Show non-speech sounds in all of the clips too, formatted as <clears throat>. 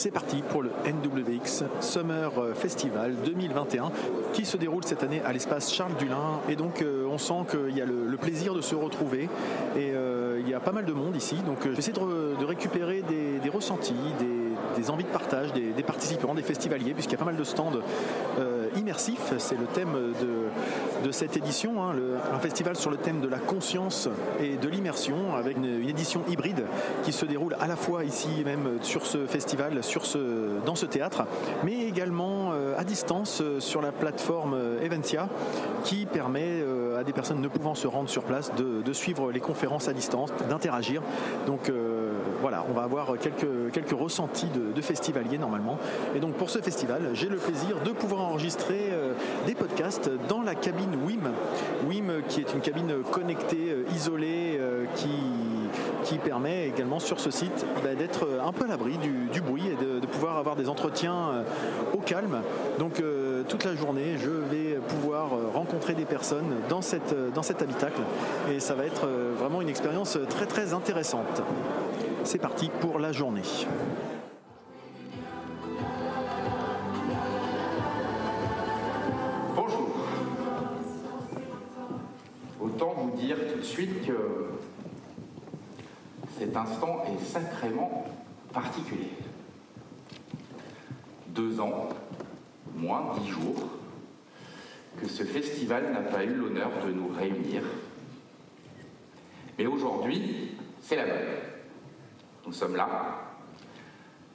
c'est parti pour le NWX Summer Festival 2021 qui se déroule cette année à l'espace Charles Dulin. Et donc euh, on sent qu'il y a le, plaisir de se retrouver et euh, il y a pas mal de monde ici. Donc euh, j'essaie de, de, récupérer des, ressentis, des, envies de partage des, participants, des festivaliers, puisqu'il y a pas mal de stands immersifs. C'est le thème de, cette édition, hein, un festival sur le thème de la conscience et de l'immersion avec une, édition hybride qui se déroule à la fois ici même sur ce festival, dans ce théâtre, mais également euh, à distance euh, sur la plateforme euh, Eventia qui permet à des personnes ne pouvant se rendre sur place de, suivre les conférences à distance, d'interagir. Donc voilà, on va avoir quelques, ressentis de, festivaliers normalement. Et donc pour ce festival, j'ai le plaisir de pouvoir enregistrer des podcasts dans la cabine WIM. WIM qui est une cabine connectée, isolée, qui qui permet également sur ce site bah, d'être un peu à l'abri du, bruit et de, pouvoir avoir des entretiens euh, au calme. Donc euh, toute la journée, je vais pouvoir euh, rencontrer des personnes dans, dans cet habitacle et ça va être vraiment une expérience très très intéressante. C'est parti pour la journée. Bonjour. Autant vous dire tout de suite que cet instant est sacrément particulier. Deux ans, moins dix jours, que ce festival n'a pas eu l'honneur de nous réunir. Mais aujourd'hui, c'est la bonne. Nous sommes là,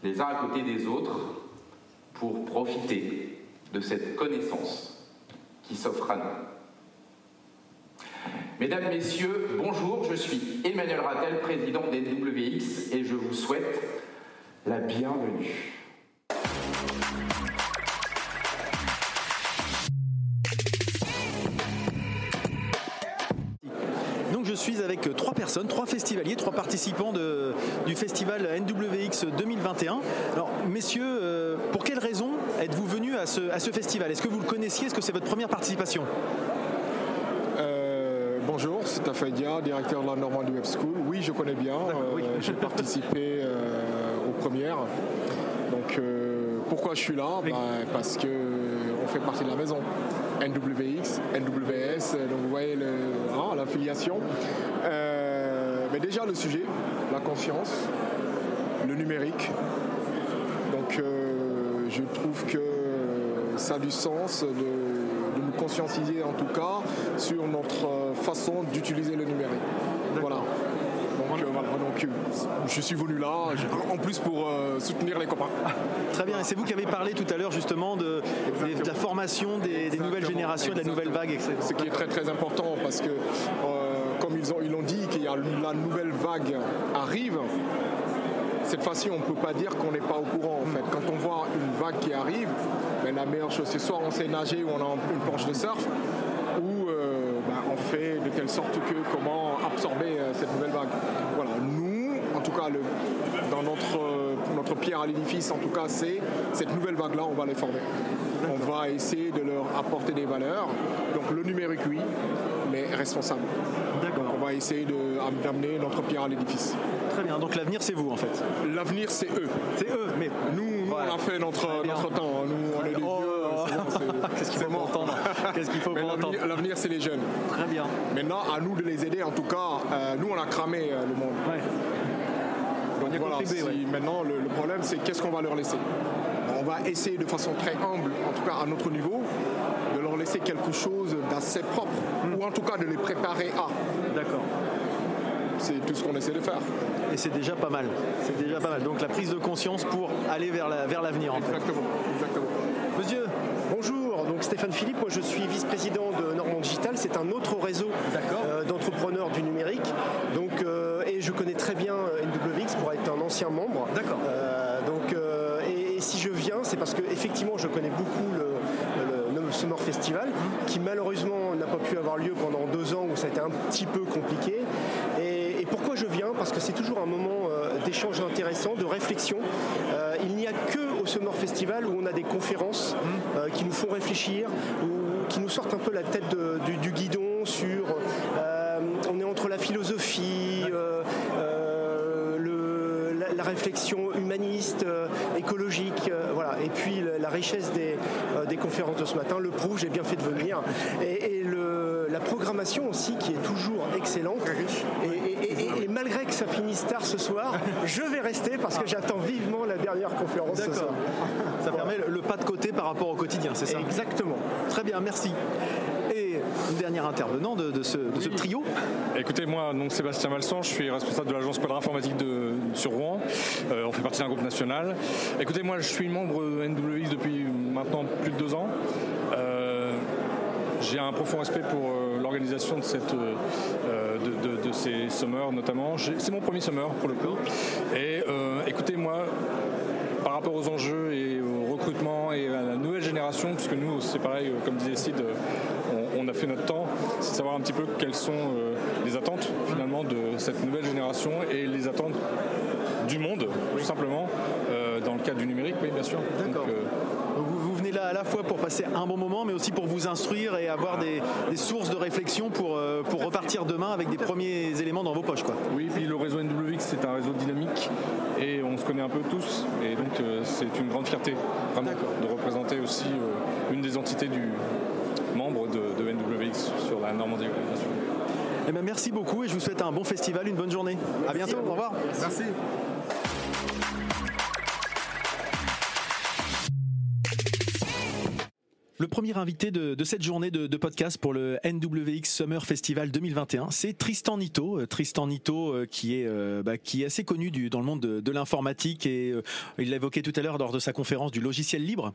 les uns à côté des autres, pour profiter de cette connaissance qui s'offre à nous. Mesdames, Messieurs, bonjour, je suis Emmanuel Rattel, président des WX, et je vous souhaite la bienvenue. Personnes, trois festivaliers, trois participants du festival NWX 2021. Alors messieurs, euh, pour quelles raisons êtes-vous venus à ce, à ce festival? Est-ce que vous le connaissiez? Est-ce que c'est votre première participation? Bonjour, c'est Tafadia, directeur de la Normandie Web School. Oui, je connais bien. Euh, j'ai participé euh, aux premières. Donc, euh, pourquoi je suis là? Ben, Parce qu'on fait partie de la maison. NWX, NWS, donc vous voyez hein, l'affiliation. Mais déjà, le sujet, la confiance, le numérique. Donc, je trouve que ça a du sens de de nous conscientiser en tout cas sur notre euh, façon d'utiliser le numérique. Voilà. Donc, euh, voilà, donc euh, je suis venu là, en plus pour soutenir les copains. Très bien, et c'est vous qui avez parlé tout à l'heure justement de, la formation des, nouvelles générations, de la nouvelle vague, etc. Ce qui est très très important parce que, ils ont ils l'ont dit, a la nouvelle vague arrive, cette fois-ci, on ne peut pas dire qu'on n'est pas au courant en fait. Quand on voit une vague qui arrive, ben, la meilleure chose, c'est soit on sait nager ou on a une planche de surf, ou euh, ben, on fait de telle sorte que comment absorber euh, cette nouvelle vague. Voilà, nous, en tout cas, dans notre, notre pierre à l'édifice, en tout cas, c'est cette nouvelle vague-là, on va les former. On va essayer de leur apporter des valeurs. Donc le numérique, oui, mais responsable. Va essayer d'amener notre pierre à l'édifice. Très bien, donc l'avenir c'est vous en fait L'avenir c'est eux. C'est eux, mais nous, on a fait notre, notre temps. Nous on est oh, vieux. <laughs> Qu'est-ce qu'il faut entendre? Qu'est-ce qu'il faut entendre? L'avenir c'est les jeunes. Très bien. Maintenant à nous de les aider. En tout cas, euh, nous on a cramé euh, le monde. Ouais. Donc voilà, maintenant le, le problème c'est qu'est-ce qu'on va leur laisser? On va essayer de façon très humble, en tout cas à notre niveau, leur laisser quelque chose d'assez propre, ou en tout cas de les préparer à. D'accord. C'est tout ce qu'on essaie de faire. Et c'est déjà pas mal. C'est déjà pas mal. Donc la prise de conscience pour aller vers l'avenir. La, vers exactement, exactement. Monsieur, Bonjour, donc Stéphane Philippe, moi je suis vice-président de Normand Digital, c'est un autre réseau euh, d'entrepreneurs du numérique. Donc, euh, et je connais très bien NWX pour être un ancien membre. D'accord. Euh, donc et, si je viens, c'est parce que effectivement, je connais beaucoup Festival, qui malheureusement n'a pas pu avoir lieu pendant deux ans où ça a été un petit peu compliqué. Et, pourquoi je viens? Parce que c'est toujours un moment euh, d'échange intéressant, de réflexion. Euh, il n'y a que au Summer Festival où on a des conférences euh, qui nous font réfléchir, ou qui nous sortent un peu la tête du, guidon sur. on est entre la philosophie, la, réflexion humaniste, écologique richesse des, des conférences de ce matin le prouve. J'ai bien fait de venir. Et, le, la programmation aussi qui est toujours excellente. Et, et, malgré que ça finisse tard ce soir, <laughs> je vais rester parce que j'attends vivement la dernière conférence ce soir. Ça permet le pas de côté par rapport au quotidien, c'est ça? Exactement. Très bien, merci une dernière intervenant de, ce, trio. Écoutez, moi, donc Sébastien Malson, je suis responsable de l'agence Quadra Informatique de, sur Rouen. Euh, on fait partie d'un groupe national. Écoutez, moi, je suis membre de NWX depuis maintenant plus de deux ans. Euh, j'ai un profond respect pour euh, l'organisation de, de, ces summers notamment. C'est mon premier summer pour le coup. Et écoutez, moi, par rapport aux enjeux et au recrutement et à la nouvelle génération, puisque nous, c'est pareil, comme disait Sid, on a fait notre temps, c'est de savoir un petit peu quelles sont euh, les attentes finalement de cette nouvelle génération et les attentes du monde, tout simplement, euh, dans le cadre du numérique, oui, bien sûr. D'accord. Euh, vous, venez là à la fois pour passer un bon moment, mais aussi pour vous instruire et avoir des, sources de réflexion pour, pour repartir demain avec des premiers éléments dans vos poches. Quoi. Oui, puis le réseau NWX, c'est un réseau dynamique et on se connaît un peu tous. Et donc, c'est une grande fierté, vraiment, de représenter aussi une des entités du, Eh ben, merci beaucoup et je vous souhaite un bon festival, une bonne journée. À bientôt, au revoir. Merci. Le premier invité de, cette journée de, podcast pour le NWX Summer Festival 2021, c'est Tristan Nito. Euh, Tristan Nito, euh, qui est euh, bah, qui est assez connu du, dans le monde de, l'informatique et il l'a évoqué tout à l'heure lors de sa conférence du logiciel libre.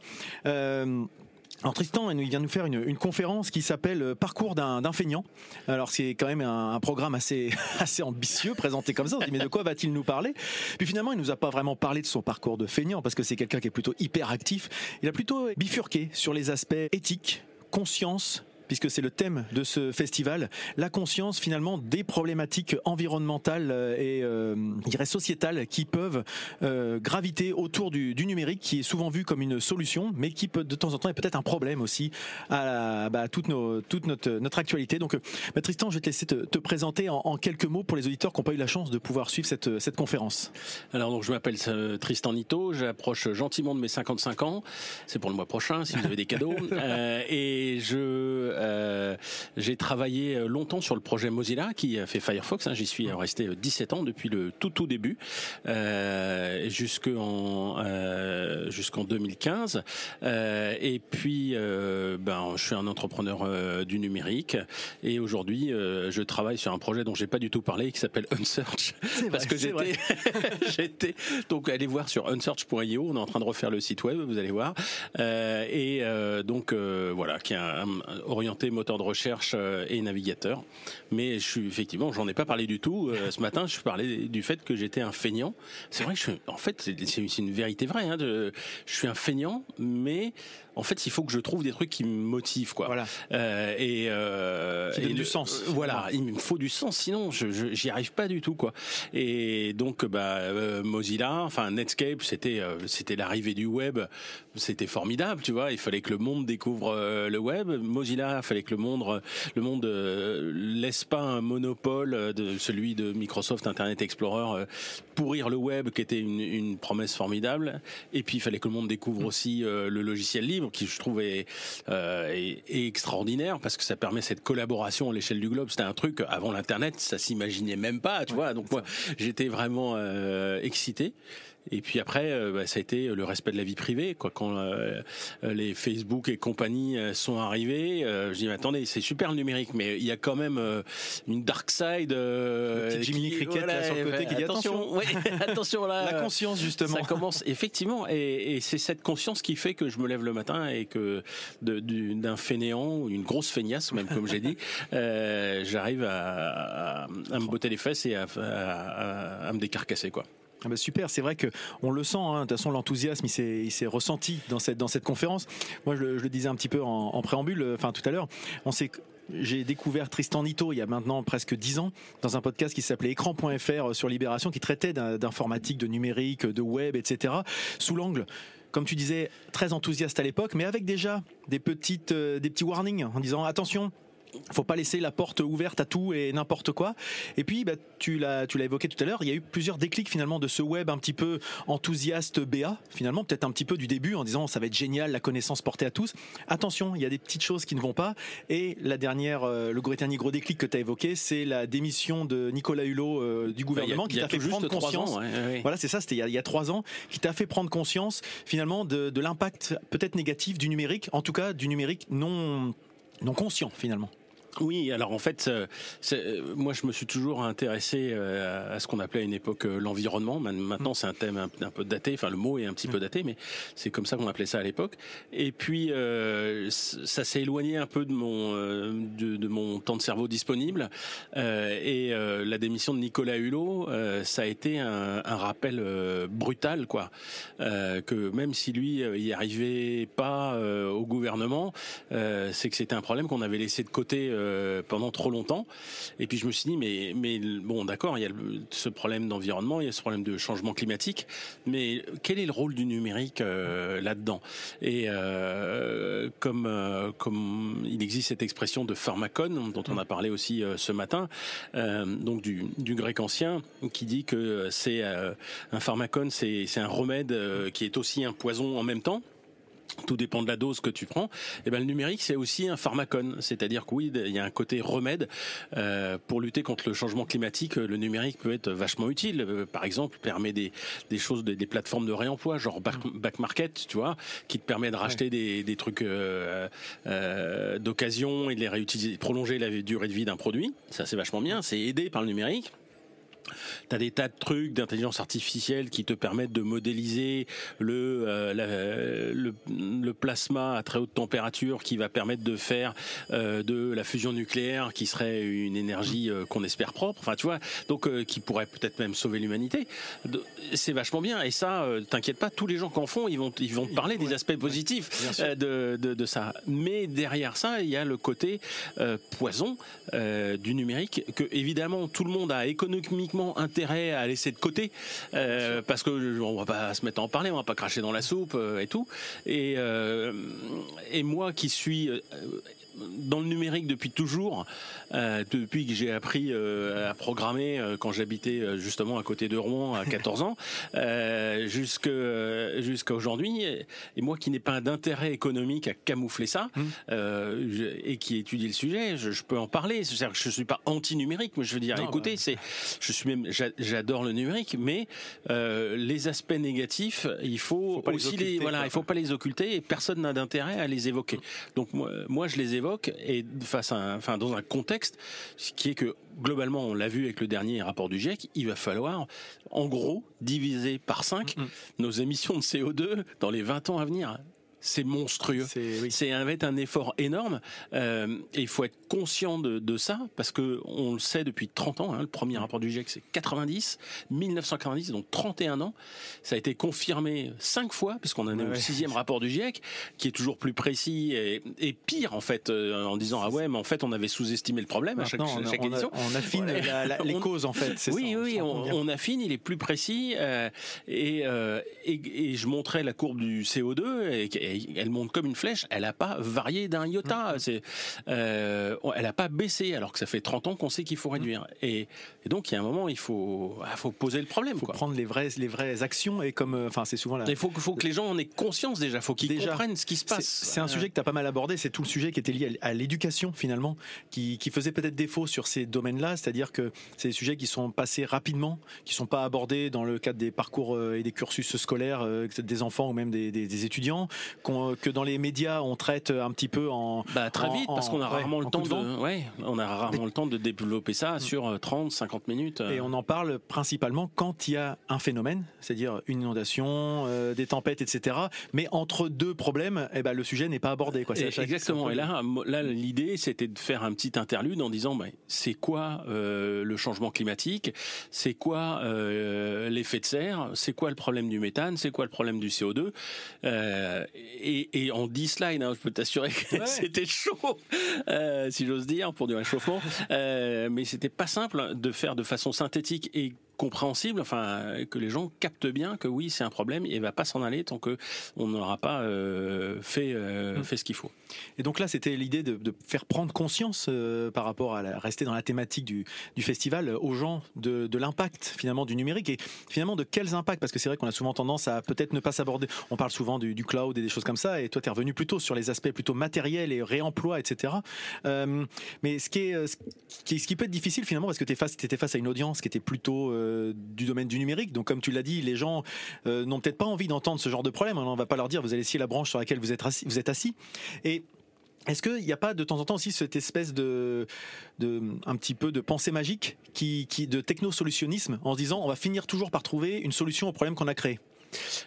Alors Tristan, il vient nous faire une, conférence qui s'appelle euh, Parcours d'un feignant. Alors c'est quand même un, programme assez <laughs> assez ambitieux présenté comme ça. On se dit mais de quoi va-t-il nous parler? Puis finalement, il nous a pas vraiment parlé de son parcours de feignant parce que c'est quelqu'un qui est plutôt hyper actif. Il a plutôt bifurqué sur les aspects éthiques, conscience puisque c'est le thème de ce festival, la conscience finalement des problématiques environnementales euh, et euh, dirais sociétales qui peuvent euh, graviter autour du, numérique, qui est souvent vu comme une solution, mais qui peut de temps en temps est peut-être un problème aussi à, bah, toute, nos, toute notre, notre actualité. Donc, bah, Tristan, je vais te laisser te, présenter en, quelques mots pour les auditeurs qui n'ont pas eu la chance de pouvoir suivre cette, cette conférence. Alors, donc, je m'appelle Tristan Nito, j'approche gentiment de mes 55 ans. C'est pour le mois prochain, si vous avez des cadeaux. <laughs> et je euh, j'ai travaillé euh, longtemps sur le projet Mozilla qui a fait Firefox. Hein, J'y suis resté 17 ans depuis le tout tout début euh, jusqu'en euh, jusqu'en 2015. Euh, et puis, euh, ben, je suis un entrepreneur du numérique et aujourd'hui, je travaille sur un projet dont j'ai pas du tout parlé qui s'appelle Unsearch <laughs> parce que j'étais <laughs> j'étais donc allez voir sur unsearch.io. On est en train de refaire le site web, vous allez voir. et donc voilà, qui est un, orienté moteur de recherche euh, et navigateur. Mais je suis effectivement, j'en ai pas parlé du tout. Euh, ce matin, je parlais du fait que j'étais un feignant. C'est vrai je, en fait, c'est une vérité vraie. Hein, je suis un feignant, mais en fait, il faut que je trouve des trucs qui me motivent, quoi. Voilà. Euh, et, euh, qui du sens. Euh, voilà, il me faut du sens, sinon je j'y arrive pas du tout, quoi. Et donc, bah, euh, Mozilla, enfin Netscape, c'était c'était l'arrivée du web, c'était formidable, tu vois. Il fallait que le monde découvre le web. Mozilla, il fallait que le monde le monde laisse pas un monopole de celui de Microsoft Internet Explorer pourrir le web, qui était une, une promesse formidable. Et puis, il fallait que le monde découvre aussi le logiciel libre qui je trouve euh, est, extraordinaire parce que ça permet cette collaboration à l'échelle du globe. C'était un truc avant l'internet, ça s'imaginait même pas, tu vois. Donc moi, j'étais vraiment euh, excité. Et puis après, euh, bah, ça a été le respect de la vie privée. Quoi, quand euh, les Facebook et compagnie euh, sont arrivés, je dis mais attendez, c'est super le numérique, mais il y a quand même une dark side. Jimmy Cricket sur le côté qui dit attention, <laughs> attention là. La conscience justement. Ça commence effectivement, et, et c'est cette conscience qui fait que je me lève le matin et que d'un fainéant ou une grosse feignasse, même comme j'ai dit, <laughs> j'arrive à, à, me botter les fesses et à, à me décarcasser quoi. Ah bah super, c'est vrai que on le sent. Hein, de toute façon, l'enthousiasme, il s'est ressenti dans cette conférence. Moi, je, le disais un petit peu en, préambule, euh, enfin tout à l'heure. On sait j'ai découvert Tristan Nito il y a maintenant presque dix ans dans un podcast qui s'appelait écran.fr sur Libération qui traitait d'informatique, de numérique, de web, etc. sous l'angle comme tu disais, très enthousiaste à l'époque, mais avec déjà des petites, euh, des petits warnings en disant attention, faut pas laisser la porte ouverte à tout et n'importe quoi. Et puis, bah, tu l'as, tu l'as évoqué tout à l'heure, il y a eu plusieurs déclics finalement de ce web un petit peu enthousiaste BA, finalement, peut-être un petit peu du début en disant ça va être génial, la connaissance portée à tous. Attention, il y a des petites choses qui ne vont pas. Et la dernière, euh, le dernier gros déclic que tu as évoqué, c'est la démission de Nicolas Hulot euh, du gouvernement qui t'a fait prendre conscience. Voilà, c'est ça, c'était il, y a trois ans, qui t'a fait prendre conscience finalement de, de l'impact peut-être négatif du numérique, en tout cas du numérique non non conscient finalement. Oui, alors en fait, euh, euh, moi je me suis toujours intéressé euh, à ce qu'on appelait à une époque l'environnement. Maintenant c'est un thème un, peu daté, enfin le mot est un petit peu mm. daté, mais c'est comme ça qu'on appelait ça à l'époque. Et puis ça s'est éloigné un peu de mon de, mon temps de cerveau disponible. et la démission de Nicolas Hulot, ça a été un, un rappel brutal, quoi. que même si lui y arrivait pas au gouvernement, c'est que c'était un problème qu'on avait laissé de côté euh, pendant trop longtemps. Et puis je me suis dit, mais, bon, d'accord, il y a ce problème d'environnement, il y a ce problème de changement climatique, mais quel est le rôle du numérique euh, là-dedans? Et euh, comme, il existe cette expression de pharmacone, dont on a parlé aussi ce matin, donc du, du, grec ancien, qui dit que c'est un pharmacone, c'est un remède qui est aussi un poison en même temps tout dépend de la dose que tu prends. Et eh ben le numérique c'est aussi un pharmacone, c'est-à-dire que oui, il y a un côté remède euh, pour lutter contre le changement climatique. Le numérique peut être vachement utile. Euh, par exemple, permet des, des choses, des, plateformes de réemploi, genre back, mmh. market, tu vois, qui te permet de racheter des, des trucs euh, euh, d'occasion et de les réutiliser, prolonger la durée de vie d'un produit. Ça c'est vachement bien. C'est aidé par le numérique. Tu as des tas de trucs d'intelligence artificielle qui te permettent de modéliser le, euh, le, le, plasma à très haute température qui va permettre de faire euh, de la fusion nucléaire qui serait une énergie euh, qu'on espère propre. Enfin, tu vois, donc qui pourrait peut-être même sauver l'humanité. C'est vachement bien. Et ça, t'inquiète pas, tous les gens qu'en font, ils vont, ils vont te parler des aspects positifs de, de, de, ça. Mais derrière ça, il y a le côté poison du numérique que évidemment tout le monde a économiquement intérêt à laisser de côté euh, parce que on va pas se mettre à en parler, on va pas cracher dans la soupe euh, et tout. Et, euh, et moi qui suis dans le numérique depuis toujours, euh, depuis que j'ai appris euh, à programmer euh, quand j'habitais justement à côté de Rouen à <laughs> 14 ans, jusqu'à aujourd'hui. Et moi qui n'ai pas d'intérêt économique à camoufler ça mmh. et qui étudie le sujet, je, peux en parler. C'est-à-dire que je suis pas anti-numérique, mais je veux dire, écoutez, c'est, je suis même, j'adore le numérique, mais les aspects négatifs, il faut, aussi les, voilà, il faut pas les occulter et personne n'a d'intérêt à les évoquer. Donc moi, moi je les évoque et face à enfin, dans un contexte qui est que globalement, on l'a vu avec le dernier rapport du GIEC, il va falloir, en gros, diviser par 5 mm, mm. nos émissions de CO2 dans les 20 ans à venir c'est monstrueux. C'est un, un effort énorme euh, et il faut être conscient de, de, ça parce que on le sait depuis 30 ans. Hein, le premier rapport du GIEC c'est 90, 1990, donc 31 ans. Ça a été confirmé cinq fois puisqu'on en est au sixième rapport du GIEC qui est toujours plus précis et, et pire en fait euh, en disant ah ouais mais en fait on avait sous-estimé le problème à chaque, chaque on édition. on affine les causes en fait. Oui ça, oui on, on, affine, il est plus précis euh, et, et, et, je montrais la courbe du CO2 et, et elle monte comme une flèche, elle n'a pas varié d'un iota, mm. c'est, euh, elle n'a pas baissé, alors que ça fait 30 ans qu'on sait qu'il faut réduire. Mm. Et, donc il y a un moment, il faut, ah, faut poser le problème. Il faut prendre les vraies, les vraies actions et comme, euh, enfin c'est souvent là. Il faut, faut que les gens en aient conscience déjà, il faut qu'ils comprennent ce qui se passe. C'est un sujet que tu as pas mal abordé, c'est tout le sujet qui était lié à l'éducation finalement, qui, qui faisait peut-être défaut sur ces domaines-là, c'est-à-dire que c'est des sujets qui sont passés rapidement, qui sont pas abordés dans le cadre des parcours euh, et des cursus scolaires des enfants ou même des, des étudiants, que dans les médias on traite un petit peu en bah, très vite parce qu'on a rarement le temps de, ouais, on a rarement le temps de développer ça mm. sur 30 50 minutes et on en parle principalement quand il y a un phénomène c'est-à-dire une inondation euh, des tempêtes etc mais entre deux problèmes eh ben le sujet n'est pas abordé quoi. Exactement. et là là l'idée c'était de faire un petit interlude en disant bah, c'est quoi euh, le changement climatique? C'est quoi euh, l'effet de serre? C'est quoi le problème du méthane? C'est quoi le problème du CO2 et et, en 10 slides, hein, je peux t'assurer que <laughs> c'était chaud, euh, si j'ose dire, pour du réchauffement. Euh, mais c'était pas simple de faire de façon synthétique et compréhensible, enfin que les gens captent bien que oui c'est un problème et il va pas s'en aller tant que on n'aura pas fait mm. fait ce qu'il faut. Et donc là c'était l'idée de, faire prendre conscience par rapport à rester dans la thématique du, du festival aux gens de, de l'impact finalement du numérique et finalement de quels impacts? Parce que c'est vrai qu'on a souvent tendance à peut-être ne pas s'aborder. On parle souvent du, du, cloud et des choses comme ça et toi tu es revenu plutôt sur les aspects plutôt matériels et réemploi etc. mais ce qui est ce qui, ce qui peut être difficile finalement parce que tu étais face à une audience qui était plutôt euh, du domaine du numérique. Donc comme tu l'as dit, les gens euh, n'ont peut-être pas envie d'entendre ce genre de problème. On ne va pas leur dire vous allez scier la branche sur laquelle vous êtes assis. Vous êtes assis. Et est-ce qu'il n'y a pas de temps en temps aussi cette espèce de, un petit peu de pensée magique qui, qui de technosolutionnisme en se disant on va finir toujours par trouver une solution au problème qu'on a créé?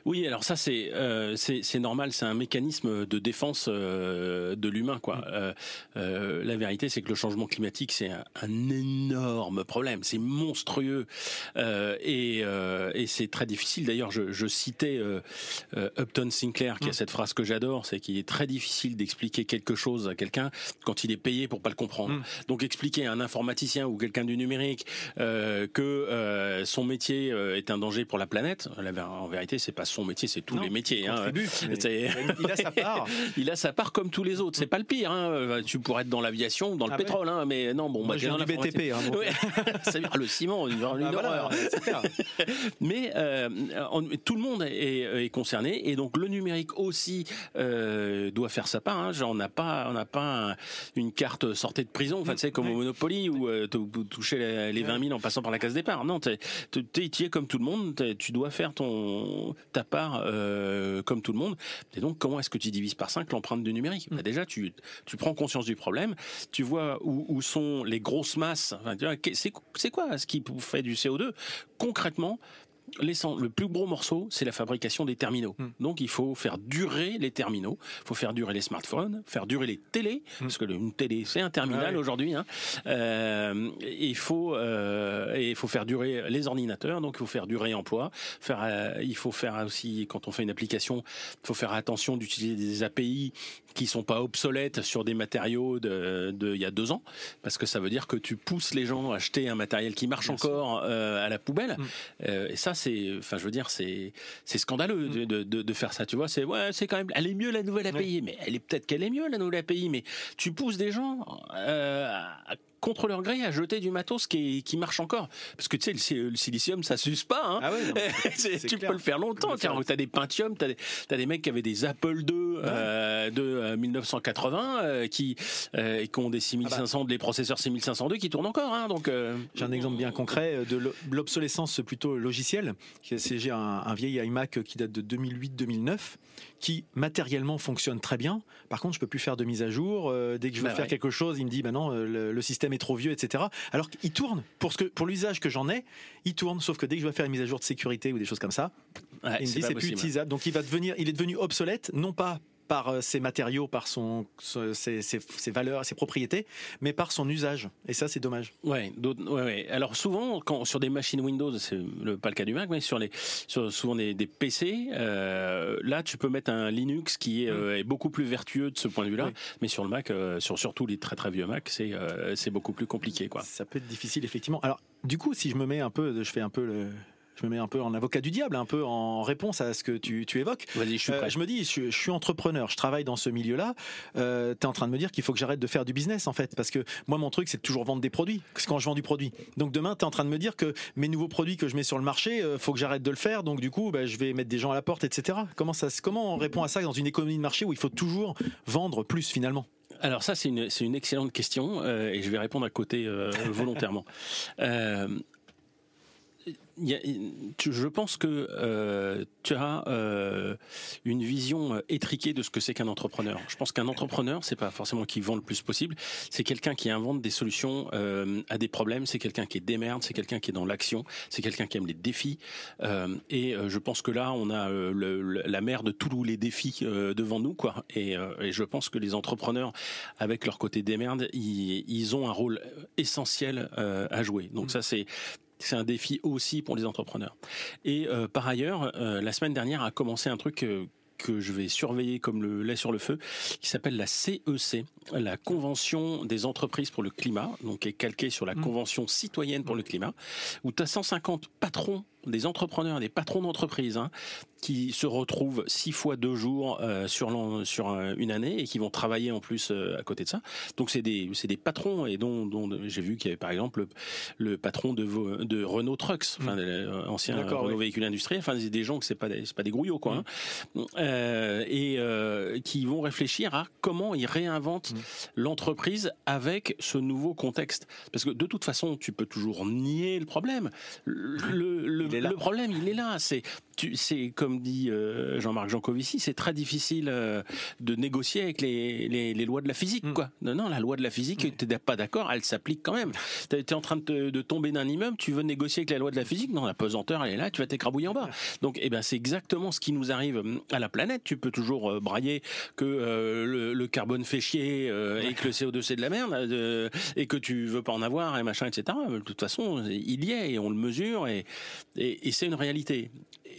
Oui, alors ça c'est euh, c'est normal, c'est un mécanisme de défense euh, de l'humain quoi. Mm. Euh, la vérité c'est que le changement climatique c'est un, un, énorme problème, c'est monstrueux et, et c'est très difficile. D'ailleurs, je, je, citais Upton Sinclair qui a mm. cette phrase que j'adore, c'est qu'il est très difficile d'expliquer quelque chose à quelqu'un quand il est payé pour pas le comprendre. Mm. Donc expliquer à un informaticien ou quelqu'un du numérique que son métier est un danger pour la planète, en vérité c'est pas son métier, c'est tous les métiers. Hein. il a sa <laughs> part. il a sa part comme tous les autres. C'est pas le pire. Hein. Tu pourrais être dans l'aviation, dans le ah pétrole, hein. mais non, bon, moi, j'ai du BTP. Hein, <laughs> le ciment, une, une ah, horreur. <laughs> mais euh, tout le monde est, concerné et donc le numérique aussi euh, doit faire sa part. Hein. Genre, on n'a pas, on n'a pas une carte sortie de prison, enfin, tu sais, comme au Monopoly où euh, tu toucher les, 20 000 en passant par la case départ. Non, tu es, comme tout le monde. Tu dois faire ton ta part euh, comme tout le monde. Et donc, comment est-ce que tu divises par 5 l'empreinte du numérique bah, Déjà, tu, tu prends conscience du problème, tu vois où, où sont les grosses masses. Enfin, c'est quoi ce qui fait du CO2 Concrètement, le plus gros morceau, c'est la fabrication des terminaux. Hmm. Donc il faut faire durer les terminaux, il faut faire durer les smartphones, faire durer les télés, hmm. parce que une télé c'est un terminal aujourd'hui. Hein. Euh, il faut euh, il faut faire durer les ordinateurs, donc il faut faire durer emploi. Faire, euh, il faut faire aussi quand on fait une application, il faut faire attention d'utiliser des API qui sont pas obsolètes sur des matériaux de, de il y a deux ans, parce que ça veut dire que tu pousses les gens à acheter un matériel qui marche encore à la poubelle. Hmm. et ça c'est, enfin, je veux dire, c'est, c'est scandaleux mm. de, de, de, faire ça. Tu vois, c'est, ouais, c'est quand même, elle est mieux la nouvelle API, mais elle est peut-être qu'elle est mieux la nouvelle API, mais tu pousses des gens euh, à contre leur gré à jeter du matos qui, qui marche encore. Parce que tu sais, le, silicium, ça s'use pas. Hein. Ah <laughs> tu peux le faire longtemps. Tu as des Pentium, tu as, des mecs qui avaient des Apple II euh, de 1980 euh, euh, qui, euh, qui ont des 6500, ah bah. des processeurs 6502 qui tournent encore. Hein, donc J'ai un exemple bien concret de l'obsolescence plutôt logicielle. J'ai un, un vieil iMac qui date de 2008-2009 qui matériellement fonctionne très bien. Par contre, je peux plus faire de mise à jour. dès que je veux bah faire quelque chose, il me dit, bah non, le, le système est trop vieux, etc. Alors qu'il tourne pour ce que pour l'usage que j'en ai, il tourne. Sauf que dès que je vais faire une mise à jour de sécurité ou des choses comme ça, il me dit c'est plus utilisable. Donc il va devenir, il est devenu obsolète, non pas par euh, ses matériaux, par son, ses, ses, valeurs, ses propriétés, mais par son usage. Et ça, c'est dommage. Ouais, ouais, Alors souvent, quand, sur des machines Windows, c'est pas le cas du Mac, mais sur les, sur souvent des, des PC, euh, là, tu peux mettre un Linux qui est, euh, est, beaucoup plus vertueux de ce point de vue-là. Mais sur le Mac, euh, sur surtout les très très vieux Mac, c'est c'est beaucoup plus compliqué, quoi. Ça peut être difficile, effectivement. Alors, du coup, si je me mets un peu, je fais un peu le, je me mets un peu en avocat du diable, un peu en réponse à ce que tu, tu évoques. Vas-y, je suis prêt. Euh, je me dis, je, suis entrepreneur, je travaille dans ce milieu-là. Euh, tu es en train de me dire qu'il faut que j'arrête de faire du business, en fait, parce que moi, mon truc, c'est de toujours vendre des produits. quand je vends du produit. Donc demain, tu es en train de me dire que mes nouveaux produits que je mets sur le marché, euh, faut que j'arrête de le faire. Donc du coup, bah, je vais mettre des gens à la porte, etc. Comment ça, comment on répond à ça dans une économie de marché où il faut toujours vendre plus finalement? Alors ça, c'est une, une, excellente question euh, et je vais répondre à côté euh, volontairement. <laughs> Euh, je pense que euh, tu as euh, une vision euh, étriquée de ce que c'est qu'un entrepreneur. Je pense qu'un entrepreneur, c'est pas forcément qui vend le plus possible, c'est quelqu'un qui invente des solutions à des problèmes, c'est quelqu'un qui est démerde, c'est quelqu'un qui est dans l'action, c'est quelqu'un qui aime les défis. et je pense que là, on a la mer de tous les défis devant nous, quoi. Et, je pense que les entrepreneurs, avec leur côté démerde, ils, ont un rôle essentiel à jouer. Donc ça, c'est c'est un défi aussi pour les entrepreneurs. Et euh, par ailleurs, euh, la semaine dernière a commencé un truc euh, que je vais surveiller comme le lait sur le feu, qui s'appelle la CEC, la Convention des entreprises pour le climat, donc qui est calquée sur la mmh. Convention citoyenne pour le climat, où tu as 150 patrons des entrepreneurs, des patrons d'entreprise hein, qui se retrouvent six fois deux jours euh, sur, sur une année et qui vont travailler en plus euh, à côté de ça. Donc c'est des, des patrons et dont, dont j'ai vu qu'il y avait par exemple le, patron de, de Renault Trucks, enfin, mmh. ancien Renault véhicule industriel, enfin des gens que c'est pas c'est pas des grouillots quoi, mmh. hein. euh, et euh, qui vont réfléchir à comment ils réinventent mmh. l'entreprise avec ce nouveau contexte. Parce que de toute façon, tu peux toujours nier le problème. Le, le, le problème, il est là. C'est c'est comme dit euh, Jean-Marc Jancovici, c'est très difficile euh, de négocier avec les, les, les, lois de la physique. Mm. Quoi. Non, non, la loi de la physique, mm. tu n'es pas d'accord, elle s'applique quand même. Tu es en train de, de tomber d'un immeuble, tu veux négocier avec la loi de la physique, non, la pesanteur, elle est là, tu vas t'écrabouiller en bas. Donc, eh ben, c'est exactement ce qui nous arrive mm, à la planète. Tu peux toujours euh, brailler que le, le, carbone fait chier et que le CO2 c'est de la merde et que tu veux pas en avoir et machin, etc. De toute façon, il y est et on le mesure et, et, et c'est une réalité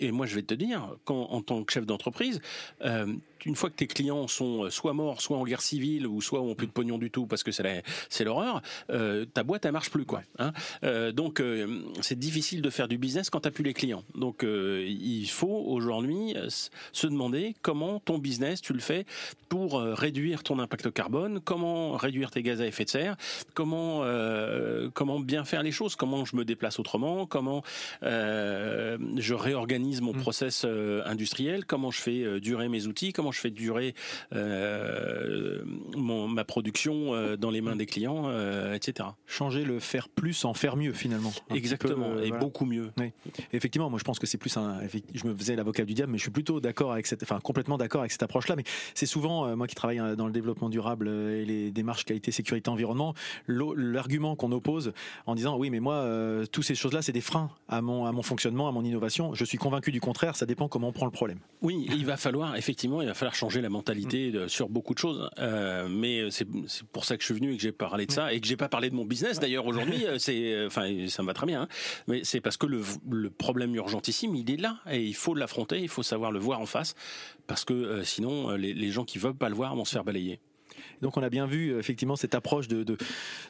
et moi je vais te dire, quand, en tant que chef d'entreprise, euh, une fois que tes clients sont euh, soit morts, soit en guerre civile, ou soit ont plus de pognon du tout parce que c'est l'horreur, euh, ta boîte elle marche plus quoi. Hein euh, donc c'est difficile de faire du business quand t'as plus les clients. Donc il faut aujourd'hui se demander comment ton business tu le fais pour réduire ton impact carbone, comment réduire tes gaz à effet de serre, comment comment bien faire les choses, comment je me déplace autrement, comment je réorganise mon mmh. process industriel, comment je fais durer mes outils, comment je fais durer euh, ma production euh, dans les mains des clients, euh, etc. Changer le faire plus en faire mieux finalement. Exactement, et beaucoup mieux. Effectivement, moi je pense que c'est plus un. Je me faisais l'avocat du diable, mais je suis plutôt d'accord avec cette, enfin complètement d'accord avec cette approche-là. Mais c'est souvent moi qui travaille dans le développement durable et les démarches qualité, sécurité, environnement, l'argument qu'on oppose en disant oui, mais moi toutes ces choses-là c'est des freins à mon à mon fonctionnement, à mon innovation. Je suis convaincu du contraire. Ça dépend comment on prend le problème. Oui, il va falloir effectivement, il va falloir changer la mentalité mm. sur beaucoup de choses. Euh, mais c'est pour ça que je suis venu et que j'ai parlé de mm. ça et que j'ai pas parlé de mon business d'ailleurs aujourd'hui. Euh, c'est, euh, enfin, ça me va très bien. Hein. Mais c'est parce que le, le, problème urgentissime, il est là et il faut l'affronter. Il faut savoir le voir en face parce que sinon, les, les gens qui veulent pas le voir vont se faire balayer. Donc on a bien vu effectivement cette approche de, de,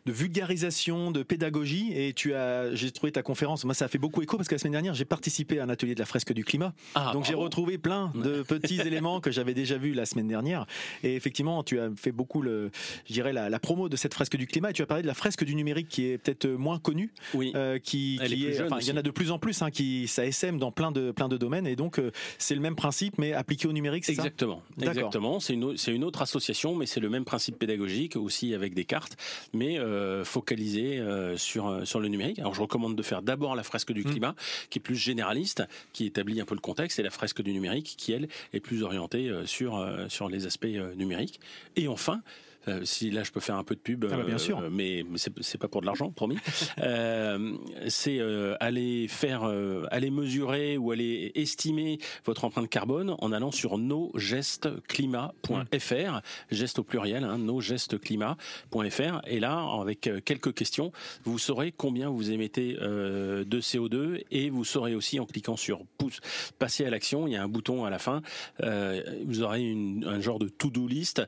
vulgarisation, de pédagogie. Et tu as, j'ai trouvé ta conférence. Moi, ça a fait beaucoup écho parce que la semaine dernière, j'ai participé à un atelier de la fresque du climat. Ah, Donc j'ai retrouvé plein de petits <laughs> éléments que j'avais déjà vus la semaine dernière. Et effectivement, tu as fait beaucoup le, je dirais la, promo de cette fresque du climat. Et tu as parlé de la fresque du numérique qui est peut-être moins connue. Oui. Euh, qui, qui est, enfin, il y en a de plus en plus hein, qui ça SM dans plein de plein de domaines. Et donc euh, c'est le même principe, mais appliqué au numérique. Exactement. Ça? Exactement. C'est une c'est une autre association, mais c'est le même principe pédagogique aussi avec des cartes, mais euh, focalisé euh, sur euh, sur le numérique. Alors je recommande de faire d'abord la fresque du mmh. climat, qui est plus généraliste, qui établit un peu le contexte, et la fresque du numérique, qui elle est plus orientée sur sur les aspects numériques. Et enfin, si là je peux faire un peu de pub, ah bah, bien sûr. Euh, mais c'est pas pour de l'argent, promis. <laughs> euh, c'est euh, aller faire, aller mesurer ou aller estimer votre empreinte carbone en allant sur nosgestesclimat.fr, geste au pluriel, hein, nosgestesclimat.fr. Et là, avec quelques questions, vous saurez combien vous émettez de CO2 et vous saurez aussi en cliquant sur pouce, passer à l'action. Il y a un bouton à la fin. vous aurez une, un genre de to-do list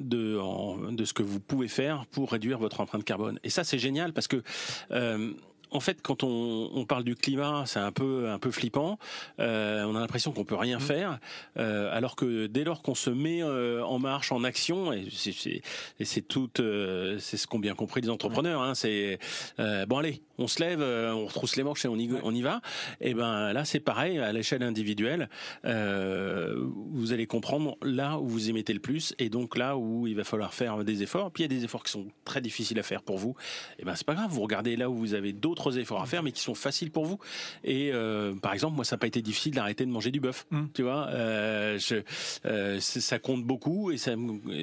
de, ce que vous pouvez faire pour réduire votre empreinte carbone. Et ça, c'est génial parce que euh, en fait, quand on, on, parle du climat, c'est un peu un peu flippant. Euh, on a l'impression qu'on peut rien mmh. faire, euh, alors que dès lors qu'on se met euh, en marche, en action, et c'est tout, c'est ce qu'ont bien compris les entrepreneurs. Hein, c'est bon, allez, on se lève, on retrousse les manches et on y, on y va. Et ben là, c'est pareil à l'échelle individuelle. vous allez comprendre là où vous émettez le plus, et donc là où il va falloir faire des efforts. Puis il y a des efforts qui sont très difficiles à faire pour vous. Et ben c'est pas grave. Vous regardez là où vous avez d'autres efforts à faire, mais qui sont faciles pour vous. Et euh, par exemple, moi, ça n'a pas été difficile d'arrêter de manger du bœuf. Mm. Tu vois, euh, je, euh, ça compte beaucoup et ça,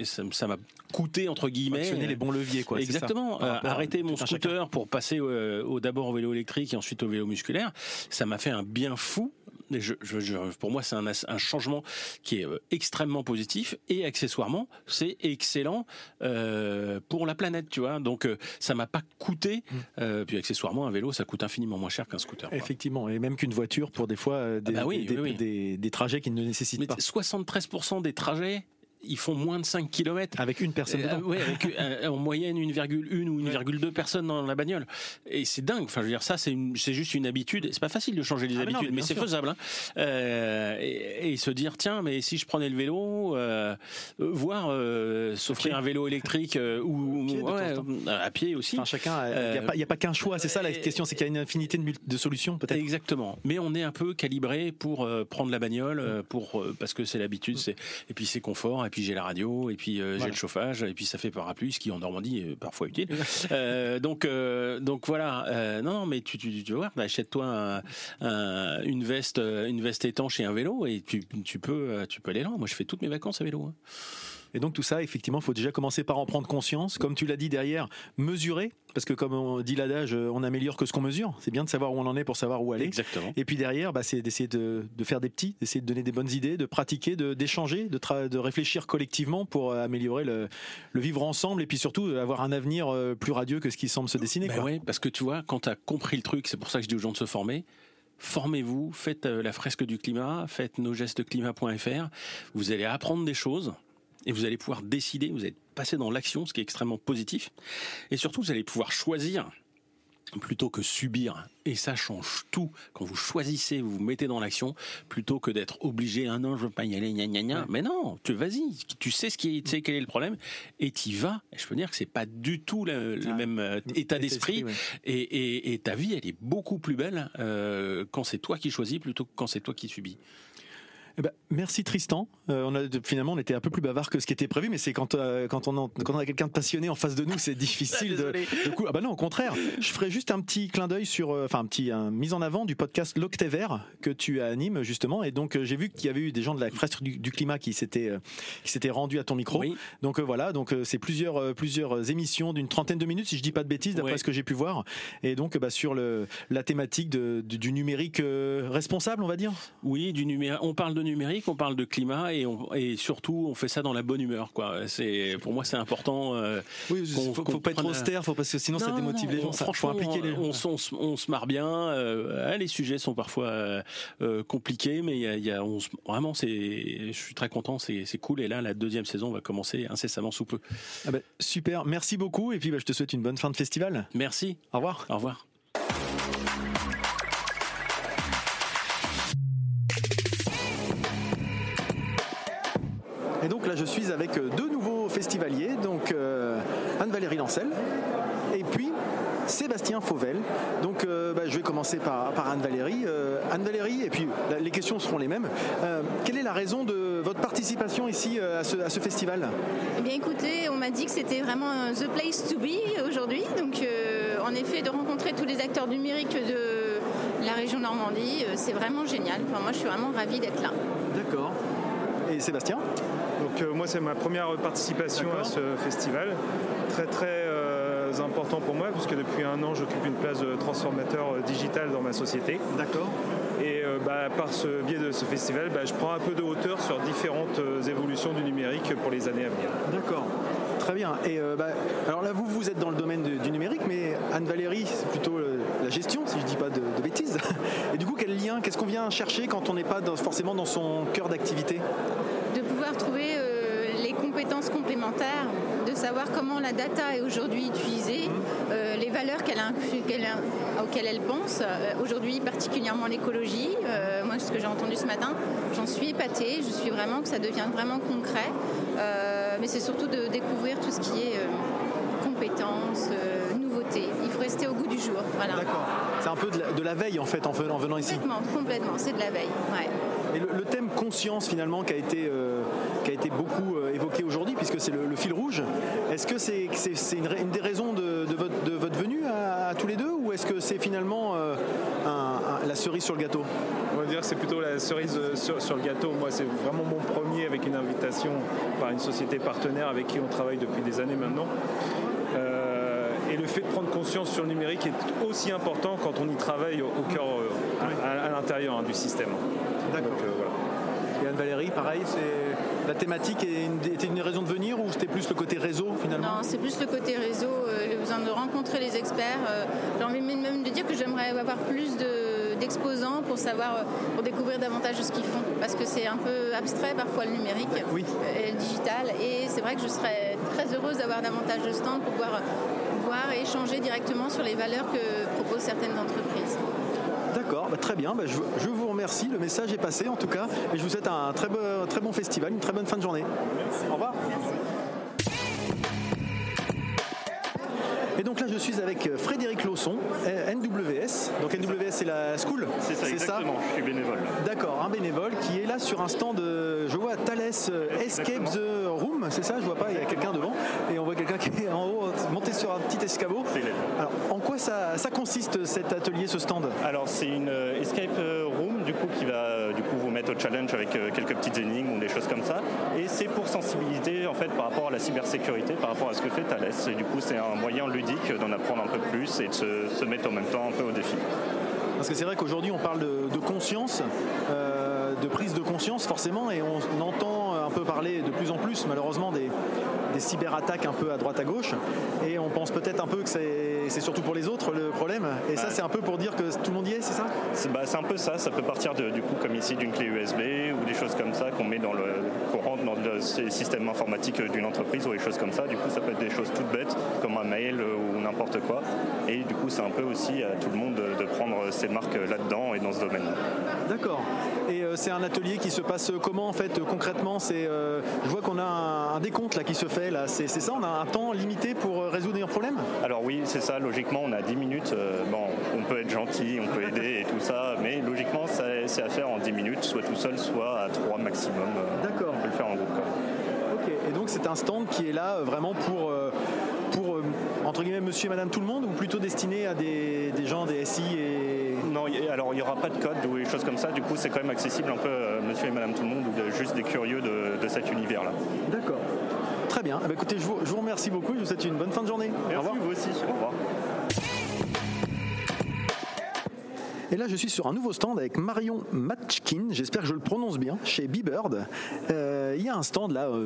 ça m'a coûté entre guillemets. les bons leviers, quoi. Exactement. arrêter mon scooter pour passer au, d'abord au vélo électrique et ensuite au vélo musculaire, ça m'a fait un bien fou Je, pour moi, c'est un, un, changement qui est extrêmement positif et accessoirement, c'est excellent pour la planète, tu vois. Donc ça m'a pas coûté. Mmh. puis accessoirement, un vélo, ça coûte infiniment moins cher qu'un scooter. Effectivement, et même qu'une voiture pour des fois des, ah bah des, des, trajets qui ne nécessitent pas. 73% des trajets ils font moins de 5 km. Avec une personne dedans. Euh, avec <laughs> euh, en moyenne 1,1 ou 1,2 personnes dans la bagnole. Et c'est dingue. Enfin, je veux dire, ça, c'est juste une habitude. C'est pas facile de changer les ah, habitudes, mais, c'est faisable. Hein. Euh, et, se dire, tiens, mais si je prenais le vélo, voir s'offrir un vélo électrique ou à pied aussi. Enfin, chacun, il n'y a, pas, qu'un choix. C'est ça la question, c'est qu'il y a une infinité de, solutions, peut-être. Exactement. Mais on est un peu calibré pour prendre la bagnole, pour parce que c'est l'habitude, mm. et puis c'est confort puis j'ai la radio, et puis euh, j'ai le chauffage, et puis ça fait parapluie, ce qui en Normandie est parfois utile. <laughs> Euh, donc, euh, donc voilà. non, non, mais tu, tu, tu voir, bah, achète-toi une veste, une veste étanche et un vélo, et tu, tu peux, tu peux aller loin. Moi, je fais toutes mes vacances à vélo. Hein. Et donc tout ça, effectivement, il faut déjà commencer par en prendre conscience. Comme tu l'as dit derrière, mesurer, parce que comme on dit l'adage, on améliore que ce qu'on mesure. C'est bien de savoir où on en est pour savoir où aller. Exactement. Et puis derrière, bah, c'est d'essayer de, faire des petits, d'essayer de donner des bonnes idées, de pratiquer, d'échanger, de, de, réfléchir collectivement pour euh, améliorer le, vivre ensemble et puis surtout euh, avoir un avenir euh, plus radieux que ce qui semble se dessiner. Ben oui, parce que tu vois, quand tu as compris le truc, c'est pour ça que je dis aux gens de se former formez-vous, faites la fresque du climat, faites nos gestes climat.fr. Vous allez apprendre des choses et vous allez pouvoir décider, vous allez passer dans l'action, ce qui est extrêmement positif. Et surtout, vous allez pouvoir choisir plutôt que subir. Et ça change tout. Quand vous choisissez, vous vous mettez dans l'action, plutôt que d'être obligé, un ah an, je veux pas y aller, gna gna gna. Mais non, tu vas-y, tu sais ce qui est, tu sais quel est le problème, et tu vas. Et je peux dire que c'est pas du tout le, ah, même euh, état d'esprit. Et, et, ta vie, elle est beaucoup plus belle euh, quand c'est toi qui choisis plutôt que quand c'est toi qui subis. Eh ben, merci Tristan. Euh, on a, finalement, on était un peu plus bavard que ce qui était prévu, mais c'est quand, euh, quand, on, quand on a quelqu'un de passionné en face de nous, c'est difficile <laughs> de, de coup, Ah bah non, au contraire. Je ferai juste un petit clin d'œil sur, euh, enfin un petit un, mise en avant du podcast L'Octévert que tu animes justement. Et donc j'ai vu qu'il y avait eu des gens de la fresque du, climat qui s'étaient qui s'étaient rendus à ton micro. Donc voilà, donc c'est plusieurs plusieurs émissions d'une trentaine de minutes, si je dis pas de bêtises, d'après ce que j'ai pu voir. Et donc bah, sur le la thématique de, du numérique responsable, on va dire? Oui, du numérique. On parle de numérique, on parle de climat et, et surtout on fait ça dans la bonne humeur. Quoi. C'est pour moi c'est important. Euh, oui, faut, faut pas être austère, faut parce que sinon ça démotive les gens. franchement, impliquer les On, on, se marre bien. Euh, les sujets sont parfois euh, compliqués, mais il y a, on, vraiment c'est, je suis très content, c'est, cool. Et là, la deuxième saison va commencer incessamment sous peu. Ah bah, super, merci beaucoup et puis bah, je te souhaite une bonne fin de festival. Merci. Au revoir. Au revoir. Et donc là, je suis avec euh, deux nouveaux festivaliers, donc euh, Anne-Valérie Lancel et puis Sébastien Fauvel. Donc euh, bah, je vais commencer par, Anne-Valérie. Anne-Valérie, et puis les questions seront les mêmes. quelle est la raison de votre participation ici à ce, festival? Eh bien écoutez, on m'a dit que c'était vraiment the place to be aujourd'hui. Donc en effet, de rencontrer tous les acteurs numériques de la région Normandie, c'est vraiment génial. moi, je suis vraiment ravie d'être là. D'accord. Et Sébastien donc euh, moi c'est ma première participation à ce festival. Très très euh, important pour moi puisque depuis un an j'occupe une place de transformateur euh, digital dans ma société. D'accord. Et bah, par ce biais de ce festival, bah, je prends un peu de hauteur sur différentes évolutions du numérique pour les années à venir. D'accord. Très bien. Et bah, alors là, vous, vous êtes dans le domaine du numérique, mais Anne-Valérie, c'est plutôt la gestion, si je ne dis pas de, bêtises. <laughs> Et du coup, quel lien, qu'est-ce qu'on vient chercher quand on n'est pas forcément dans son cœur d'activité? De pouvoir trouver compétences complémentaires, de savoir comment la data est aujourd'hui utilisée, euh, les valeurs qu'elle auxquelles elle pense, euh, aujourd'hui particulièrement l'écologie. Euh, moi, ce que j'ai entendu ce matin, j'en suis épatée, je suis vraiment que ça devienne vraiment concret, mais c'est surtout de découvrir tout ce qui est compétences, nouveautés. Il faut rester au goût du jour. Voilà. D'accord. C'est un peu de la, veille en fait en venant, ici. Complètement, complètement, c'est de la veille. Ouais. Et le, thème conscience finalement qui a été, qui a été beaucoup évoqué aujourd'hui, puisque c'est le, fil rouge. Est-ce que c'est une, des raisons de, votre, venue à, tous les deux, ou est-ce que c'est finalement euh, la cerise sur le gâteau? On va dire que c'est plutôt la cerise sur, le gâteau. Moi, c'est vraiment mon premier avec une invitation par une société partenaire avec qui on travaille depuis des années maintenant. Euh, Et le fait de prendre conscience sur le numérique est aussi important quand on y travaille au, cœur, euh, à, l'intérieur hein, du système. D'accord. Et Anne-Valérie, pareil, c'est la thématique était une raison de venir ou c'était plus le côté réseau finalement Non, c'est plus le côté réseau, le besoin de rencontrer les experts. J'ai envie même de dire que j'aimerais avoir plus d'exposants pour savoir, pour découvrir davantage de ce qu'ils font, parce que c'est un peu abstrait parfois le numérique et le digital. Et c'est vrai que je serais très heureuse d'avoir davantage de stands pour pouvoir voir et échanger directement sur les valeurs que proposent certaines entreprises. D'accord, bah, très bien. Bah, je, vous remercie. Le message est passé en tout cas. Et je vous souhaite un très, bon festival, une très bonne fin de journée. Au revoir. Donc là, je suis avec euh, Frédéric Lausson, NWS. Donc NWS, c'est la school C'est ça, exactement. je suis bénévole. D'accord, un bénévole qui est là sur un stand, de, je vois Thales euh, Escape the Room, c'est ça Je vois pas, il y a quelqu'un devant. Et on voit quelqu'un qui est en haut, monté sur un petit escabeau. Alors, en quoi ça, consiste cet atelier, ce stand? Alors, c'est une euh, Escape Room, du coup, qui va du coup, vous au challenge avec quelques petites énigmes ou des choses comme ça. Et c'est pour sensibiliser, en fait, par rapport à la cybersécurité, par rapport à ce que fait Thales. Et du coup, c'est un moyen ludique d'en apprendre un peu plus et de se, mettre en même temps un peu au défi. Parce que c'est vrai qu'aujourd'hui on parle de, conscience, euh, de prise de conscience forcément, et on entend un peu parler de plus en plus malheureusement des, des cyberattaques un peu à droite à gauche, et on pense peut-être un peu que c'est surtout pour les autres le problème, et ça c'est un peu pour dire que tout le monde y est, c'est ça? Bah, C'est un peu ça, ça peut partir de, du coup comme ici d'une clé USB ou des choses comme ça qu'on met dans le qu'on rentre dans le système informatique d'une entreprise ou des choses comme ça. Du coup ça peut être des choses toutes bêtes comme un mail ou n'importe quoi, et du coup c'est un peu aussi à tout le monde de, prendre ses marques là-dedans et dans ce domaine. D'accord. Et euh, c'est un atelier qui se passe comment en fait concrètement? C'est, euh, je vois qu'on a un, décompte là qui se fait là. C'est, ça? On a un temps limité pour euh, résoudre un problème? Alors oui, c'est ça. Logiquement, on a 10 minutes. bon, on peut être gentil, on peut aider et tout ça, mais logiquement, c'est à faire en 10 minutes, soit tout seul, soit à 3 maximum. D'accord. On peut le faire en groupe. Ok. Et donc c'est un stand qui est là vraiment pour pour entre guillemets monsieur et madame tout le monde ou plutôt destiné à des, des gens des SI et non, alors il n'y aura pas de code ou des choses comme ça. Du coup, c'est quand même accessible un peu euh, monsieur et madame tout le monde ou juste des curieux de, cet univers-là. D'accord. Très bien. Eh ben, écoutez, je vous, je vous, remercie beaucoup. Je vous souhaite une bonne fin de journée. Merci, Au revoir. vous aussi. Au revoir. Et là, je suis sur un nouveau stand avec Marion Matchkin, j'espère que je le prononce bien, chez B-Bird. Euh, il y a un stand là euh,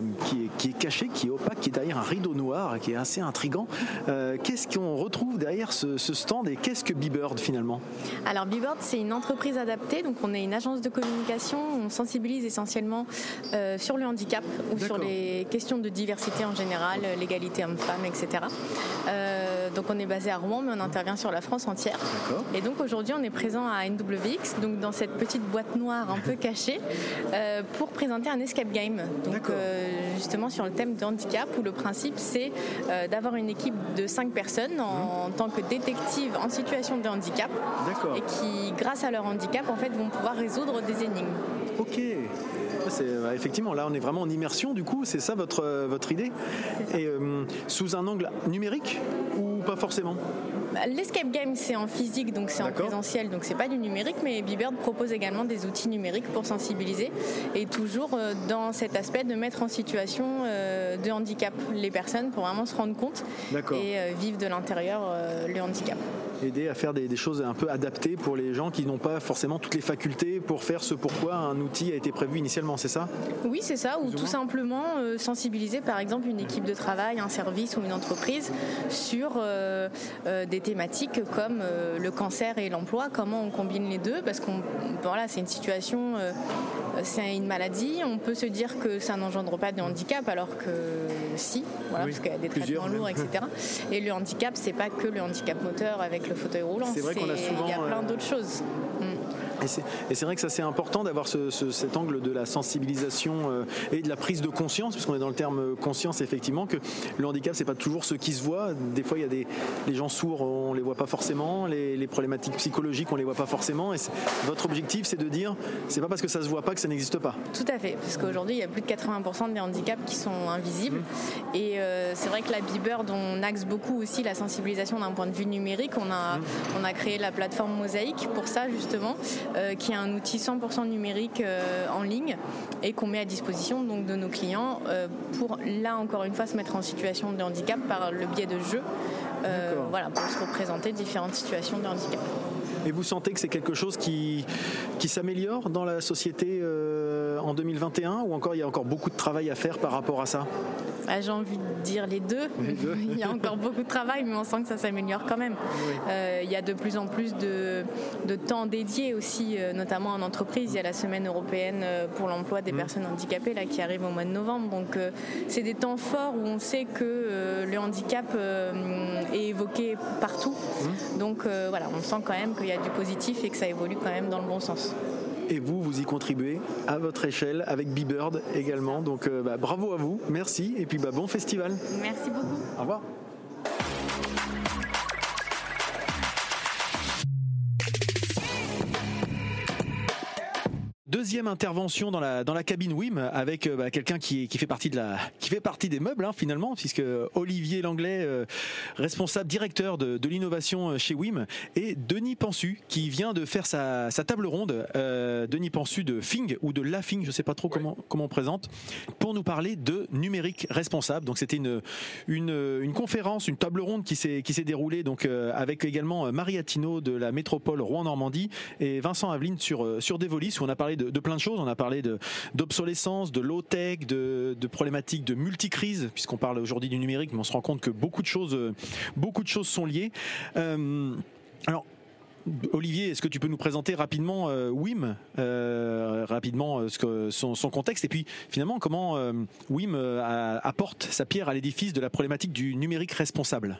qui, est, caché, qui est opaque, qui est derrière un rideau noir, qui est assez intrigant. Euh, qu'est-ce qu'on retrouve derrière ce, stand et qu'est-ce que B-Bird finalement? Alors B-Bird, c'est une entreprise adaptée, donc on est une agence de communication, on sensibilise essentiellement sur le handicap ou sur les questions de diversité en général, l'égalité homme-femme, etc. donc on est basé à Rouen, mais on intervient sur la France entière. Et donc aujourd'hui, on est présent à NWX, donc dans cette petite boîte noire un peu <laughs> cachée, euh, pour présenter un escape game. Donc euh, justement sur le thème de handicap, où le principe c'est euh, d'avoir une équipe de 5 personnes en, mhm. tant que détective en situation de handicap, et qui, grâce à leur handicap, en fait, vont pouvoir résoudre des énigmes. Ok. Bah, effectivement, là, on est vraiment en immersion, du coup, c'est ça votre, votre idée? Et sous un angle numérique ou pas forcément? Bah, L'escape game, c'est en physique, donc c'est en présentiel, donc c'est pas du numérique, mais Bibird propose également des outils numériques pour sensibiliser et toujours euh, dans cet aspect de mettre en situation euh, de handicap les personnes pour vraiment se rendre compte et euh, vivre de l'intérieur le handicap aider à faire des, choses un peu adaptées pour les gens qui n'ont pas forcément toutes les facultés pour faire ce pourquoi un outil a été prévu initialement, c'est ça? Oui, c'est ça, ou tout simplement euh, sensibiliser par exemple une équipe de travail, un service ou une entreprise sur euh, euh, des thématiques comme le cancer et l'emploi, comment on combine les deux, parce qu'on voilà, c'est une situation, c'est une maladie, on peut se dire que ça n'engendre pas de handicap alors que si, voilà, parce qu'il y a des traitements lourds, etc. Et le handicap, c'est pas que le handicap moteur avec le fauteuil roulant. C'est vrai qu'on a souvent. Il y a plein d'autres choses. Et c'est vrai que ça c'est important d'avoir cet angle de la sensibilisation euh, et de la prise de conscience, puisqu'on est dans le terme conscience effectivement, que le handicap c'est pas toujours ce qui se voit. Des fois il y a des les gens sourds, on les voit pas forcément, les, problématiques psychologiques on les voit pas forcément. Et votre objectif c'est de dire c'est pas parce que ça se voit pas que ça n'existe pas. Tout à fait, parce qu'aujourd'hui il y a plus de 80% des handicaps qui sont invisibles. Mmh. Et euh, c'est vrai que la B-Bird on axe beaucoup aussi la sensibilisation d'un point de vue numérique. On a, mmh. on a créé la plateforme Mosaïque pour ça justement. Euh, qui est un outil 100% numérique euh, en ligne et qu'on met à disposition donc, de nos clients euh, pour, là encore une fois, se mettre en situation de handicap par le biais de jeux voilà, pour se représenter différentes situations de handicap. Et vous sentez que c'est quelque chose qui, qui s'améliore dans la société en 2021 ou encore il y a encore beaucoup de travail à faire par rapport à ça? Bah, J'ai envie de dire les deux. <laughs> il y a encore beaucoup de travail, mais on sent que ça s'améliore quand même. Euh, il y a de plus en plus de, de temps dédié aussi, euh, notamment en entreprise. Il y a la semaine européenne euh, pour l'emploi des mmh. personnes handicapées là, qui arrive au mois de novembre. Donc c'est des temps forts où on sait que le handicap est évoqué partout. Mmh. Donc voilà, on sent quand même qu'il y a du positif et que ça évolue quand même dans le bon sens et vous, vous y contribuez à votre échelle avec B-Bird également. Donc euh, bah, bravo à vous, merci et puis bah, bon festival. Merci beaucoup. Au revoir. Deuxième intervention dans la, dans la cabine WIM avec euh, bah, quelqu'un qui, qui, fait partie de la qui fait partie des meubles hein, finalement puisque Olivier Langlais euh, responsable directeur de, de l'innovation euh, chez WIM et Denis Pensu qui vient de faire sa, sa table ronde Denis Pensu de Fing ou de La Fing je sais pas trop comment comment on présente pour nous parler de numérique responsable. Donc c'était une, une, une conférence une table ronde qui s'est déroulée donc avec également Marie Attino de la métropole Rouen Normandie et Vincent Aveline sur sur Devolis où on a parlé de, plein de choses. On a parlé d'obsolescence, de, low-tech, de, problématiques de multicrise, puisqu'on parle aujourd'hui du numérique, mais on se rend compte que beaucoup de choses, beaucoup de choses sont liées. Euh, alors, Olivier, est-ce que tu peux nous présenter rapidement euh, WIM, euh, rapidement son, contexte, et puis finalement comment WIM apporte sa pierre à l'édifice de la problématique du numérique responsable?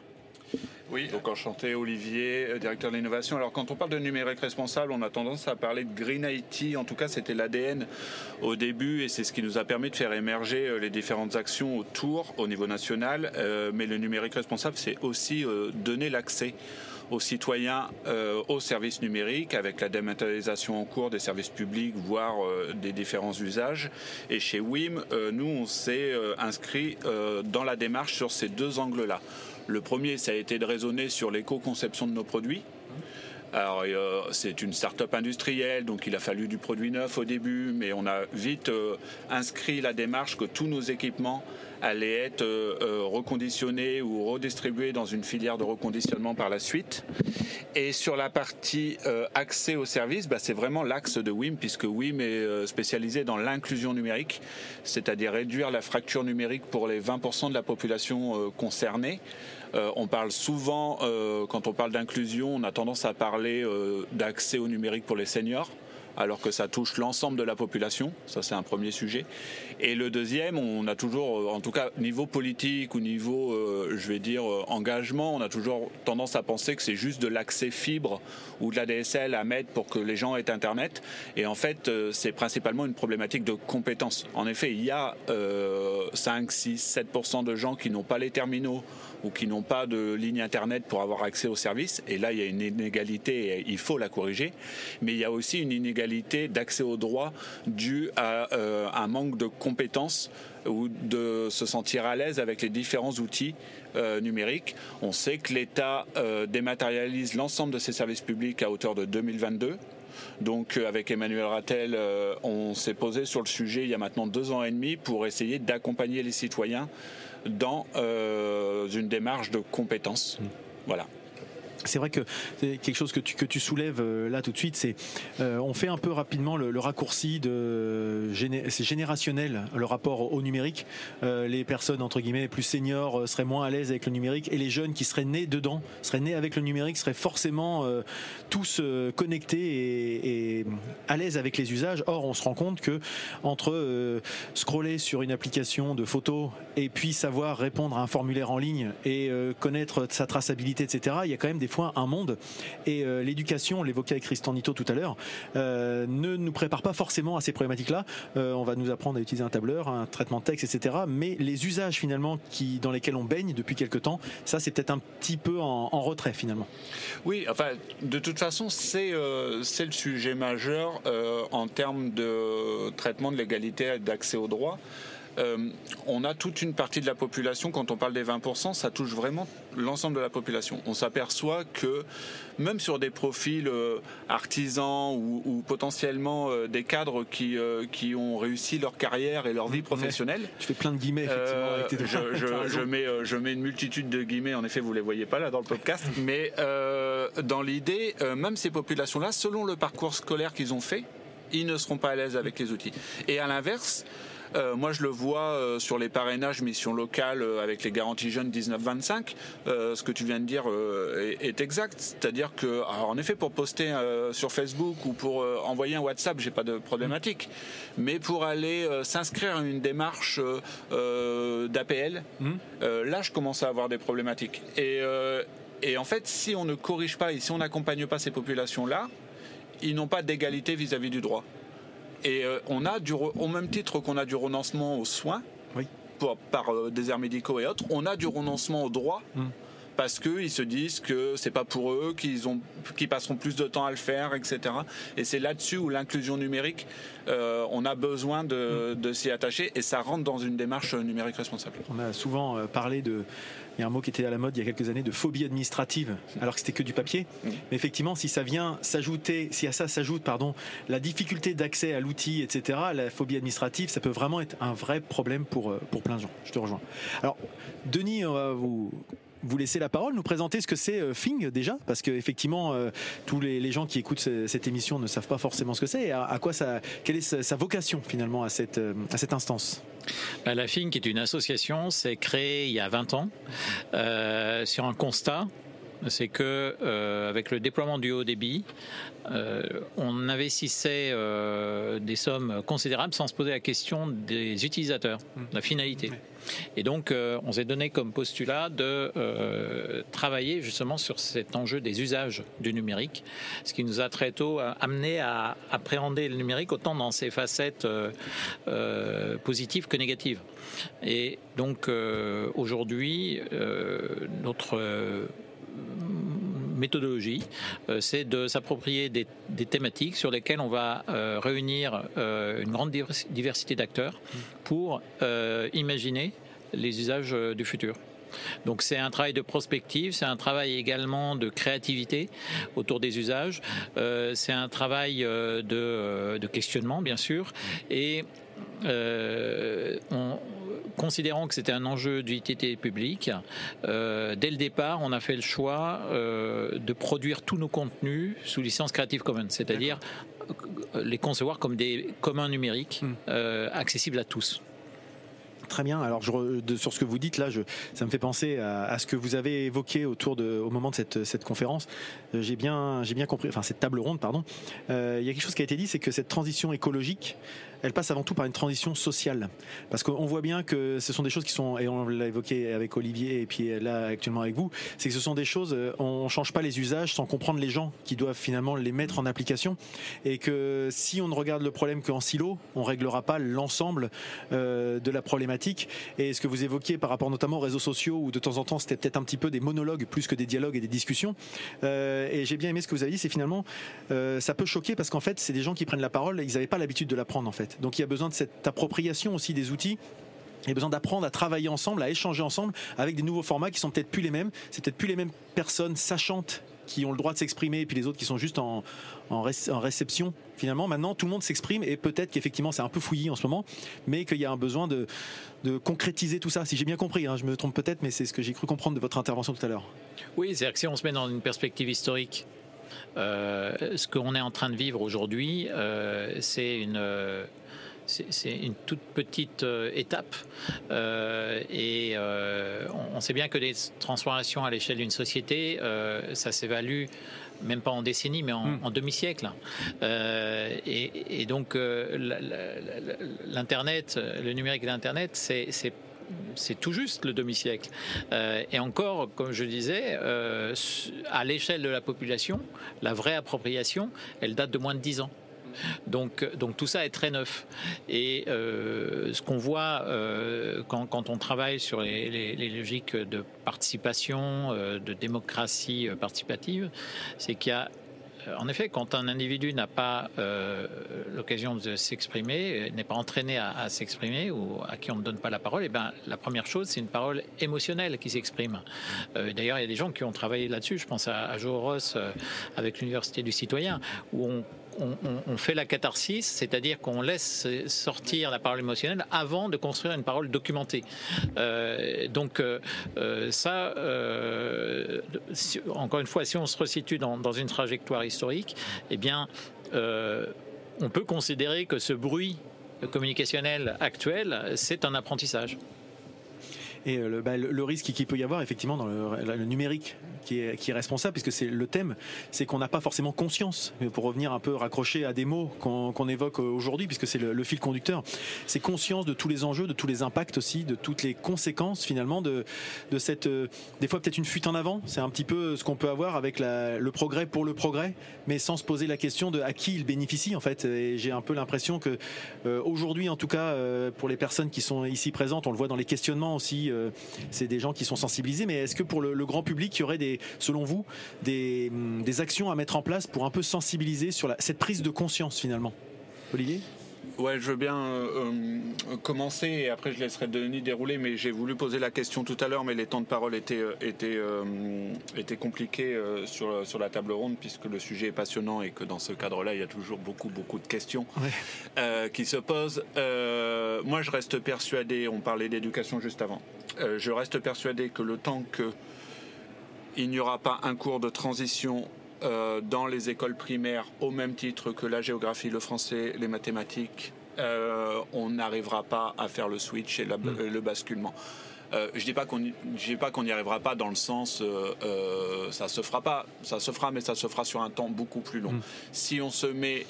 Oui, donc enchanté Olivier, euh, directeur de l'innovation. Alors quand on parle de numérique responsable, on a tendance à parler de Green IT. En tout cas, c'était l'ADN au début et c'est ce qui nous a permis de faire émerger euh, les différentes actions autour au niveau national. Euh, mais le numérique responsable, c'est aussi donner l'accès aux citoyens aux services numériques avec la dématérialisation en cours des services publics, voire des différents usages. Et chez WIM, nous, on s'est inscrit dans la démarche sur ces deux angles-là. Le premier, ça a été de raisonner sur l'éco-conception de nos produits. Alors, euh, c'est une start-up industrielle, donc il a fallu du produit neuf au début, mais on a vite euh, inscrit la démarche que tous nos équipements allaient être euh, reconditionnés ou redistribués dans une filière de reconditionnement par la suite. Et sur la partie accès aux services, bah, c'est vraiment l'axe de WIM, puisque WIM est spécialisé dans l'inclusion numérique, c'est-à-dire réduire la fracture numérique pour les 20% de la population concernée. Euh, on parle souvent, euh, quand on parle d'inclusion, on a tendance à parler euh, d'accès au numérique pour les seniors alors que ça touche l'ensemble de la population. Ça, c'est un premier sujet. Et le deuxième, on a toujours, en tout cas, niveau politique ou niveau, je vais dire, engagement, on a toujours tendance à penser que c'est juste de l'accès fibre ou de la DSL à mettre pour que les gens aient Internet. Et en fait, c'est principalement une problématique de compétences. En effet, il y a 5, 6, 7% de gens qui n'ont pas les terminaux ou qui n'ont pas de ligne Internet pour avoir accès aux services. Et là, il y a une inégalité et il faut la corriger. Mais il y a aussi une inégalité d'accès aux droits due à euh, un manque de compétences ou de se sentir à l'aise avec les différents outils euh, numériques. On sait que l'État euh, dématérialise l'ensemble de ses services publics à hauteur de 2022. Donc avec Emmanuel Rattel, on s'est posé sur le sujet il y a maintenant deux ans et demi pour essayer d'accompagner les citoyens dans euh, une démarche de compétence. Mmh. Voilà. C'est vrai que c'est quelque chose que tu, que tu soulèves euh, là tout de suite, c'est euh, on fait un peu rapidement le, raccourci de c'est générationnel le rapport au numérique. Euh, les personnes entre guillemets plus seniors seraient moins à l'aise avec le numérique et les jeunes qui seraient nés dedans, seraient nés avec le numérique, seraient forcément tous connectés et, et, à l'aise avec les usages. Or, on se rend compte que entre scroller sur une application de photos et puis savoir répondre à un formulaire en ligne et connaître sa traçabilité, etc. Il y a quand même des fois un monde. Et euh, l'éducation, on l'évoquait avec Tristan Nito tout à l'heure, euh, ne nous prépare pas forcément à ces problématiques-là. Euh, on va nous apprendre à utiliser un tableur, un traitement de texte, etc. Mais les usages finalement qui, dans lesquels on baigne depuis quelques temps, ça c'est peut-être un petit peu en, retrait finalement. Oui, enfin, de toute façon, c'est le sujet majeur en termes de traitement de l'égalité d'accès aux droits. Euh, on a toute une partie de la population, quand on parle des 20%, ça touche vraiment l'ensemble de la population. On s'aperçoit que même sur des profils euh, artisans ou, potentiellement euh, des cadres qui, qui ont réussi leur carrière et leur vie professionnelle. Je fais plein de guillemets, effectivement. <laughs> je, mets, je mets une multitude de guillemets, en effet, vous ne les voyez pas là dans le podcast, <laughs> mais dans l'idée, même ces populations-là, selon le parcours scolaire qu'ils ont fait, ils ne seront pas à l'aise avec les outils. Et à l'inverse, euh, moi, je le vois euh, sur les parrainages mission locale euh, avec les garanties jeunes 19-25. ce que tu viens de dire est, exact. C'est-à-dire que, en effet, pour poster sur Facebook ou pour envoyer un WhatsApp, j'ai pas de problématique. Mais pour aller s'inscrire à une démarche d'APL, mmh. là, je commence à avoir des problématiques. Et, et en fait, si on ne corrige pas et si on n'accompagne pas ces populations-là, ils n'ont pas d'égalité vis-à-vis du droit. Et euh, on a du, au même titre qu'on a du renoncement aux soins, par euh, déserts médicaux et autres, on a du renoncement au droit. Hmm. Parce qu'ils se disent que c'est pas pour eux, qu'ils ont, qu'ils passeront plus de temps à le faire, etc. Et c'est là-dessus où l'inclusion numérique, euh, on a besoin de, hmm. de s'y attacher, et ça rentre dans une démarche numérique responsable. On a souvent parlé de il y a un mot qui était à la mode il y a quelques années de phobie administrative, alors que c'était que du papier. Mais effectivement, si ça vient s'ajouter, si à ça s'ajoute, pardon, la difficulté d'accès à l'outil, etc., la phobie administrative, ça peut vraiment être un vrai problème pour, euh, pour plein de gens. Je te rejoins. Alors, Denis, on va vous vous laisser la parole, nous présenter ce que c'est euh, Fing déjà, parce que effectivement euh, tous les, gens qui écoutent cette émission ne savent pas forcément ce que c'est. À, quoi ça, quelle est sa, vocation finalement à cette euh, à instance? La Fing, qui est une association, s'est créée il y a 20 ans sur un constat c'est que avec le déploiement du haut débit, on investissait des sommes considérables sans se poser la question des utilisateurs, de la finalité. Et donc, euh, on s'est donné comme postulat de euh, travailler justement sur cet enjeu des usages du numérique, ce qui nous a très tôt euh, amené à appréhender le numérique autant dans ses facettes positives que négatives. Et donc, aujourd'hui, notre méthodologie, c'est de s'approprier des, thématiques sur lesquelles on va réunir une grande diversité d'acteurs pour imaginer les usages euh, du futur. Donc c'est un travail de prospective, c'est un travail également de créativité autour des usages, euh, c'est un travail euh, de, questionnement bien sûr, et considérant que c'était un enjeu d'utilité publique, dès le départ, on a fait le choix de produire tous nos contenus sous licence Creative Commons, c'est-à-dire les concevoir comme des communs numériques hmm. accessibles à tous. Très bien. Alors, sur ce que vous dites là, ça me fait penser à, ce que vous avez évoqué autour de, au moment de cette, conférence. Euh, j'ai bien, j'ai bien compris, enfin cette table ronde, pardon. Euh, il y a quelque chose qui a été dit, c'est que cette transition écologique, elle passe avant tout par une transition sociale. Parce qu'on voit bien que ce sont des choses qui sont, et on l'a évoqué avec Olivier et puis là actuellement avec vous, c'est que ce sont des choses, euh, on ne change pas les usages sans comprendre les gens qui doivent finalement les mettre en application. Et que si on ne regarde le problème qu'en silo, on réglera pas l'ensemble euh, de la problématique. Et ce que vous évoquiez par rapport notamment aux réseaux sociaux, où de temps en temps c'était peut-être un petit peu des monologues plus que des dialogues et des discussions. Euh, et j'ai bien aimé ce que vous avez dit, c'est finalement, ça peut choquer parce qu'en fait, c'est des gens qui prennent la parole, ils n'avaient pas l'habitude de la prendre en fait. Donc il y a besoin de cette appropriation aussi des outils. Il y a besoin d'apprendre à travailler ensemble, à échanger ensemble avec des nouveaux formats qui sont peut-être plus les mêmes. C'est peut-être plus les mêmes personnes sachantes qui ont le droit de s'exprimer et puis les autres qui sont juste en, réception. Finalement, maintenant, tout le monde s'exprime et peut-être qu'effectivement, c'est un peu fouillis en ce moment, mais qu'il y a un besoin de, concrétiser tout ça. Si j'ai bien compris, hein, je me trompe peut-être, mais c'est ce que j'ai cru comprendre de votre intervention tout à l'heure. Oui, c'est-à-dire que si on se met dans une perspective historique, ce qu'on est en train de vivre aujourd'hui, euh, c'est une c'est une toute petite euh, étape. Euh, et euh, on, sait bien que les transformations à l'échelle d'une société, ça s'évalue même pas en décennies, mais en, hmm. demi-siècle. Et, donc, l'Internet, le numérique et l'Internet, c'est c'est tout juste le demi-siècle. et encore, comme je disais, à l'échelle de la population, la vraie appropriation, elle date de moins de 10 ans. Donc, donc tout ça est très neuf. Et euh, ce qu'on voit euh, quand, on travaille sur les, logiques de participation, euh, de démocratie participative, c'est qu'il y a en effet, quand un individu n'a pas l'occasion de s'exprimer, n'est pas entraîné à, s'exprimer ou à qui on ne donne pas la parole, eh ben, la première chose, c'est une parole émotionnelle qui s'exprime. D'ailleurs, il y a des gens qui ont travaillé là-dessus. Je pense à, à Joe Ross avec l'Université du Citoyen, où on on, fait la catharsis, c'est-à-dire qu'on laisse sortir la parole émotionnelle avant de construire une parole documentée. Euh, donc euh, euh, ça, encore une fois, si on se resitue dans, une trajectoire historique, eh bien, on peut considérer que ce bruit communicationnel actuel, c'est un apprentissage. Et bah, le, risque qu'il peut y avoir effectivement dans le numérique qui est, responsable, puisque c'est le thème, c'est qu'on n'a pas forcément conscience, pour revenir un peu raccrocher à des mots qu'on évoque aujourd'hui, puisque c'est le, fil conducteur, c'est conscience de tous les enjeux, de tous les impacts aussi, de toutes les conséquences finalement de, cette, euh, des fois peut-être une fuite en avant, c'est un petit peu ce qu'on peut avoir avec le progrès pour le progrès, mais sans se poser la question de à qui il bénéficie en fait. Et j'ai un peu l'impression que euh, aujourd'hui, en tout cas, euh, pour les personnes qui sont ici présentes, on le voit dans les questionnements aussi, c'est des gens qui sont sensibilisés, mais est-ce que pour le, le grand public, il y aurait des selon vous, hum, des, actions à mettre en place pour un peu sensibiliser sur cette prise de conscience finalement? Olivier? Ouais, je veux bien euh, euh, commencer et après je laisserai Denis dérouler, mais j'ai voulu poser la question tout à l'heure, mais les temps de parole étaient, euh, étaient, compliqués sur, sur la table ronde puisque le sujet est passionnant et que dans ce cadre-là, il y a toujours beaucoup, beaucoup de questions qui se posent. moi, je reste persuadé, on parlait d'éducation juste avant, je reste persuadé que le temps que il n'y aura pas un cours de transition euh, dans les écoles primaires au même titre que la géographie, le français, les mathématiques. Euh, on n'arrivera pas à faire le switch et mm. le basculement. Euh, je dis pas qu'on dis pas qu'on n'y arrivera pas dans le sens ça se fera pas, ça se fera, mais ça se fera sur un temps beaucoup plus long. Mm. Si on se met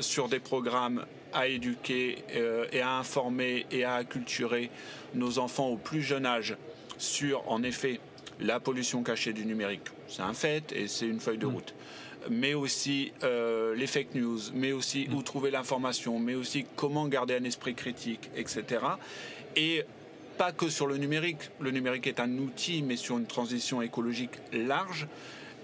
sur des programmes à éduquer et à informer et à acculturer nos enfants au plus jeune âge sur, en effet, la pollution cachée du numérique, c'est un fait et c'est une feuille de mm. route. Mais aussi euh, les fake news, mais aussi mm. où trouver l'information, mais aussi comment garder un esprit critique, etc. Et pas que sur le numérique. Le numérique est un outil, mais sur une transition écologique large.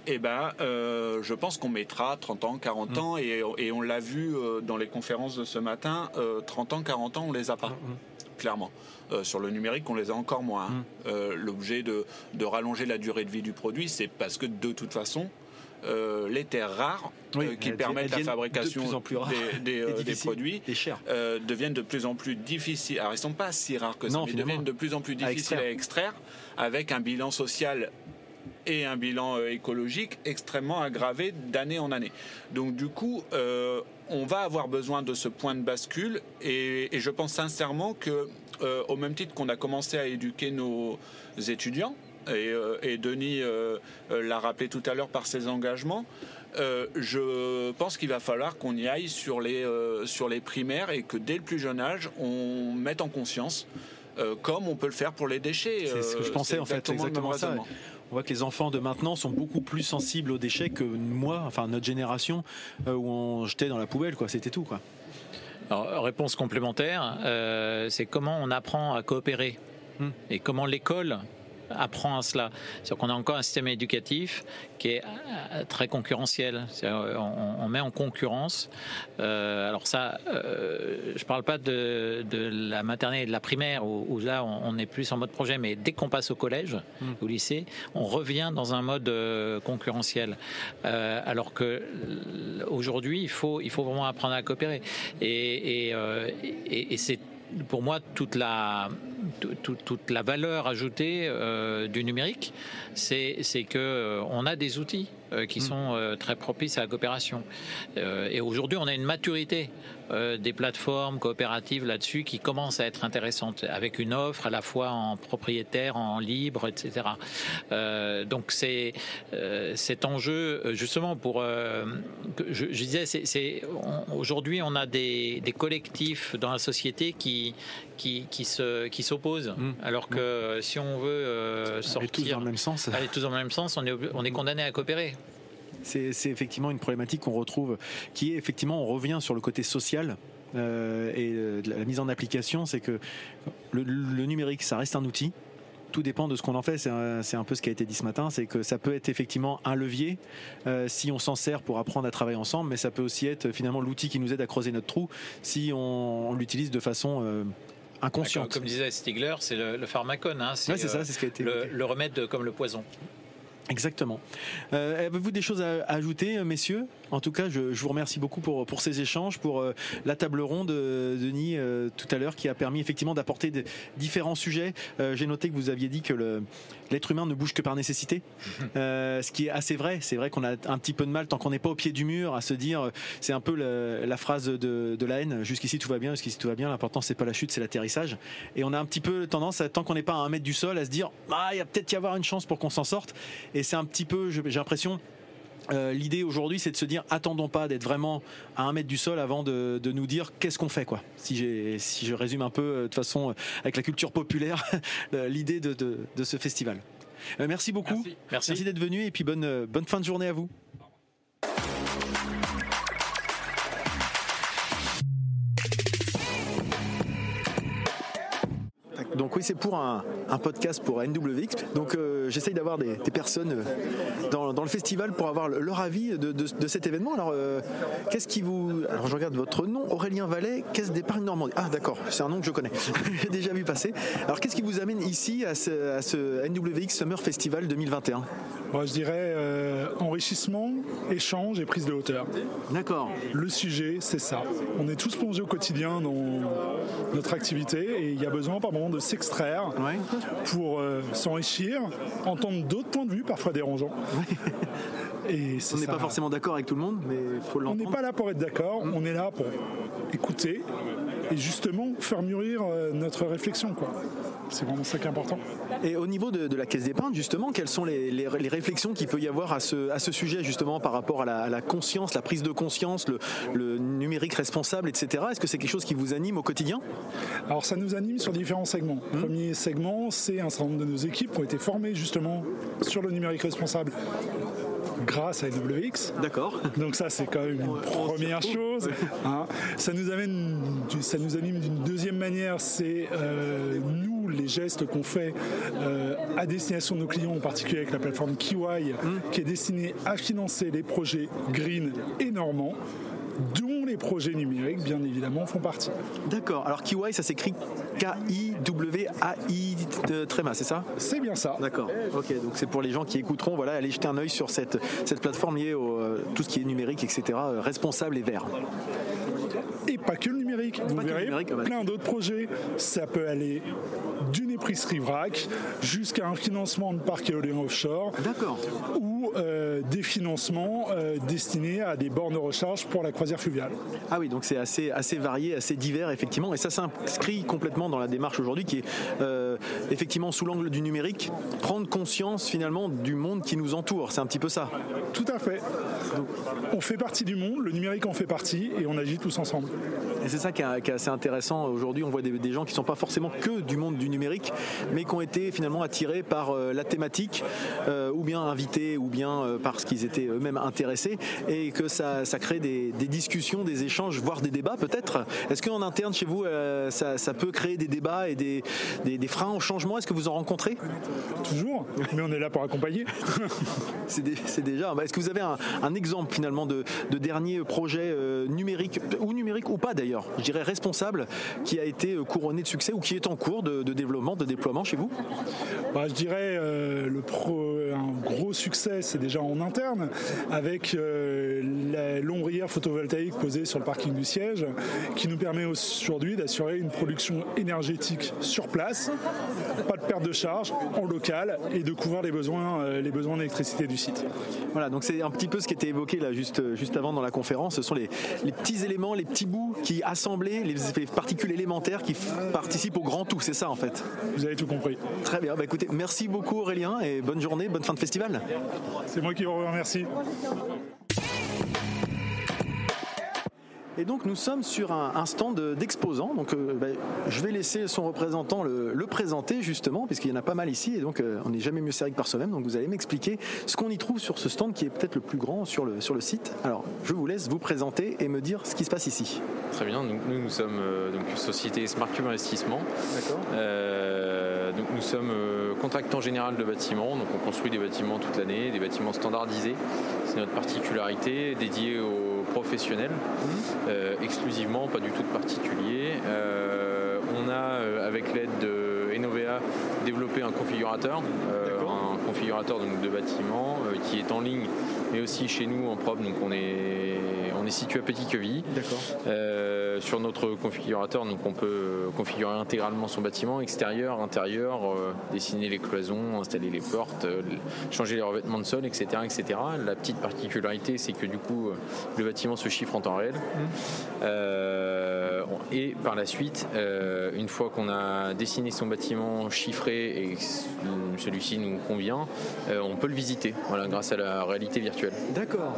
Eh ben, euh, je pense qu'on mettra 30 ans, 40 mm. ans, et, on l'a vu euh, dans les conférences de ce matin, 30 ans, 40 ans, on les a pas, clairement. Euh, sur le numérique, on les a encore moins. Mmh. Euh, l'objet de, rallonger la durée de vie du produit, c'est parce que de toute façon, euh, les terres rares qui permettent la fabrication des, <laughs> produits deviennent de plus en plus difficiles. Alors, ils ne sont pas si rares que ça, mais deviennent de plus en plus difficiles à extraire, avec un bilan social et un bilan écologique extrêmement aggravé d'année en année. Donc du coup, on va avoir besoin de ce point de bascule et, et je pense sincèrement que euh, au même titre qu'on a commencé à éduquer nos étudiants, et, euh, Denis euh, l'a rappelé tout à l'heure par ses engagements, je pense qu'il va falloir qu'on y aille sur les, sur les primaires et que dès le plus jeune âge, on mette en conscience, comme on peut le faire pour les déchets. C'est ce que je pensais en fait, exactement ça. On voit que les enfants de maintenant sont beaucoup plus sensibles aux déchets que moi, enfin notre génération, où on jetait dans la poubelle, quoi. C'était tout, quoi. Alors, réponse complémentaire, euh, c'est comment on apprend à coopérer hmm. et comment l'école apprend à cela. C'est qu'on a encore un système éducatif qui est euh, très concurrentiel. On, met en concurrence. Euh, alors ça, euh, je parle pas de, la maternelle et de la primaire où, là on, est plus en mode projet, mais dès qu'on passe au collège, hmm. au lycée, on revient dans un mode concurrentiel. alors que aujourd'hui, il faut, il faut vraiment apprendre à coopérer. Et, et, et c'est pour moi toute la toute, la valeur ajoutée euh, du numérique, c'est que euh, on a des outils qui mm. sont très propices à la coopération. et aujourd'hui, on a une maturité des plateformes coopératives là-dessus qui commence à être intéressante, avec une offre à la fois en propriétaire, en libre, etc. donc c'est cet enjeu justement pour je, disais, c'est aujourd'hui on a des, des collectifs dans la société qui qui, qui se qui s'opposent. Mmh. Alors que mmh. si on veut euh, sortir, aller tous dans le même sens, aller tous dans le même sens, on est on est condamné à coopérer. C'est effectivement une problématique qu'on retrouve, qui est effectivement, on revient sur le côté social euh, et euh, la mise en application, c'est que le, numérique, ça reste un outil, tout dépend de ce qu'on en fait. C'est un, un, peu ce qui a été dit ce matin, c'est que ça peut être effectivement un levier euh, si on s'en sert pour apprendre à travailler ensemble, mais ça peut aussi être finalement l'outil qui nous aide à creuser notre trou si on, on l'utilise de façon euh, inconsciente. Comme, disait Stigler, c'est le, le, pharmacone, hein, c'est ouais, ça, c'est ce qui a été le, le remède comme le poison. Exactement. Euh, Avez-vous des choses à, ajouter, messieurs? En tout cas, je, je, vous remercie beaucoup pour, pour ces échanges, pour euh, la table ronde, euh, Denis, euh, tout à l'heure, qui a permis effectivement d'apporter différents sujets. Euh, j'ai noté que vous aviez dit que l'être humain ne bouge que par nécessité, euh, ce qui est assez vrai. C'est vrai qu'on a un petit peu de mal, tant qu'on n'est pas au pied du mur, à se dire, c'est un peu la, la phrase de, de, la haine, jusqu'ici tout va bien, jusqu'ici tout va bien, l'important c'est pas la chute, c'est l'atterrissage. Et on a un petit peu tendance, à, tant qu'on n'est pas à un mètre du sol, à se dire, ah, il y a peut-être y avoir une chance pour qu'on s'en sorte. Et c'est un petit peu, j'ai l'impression, euh, l'idée aujourd'hui, c'est de se dire attendons pas d'être vraiment à un mètre du sol avant de, de nous dire qu'est-ce qu'on fait quoi. Si, si je résume un peu euh, de façon euh, avec la culture populaire <laughs> l'idée de, de, de, ce festival. Merci beaucoup. Merci, merci. merci d'être venu et puis bonne, bonne fin de journée à vous. Donc oui, c'est pour un, podcast pour NWX. Donc euh, j'essaye d'avoir des, personnes dans, dans, le festival pour avoir leur avis de cet événement. Alors euh, qu'est-ce qui vous... Alors je regarde votre nom, Aurélien Vallet, Caisse d'épargne Normandie. Ah d'accord, c'est un nom que je connais. <laughs> J'ai déjà vu passer. Alors qu'est-ce qui vous amène ici à ce, à ce NWX Summer Festival 2021 Moi je dirais euh, enrichissement, échange et prise de hauteur. D'accord. Le sujet, c'est ça. On est tous plongés au quotidien dans notre activité et il y a besoin par moment de s'extraire ouais. pour euh, s'enrichir, entendre d'autres points de vue, parfois dérangeants. Et on n'est pas forcément d'accord avec tout le monde, mais il faut l'entendre. On n'est pas là pour être d'accord, mmh. on est là pour écouter et justement faire mûrir euh, notre réflexion. C'est vraiment ça qui est important. Et au niveau de, de la caisse d'épargne, justement, quelles sont les, les, les réflexions qu'il peut y avoir à ce, à ce, sujet, justement, par rapport à la, à la conscience, la prise de conscience, le, le numérique responsable, etc. Est-ce que c'est quelque chose qui vous anime au quotidien? Alors, ça nous anime sur différents segments. Mmh. premier segment, c'est un certain nombre de nos équipes qui ont été formées, justement, sur le numérique responsable grâce à WX. D'accord. Donc ça c'est quand même une première chose. Hein. Ça nous amène, ça nous anime d'une deuxième manière, c'est euh, nous les gestes qu'on fait euh, à destination de nos clients, en particulier avec la plateforme Kiwai, mmh. qui est destinée à financer les projets green et normands dont les projets numériques, bien évidemment, font partie. D'accord. Alors Kiwai, ça s'écrit K-I-W-A-I tréma, c'est ça? C'est bien ça. D'accord. Ok, donc c'est pour les gens qui écouteront, voilà, allez jeter un œil sur cette, cette plateforme liée au euh, tout ce qui est numérique, etc., euh, responsable et vert. Et pas que le numérique. Vous pas verrez, numérique, ah, plein d'autres projets. Ça peut aller d'une épicerie vrac jusqu'à un financement de parcs éoliens offshore. D'accord. Ou euh, des financements euh, destinés à des bornes de recharge pour la croisière fluviale. Ah oui, donc c'est assez, assez varié, assez divers, effectivement. Et ça s'inscrit complètement dans la démarche aujourd'hui qui est euh, effectivement sous l'angle du numérique, prendre conscience finalement du monde qui nous entoure. C'est un petit peu ça. Tout à fait. Donc, on fait partie du monde, le numérique en fait partie et on agit tous ensemble. Et c'est ça qui est, qui est, assez intéressant. Aujourd'hui, on voit des, des gens qui ne sont pas forcément que du monde du numérique, mais qui ont été finalement attirés par euh, la thématique, euh, ou bien invités, ou bien euh, parce qu'ils étaient eux-mêmes intéressés, et que ça, ça crée des, des, discussions, des échanges, voire des débats peut-être. Est-ce qu'en interne chez vous, euh, ça, ça, peut créer des débats et des, des, des freins au changement? Est-ce que vous en rencontrez? Toujours, mais on est là pour accompagner. <laughs> c'est déjà. Est-ce que vous avez un, un exemple finalement de, de dernier projet numérique, ou numérique ou pas d'ailleurs, je dirais responsable, qui a été couronné de succès ou qui est en cours de, de développement, de déploiement chez vous? Bah, Je dirais euh, le pro, un gros succès, c'est déjà en interne, avec euh, la lombrière photovoltaïque posée sur le parking du siège, qui nous permet aujourd'hui d'assurer une production énergétique sur place, pas de perte de charge, en local, et de couvrir les besoins, euh, les besoins d'électricité du site. Voilà, donc c'est un petit peu ce qui était évoqué là juste, juste avant dans la conférence, ce sont les, les petits éléments, les petits bouts qui assemblés, les particules élémentaires qui participent au grand tout, c'est ça en fait? Vous avez tout compris. Très bien, bah écoutez, merci beaucoup Aurélien et bonne journée, bonne fin de festival. C'est moi qui vous remercie. Et donc nous sommes sur un, stand d'exposants. Donc euh, ben, je vais laisser son représentant le, présenter justement, puisqu'il y en a pas mal ici. Et donc euh, on n'est jamais mieux servi que par soi-même. Donc vous allez m'expliquer ce qu'on y trouve sur ce stand qui est peut-être le plus grand sur le, sur le site. Alors je vous laisse vous présenter et me dire ce qui se passe ici. Très bien. nous, nous sommes euh, donc société Smart Cube Investissement. D'accord. donc nous sommes contractant général de bâtiments. Donc on construit des bâtiments toute l'année, des bâtiments standardisés. C'est notre particularité dédiée aux professionnels, euh, exclusivement, pas du tout de particuliers. Euh, on a, euh, avec l'aide de Enovea, développé un configurateur, un configurateur donc, de bâtiment qui est en ligne, mais aussi chez nous en propre. Donc on est est situé à Petit Queville. D'accord. Euh, sur notre configurateur, donc on peut configurer intégralement son bâtiment, extérieur, intérieur, euh, dessiner les cloisons, installer les portes, euh, changer les revêtements de sol, etc., etc. La petite particularité, c'est que du coup, le bâtiment se chiffre en temps réel. Mmh. et par la suite, une fois qu'on a dessiné son bâtiment chiffré et celui-ci nous convient, on peut le visiter, voilà, grâce à la réalité virtuelle. D'accord.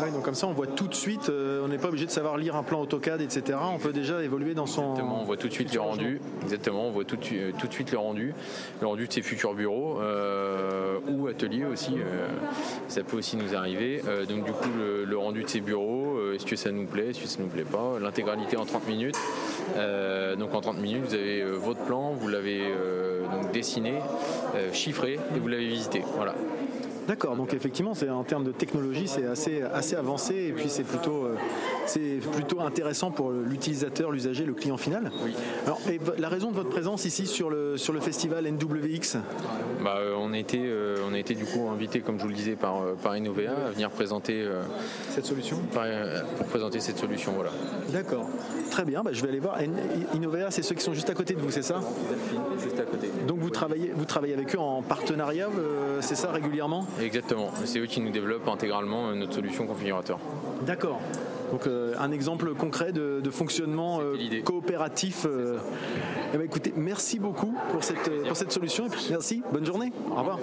Ah donc comme ça, on voit tout de suite euh, on n'est pas obligé de savoir lire un plan AutoCAD, etc. On peut déjà évoluer dans son. Exactement, on voit tout de suite le rendu. Exactement, on voit tout, tout, de suite le rendu. Le rendu de ses futurs bureaux euh, ou ateliers aussi. Euh, ça peut aussi nous arriver. donc, du coup, le, rendu de ses bureaux, est-ce que ça nous plaît, est-ce que ça nous plaît pas? L'intégralité en 30 minutes. donc, en 30 minutes, vous avez votre plan, vous l'avez donc dessiné, chiffré et vous l'avez visité. Voilà. D'accord, donc effectivement, c'est en termes de technologie, c'est assez, assez avancé et puis c'est plutôt, euh, c'est plutôt intéressant pour l'utilisateur, l'usager, le client final. Oui. Alors, et la raison de votre présence ici sur le, sur le festival NWX bah, euh, on, a été, euh, on a été du coup invité, comme je vous le disais, par, par Innovea à venir présenter cette solution? Pour présenter cette solution, voilà. D'accord, très bien, bah, je vais aller voir. Innovea, c'est ceux qui sont juste à côté de vous, c'est ça Juste à côté. Donc vous travaillez, vous travaillez avec eux en partenariat, c'est ça régulièrement Exactement. C'est eux qui nous développent intégralement euh, notre solution configurateur. D'accord. Donc euh, un exemple concret de, fonctionnement euh, coopératif. Eh ben, écoutez, merci beaucoup pour cette, pour cette solution. merci, bonne journée. Au revoir.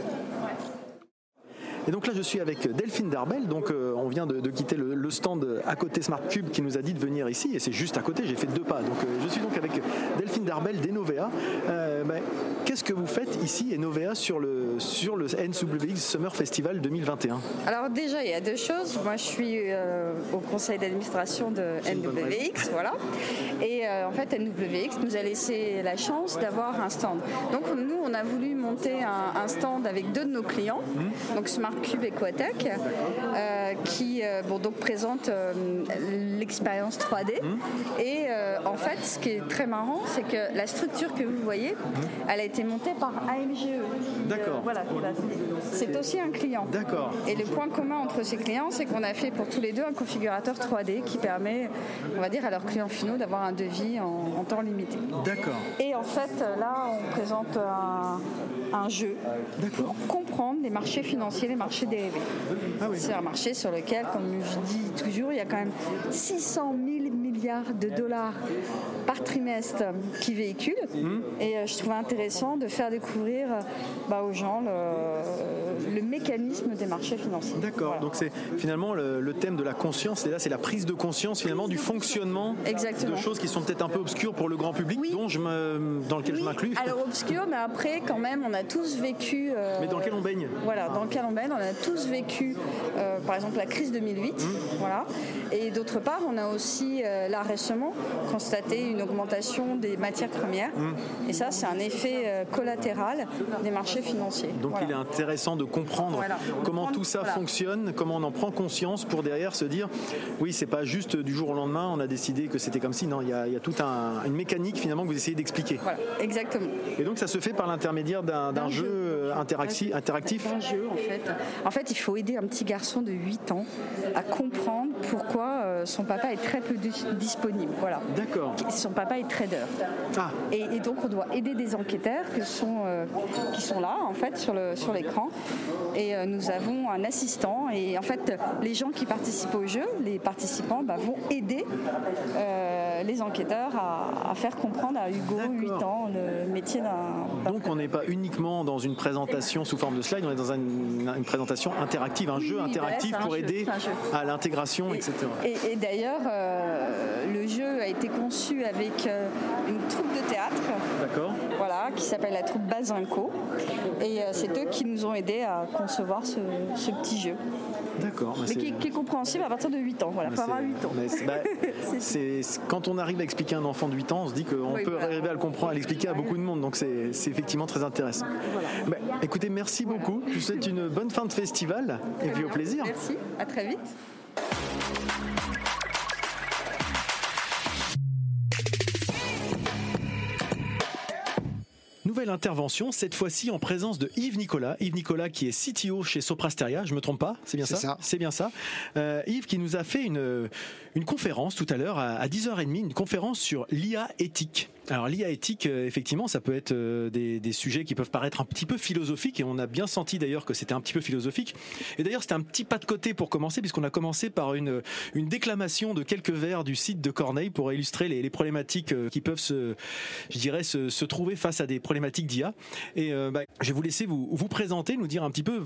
Et donc là, je suis avec Delphine Darbel. Donc, euh, on vient de, quitter le, stand à côté Smart Cube qui nous a dit de venir ici. Et c'est juste à côté, j'ai fait deux pas. Donc, euh, je suis donc avec Delphine Darbel d'Enovea. Euh, ben, qu'est-ce que vous faites ici, Enovea, sur le, sur le NWX Summer Festival 2021 Alors, déjà, il y a deux choses. Moi, je suis au conseil d'administration de NWX. <laughs> Voilà. Et en fait, NWX nous a laissé la chance d'avoir un stand. Donc, nous, on a voulu monter un, stand avec deux de nos clients. Mmh. Donc, Smart Cube Equatech, euh, qui euh, bon, donc présente euh, l'expérience 3D. Mmh. Et en fait, ce qui est très marrant, c'est que la structure que vous voyez, mmh. elle a été montée par AMGE. D'accord. Voilà, c'est aussi un client. D'accord. Et le point commun entre ces clients, c'est qu'on a fait pour tous les deux un configurateur 3D qui permet, on va dire, à leurs clients finaux d'avoir un devis en, temps limité. D'accord. Et en fait, là, on présente un, un jeu pour comprendre les marchés financiers, les marché dérivé. Ah C'est un marché sur lequel, comme je dis toujours, il y a quand même 600 000 milliards de dollars par trimestre qui véhiculent. Mmh. Et euh, je trouvais intéressant de faire découvrir bah, aux gens le, mécanisme des marchés financiers. D'accord, donc c'est finalement le, thème de la conscience, et là c'est la prise de conscience finalement du fonctionnement Exactement. de choses qui sont peut-être un peu obscures pour le grand public, dont je me, dans lequel je m'inclus. Alors obscures, mais après quand même on a tous vécu... Euh, mais dans lequel on baigne Voilà, dans lequel on baigne, on a tous vécu euh, par exemple la crise 2008, mmh. voilà. Et d'autre part, on a aussi là récemment constaté une augmentation des matières premières. Mmh. Et ça, c'est un effet euh, collatéral des marchés financiers. Donc il est intéressant de comprendre comment tout ça fonctionne, comment on en prend conscience pour derrière se dire, oui, c'est pas juste du jour au lendemain, on a décidé que c'était comme si. Non, il y a, il y a toute un, une mécanique finalement que vous essayez d'expliquer. Voilà, exactement. Et donc ça se fait par l'intermédiaire d'un jeu, euh, interactif, interactif Un jeu, en fait. En fait, il faut aider un petit garçon de 8 ans à comprendre pourquoi euh, son papa est très peu disponible. Voilà. D'accord. Son papa est trader. Ah. Et, donc on doit aider des enquêteurs que sont, euh, qui sont là en fait sur le sur l'écran. Et euh, nous avons un assistant. Et en fait, les gens qui participent au jeu, les participants, bah, vont aider euh, les enquêteurs à, faire comprendre à Hugo, 8 ans, le métier d'un. Donc on n'est pas uniquement dans une présentation sous forme de slide, on est dans une, présentation interactive, un jeu interactif pour aider à l'intégration, etc. Et, d'ailleurs, euh, le jeu a été conçu avec euh, une troupe de théâtre. Voilà, qui s'appelle la troupe Bazinco. Et c'est eux qui nous ont aidés à concevoir ce, petit jeu. D'accord. Mais qui, est compréhensible à partir de 8 ans. Voilà, 8 ans. Bah, <laughs> quand on arrive à expliquer à un enfant de 8 ans, on se dit qu'on peut arriver à le comprendre, à l'expliquer à beaucoup de monde. Donc c'est effectivement très intéressant. Bah, écoutez, merci beaucoup. Je vous souhaite une bonne fin de festival et puis au plaisir. Merci, à très vite. Nouvelle intervention, cette fois-ci en présence de Yves Nicolas. Yves Nicolas qui est CTO chez Soprasteria, je me trompe pas, c'est bien ça, C'est bien ça. Euh, Yves qui nous a fait une, une conférence tout à l'heure à, 10h30, une conférence sur l'IA éthique. Alors l'IA éthique, euh, effectivement, ça peut être euh, des, sujets qui peuvent paraître un petit peu philosophiques et on a bien senti d'ailleurs que c'était un petit peu philosophique. Et d'ailleurs c'était un petit pas de côté pour commencer puisqu'on a commencé par une, déclamation de quelques vers du site de Corneille pour illustrer les, problématiques qui peuvent se, je dirais, se, trouver face à des problématiques d'IA. Et euh, bah, je vais vous laisser vous, présenter, nous dire un petit peu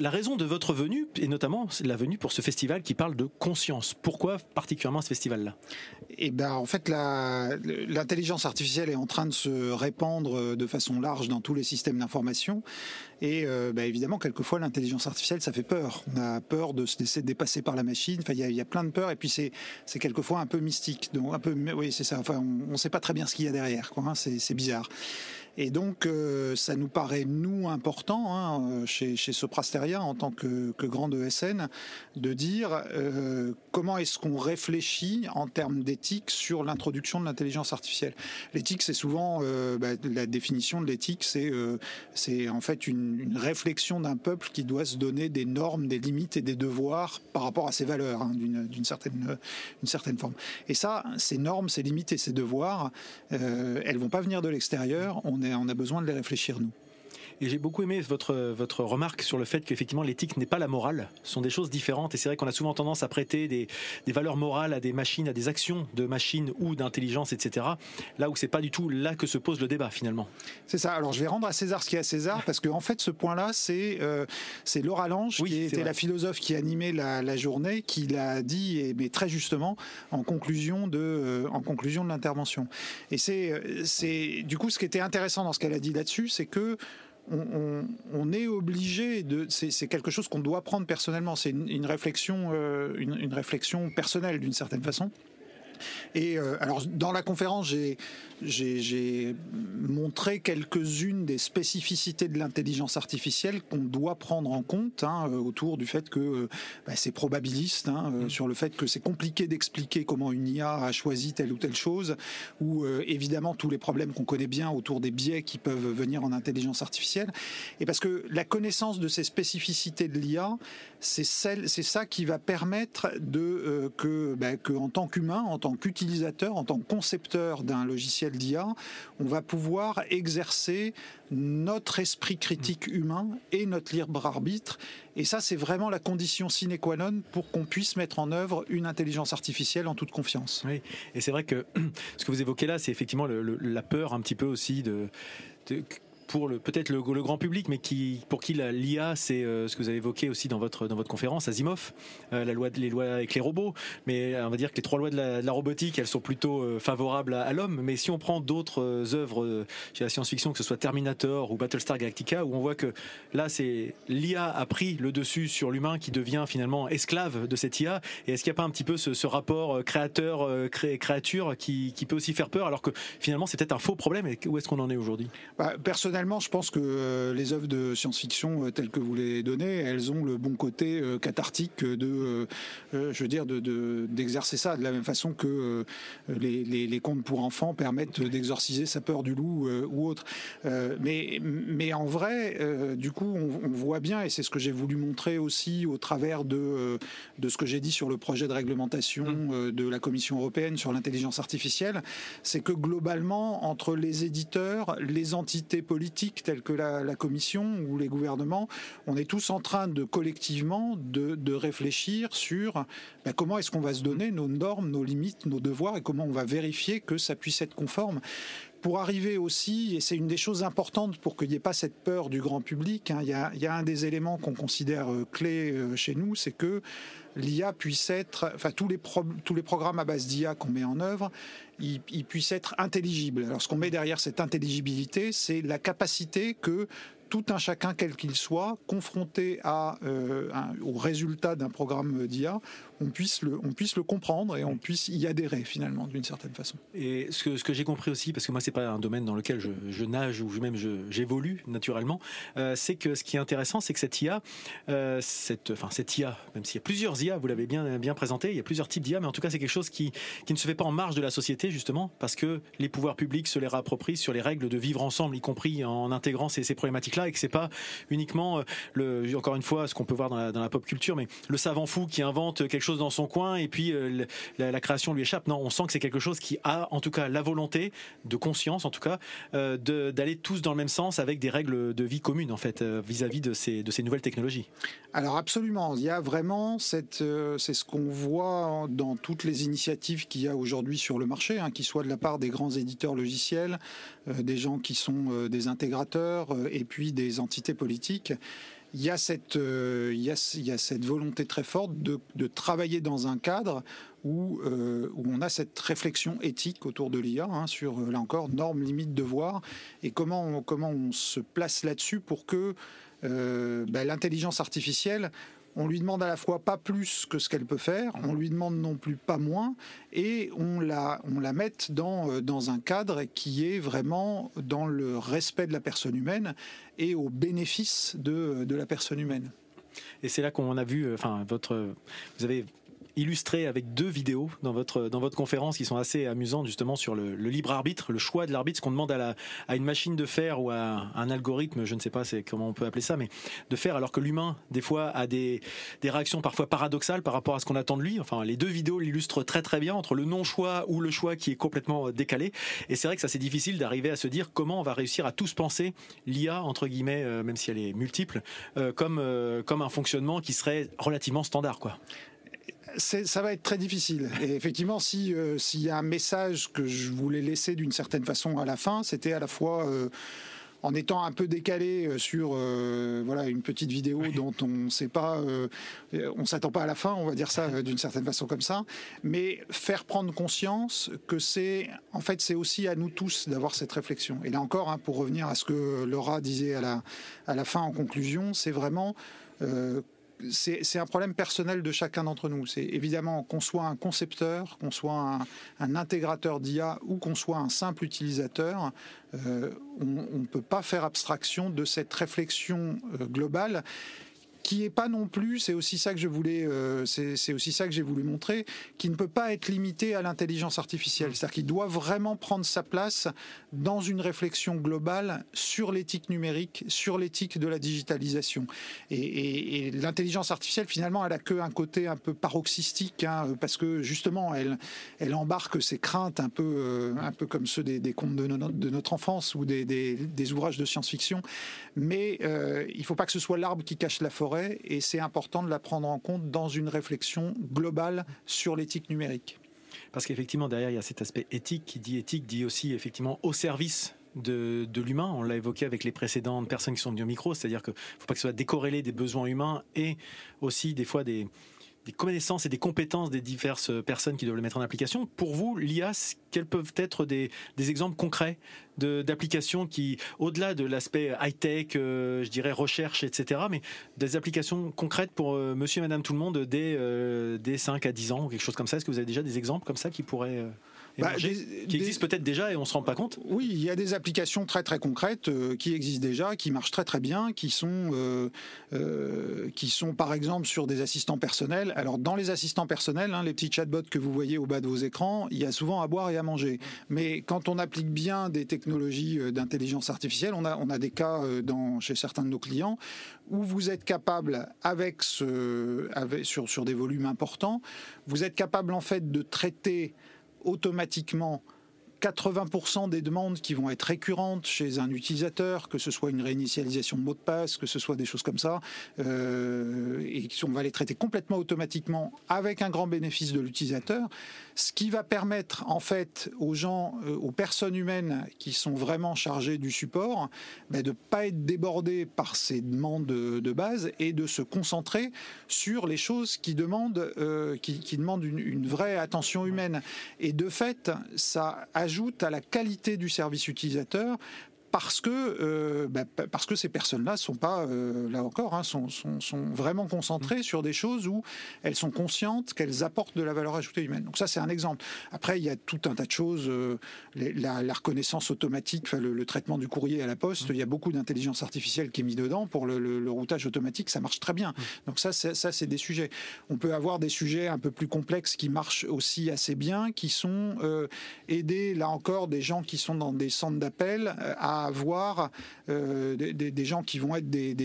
la raison de votre venue, et notamment la venue pour ce festival qui parle de conscience. Pourquoi particulièrement ce festival-là? Eh ben, en fait, l'intelligence artificielle est en train de se répandre de façon large dans tous les systèmes d'information. Et euh, bah, évidemment, quelquefois, l'intelligence artificielle, ça fait peur. On a peur de se laisser dépasser par la machine. Enfin, il y, a plein de peurs. Et puis, c'est quelquefois un peu mystique. Donc, un peu, oui, c'est ça. Enfin, on ne sait pas très bien ce qu'il y a derrière. Hein. C'est bizarre. Et donc, euh, ça nous paraît, nous, important, hein, euh, chez, chez Soprasteria, en tant que, que grande ESN, de dire euh, comment est-ce qu'on réfléchit en termes d'éthique sur l'introduction de l'intelligence artificielle. L'éthique, c'est souvent, bah, la définition de l'éthique, c'est en fait une, réflexion d'un peuple qui doit se donner des normes, des limites et des devoirs par rapport à ses valeurs, hein, d'une certaine, forme. Et ça, ces normes, ces limites et ces devoirs, elles vont pas venir de l'extérieur. On a besoin de les réfléchir nous. Et j'ai beaucoup aimé votre, votre remarque sur le fait qu'effectivement l'éthique n'est pas la morale, ce sont des choses différentes. Et c'est vrai qu'on a souvent tendance à prêter des, des, valeurs morales à des machines, à des actions de machines ou d'intelligence, etc. Là où c'est pas du tout là que se pose le débat finalement. C'est ça. Alors je vais rendre à César ce qui est à César parce qu'en en fait ce point-là c'est euh, c'est Laura Lange qui était la philosophe qui animait la, la journée qui l'a dit et mais très justement en conclusion de euh, en conclusion de l'intervention. Et c'est euh, c'est du coup ce qui était intéressant dans ce qu'elle a dit là-dessus, c'est que on, est obligé de. C'est quelque chose qu'on doit prendre personnellement. C'est une, réflexion, euh, une, réflexion personnelle d'une certaine façon. Et euh, alors, dans la conférence, j'ai montré quelques-unes des spécificités de l'intelligence artificielle qu'on doit prendre en compte hein, euh, autour du fait que euh, bah, c'est probabiliste, hein, mm. sur le fait que c'est compliqué d'expliquer comment une IA a choisi telle ou telle chose, ou évidemment tous les problèmes qu'on connaît bien autour des biais qui peuvent venir en intelligence artificielle. Et parce que la connaissance de ces spécificités de l'IA, c'est ça qui va permettre de que, bah, que en tant qu'humain, en tant qu'utilisateur, en tant que concepteur d'un logiciel d'IA, on va pouvoir exercer notre esprit critique humain et notre libre arbitre. Et ça, c'est vraiment la condition sine qua non pour qu'on puisse mettre en œuvre une intelligence artificielle en toute confiance. Oui, et c'est vrai que <clears throat> ce que vous évoquez là, c'est effectivement la peur un petit peu aussi de pour peut-être le, grand public, mais qui, pour qui l'IA, c'est euh, ce que vous avez évoqué aussi dans votre, dans votre conférence, Asimov, euh, la loi, les lois avec les robots. Mais euh, on va dire que les trois lois de la, robotique, elles sont plutôt favorables à, l'homme. Mais si on prend d'autres œuvres chez la science-fiction, que ce soit Terminator ou Battlestar Galactica, où on voit que là, c'est l'IA a pris le dessus sur l'humain qui devient finalement esclave de cette IA. Et est-ce qu'il n'y a pas un petit peu ce, rapport créateur-créature qui, qui, peut aussi faire peur, alors que finalement, c'est peut-être un faux problème? Où est-ce qu'on en est aujourd'hui? Bah, je pense que euh, les œuvres de science-fiction euh, telles que vous les donnez, elles ont le bon côté euh, cathartique de, je veux dire, d'exercer ça de la même façon que les, contes pour enfants permettent d'exorciser sa peur du loup ou autre. mais, mais en vrai, du coup, on, voit bien, et c'est ce que j'ai voulu montrer aussi au travers de, de ce que j'ai dit sur le projet de réglementation mmh. de la Commission européenne sur l'intelligence artificielle, c'est que globalement, entre les éditeurs, les entités politiques, politiques tels que la, Commission ou les gouvernements, on est tous en train de collectivement de, réfléchir sur ben, comment est-ce qu'on va se donner nos normes, nos limites, nos devoirs et comment on va vérifier que ça puisse être conforme. Pour arriver aussi, et c'est une des choses importantes pour qu'il n'y ait pas cette peur du grand public, hein, il, y a, un des éléments qu'on considère euh, clé euh, chez nous, c'est que l'IA puisse être, enfin tous les, tous les programmes à base d'IA qu'on met en œuvre, ils, puissent être intelligibles. Alors ce qu'on met derrière cette intelligibilité, c'est la capacité que tout un chacun, quel qu'il soit, confronté à, euh, au résultat d'un programme d'IA, on puisse le, on puisse le comprendre et on puisse y adhérer finalement d'une certaine façon. Et ce que, ce que j'ai compris aussi, parce que moi c'est pas un domaine dans lequel je, nage ou même j'évolue naturellement, euh, c'est que ce qui est intéressant, c'est que cette IA, euh, cette, enfin cette IA, même s'il y a plusieurs IA, vous l'avez bien bien présenté, il y a plusieurs types d'IA, mais en tout cas c'est quelque chose qui, qui ne se fait pas en marge de la société justement, parce que les pouvoirs publics se les réapproprient sur les règles de vivre ensemble, y compris en intégrant ces, ces problématiques-là, et que c'est pas uniquement euh, le, encore une fois, ce qu'on peut voir dans la, dans la pop culture, mais le savant fou qui invente quelque chose dans son coin et puis euh, la, création lui échappe. Non, on sent que c'est quelque chose qui a en tout cas la volonté de conscience, en tout cas, euh, d'aller tous dans le même sens avec des règles de vie communes en fait euh, vis-à-vis de, ces, nouvelles technologies. Alors absolument, il y a vraiment cette, c'est ce qu'on voit dans toutes les initiatives qu'il y a aujourd'hui sur le marché, hein, qui soient de la part des grands éditeurs logiciels, des gens qui sont des intégrateurs et puis des entités politiques il y a cette, euh, il, y a, cette volonté très forte de, travailler dans un cadre où, euh, où, on a cette réflexion éthique autour de l'IA hein, sur, euh, là encore, normes, limites, devoirs, et comment on, comment se place là-dessus pour que ben, l'intelligence artificielle on lui demande à la fois pas plus que ce qu'elle peut faire, on lui demande non plus pas moins, et on la, on la met dans, euh, un cadre qui est vraiment dans le respect de la personne humaine et au bénéfice de, la personne humaine. Et c'est là qu'on a vu, euh, enfin, votre, illustré avec deux vidéos dans votre, dans votre conférence qui sont assez amusantes justement sur le, libre arbitre, le choix de l'arbitre, ce qu'on demande à, la, à une machine de faire ou à un algorithme, je ne sais pas c'est comment on peut appeler ça, mais de faire alors que l'humain des fois a des, des réactions parfois paradoxales par rapport à ce qu'on attend de lui. Enfin, les deux vidéos l'illustrent très très bien entre le non-choix ou le choix qui est complètement décalé. Et c'est vrai que ça c'est difficile d'arriver à se dire comment on va réussir à tous penser l'IA entre guillemets, euh, même si elle est multiple, euh, comme, euh, comme un fonctionnement qui serait relativement standard quoi ça va être très difficile. Et effectivement, si euh, s'il y a un message que je voulais laisser d'une certaine façon à la fin, c'était à la fois euh, en étant un peu décalé euh, sur voilà une petite vidéo dont on ne sait pas, on s'attend pas à la fin, on va dire ça d'une certaine façon comme ça, mais faire prendre conscience que c'est en fait c'est aussi à nous tous d'avoir cette réflexion. Et là encore, hein, pour revenir à ce que Laura disait à la à la fin en conclusion, c'est vraiment c'est un problème personnel de chacun d'entre nous. C'est évidemment qu'on soit un concepteur, qu'on soit un, intégrateur d'IA ou qu'on soit un simple utilisateur, euh, on ne peut pas faire abstraction de cette réflexion euh, globale qui est pas non plus, c'est aussi ça que je voulais, euh, c'est aussi ça que j'ai voulu montrer, qui ne peut pas être limité à l'intelligence artificielle. C'est-à-dire qu'il doit vraiment prendre sa place dans une réflexion globale sur l'éthique numérique, sur l'éthique de la digitalisation. Et, l'intelligence artificielle, finalement, elle a que un côté un peu paroxystique, hein, parce que justement, elle, embarque ses craintes un peu, euh, un peu comme ceux des, contes de, notre enfance ou des, des, ouvrages de science-fiction. Mais euh, il ne faut pas que ce soit l'arbre qui cache la forêt et c'est important de la prendre en compte dans une réflexion globale sur l'éthique numérique. Parce qu'effectivement, derrière, il y a cet aspect éthique qui dit éthique, dit aussi effectivement au service de, l'humain. On l'a évoqué avec les précédentes personnes qui sont venues au micro, c'est-à-dire qu'il ne faut pas que ce soit décorrélé des besoins humains et aussi des fois des, des connaissances et des compétences des diverses personnes qui doivent le mettre en application. Pour vous, l'IA, quels peuvent être des, exemples concrets d'applications qui, au-delà de l'aspect high-tech, euh, je dirais recherche, etc., mais des applications concrètes pour euh, monsieur et madame tout le monde dès, euh, dès 5 à 10 ans ou quelque chose comme ça? Est-ce que vous avez déjà des exemples comme ça qui pourraient bah, qui existent peut-être déjà et on se rend pas compte Oui, il y a des applications très très concrètes euh, qui existent déjà, qui marchent très très bien, qui sont euh, euh, qui sont par exemple sur des assistants personnels. Alors dans les assistants personnels, hein, les petits chatbots que vous voyez au bas de vos écrans, il y a souvent à boire et à manger. Mais quand on applique bien des technologies d'intelligence artificielle, on a on a des cas dans chez certains de nos clients où vous êtes capable avec ce avec, sur sur des volumes importants, vous êtes capable en fait de traiter automatiquement 80% des demandes qui vont être récurrentes chez un utilisateur, que ce soit une réinitialisation de mot de passe, que ce soit des choses comme ça, euh, et on va les traiter complètement automatiquement avec un grand bénéfice de l'utilisateur, ce qui va permettre en fait aux gens, euh, aux personnes humaines qui sont vraiment chargées du support, bah, de ne pas être débordés par ces demandes de, base et de se concentrer sur les choses qui demandent, euh, une vraie attention humaine. Et de fait, ça ajoute à la qualité du service utilisateur parce que, euh, bah, parce que ces personnes-là sont pas, euh, là encore, hein, sont, sont, sont, vraiment concentrées sur des choses où elles sont conscientes qu'elles apportent de la valeur ajoutée humaine. Donc ça, c'est un exemple. Après, il y a tout un tas de choses, euh, la, reconnaissance automatique, le, traitement du courrier à la poste, il y a beaucoup d'intelligence artificielle qui est mis dedans pour le, le, routage automatique, ça marche très bien. Donc ça, ça, c'est des sujets. On peut avoir des sujets un peu plus complexes qui marchent aussi assez bien, qui sont aider, là encore, des gens qui sont dans des centres d'appel à avoir euh, des, gens qui vont être des,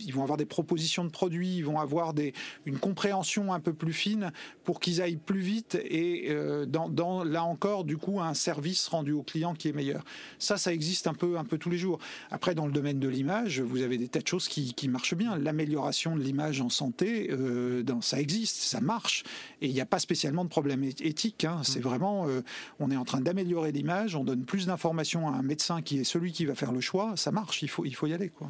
ils vont avoir des propositions de produits, ils vont avoir des, une compréhension un peu plus fine pour qu'ils aillent plus vite et euh, dans, là encore du coup un service rendu au client qui est meilleur. Ça, ça existe un peu un peu tous les jours. Après, dans le domaine de l'image, vous avez des tas de choses qui, marchent bien. L'amélioration de l'image en santé, euh, dans, ça existe, ça marche et il n'y a pas spécialement de problème éthique. Hein. C'est mmh. vraiment, on est en train d'améliorer l'image, on donne plus d'informations un médecin qui est celui qui va faire le choix, ça marche, il faut, il faut y aller. Quoi.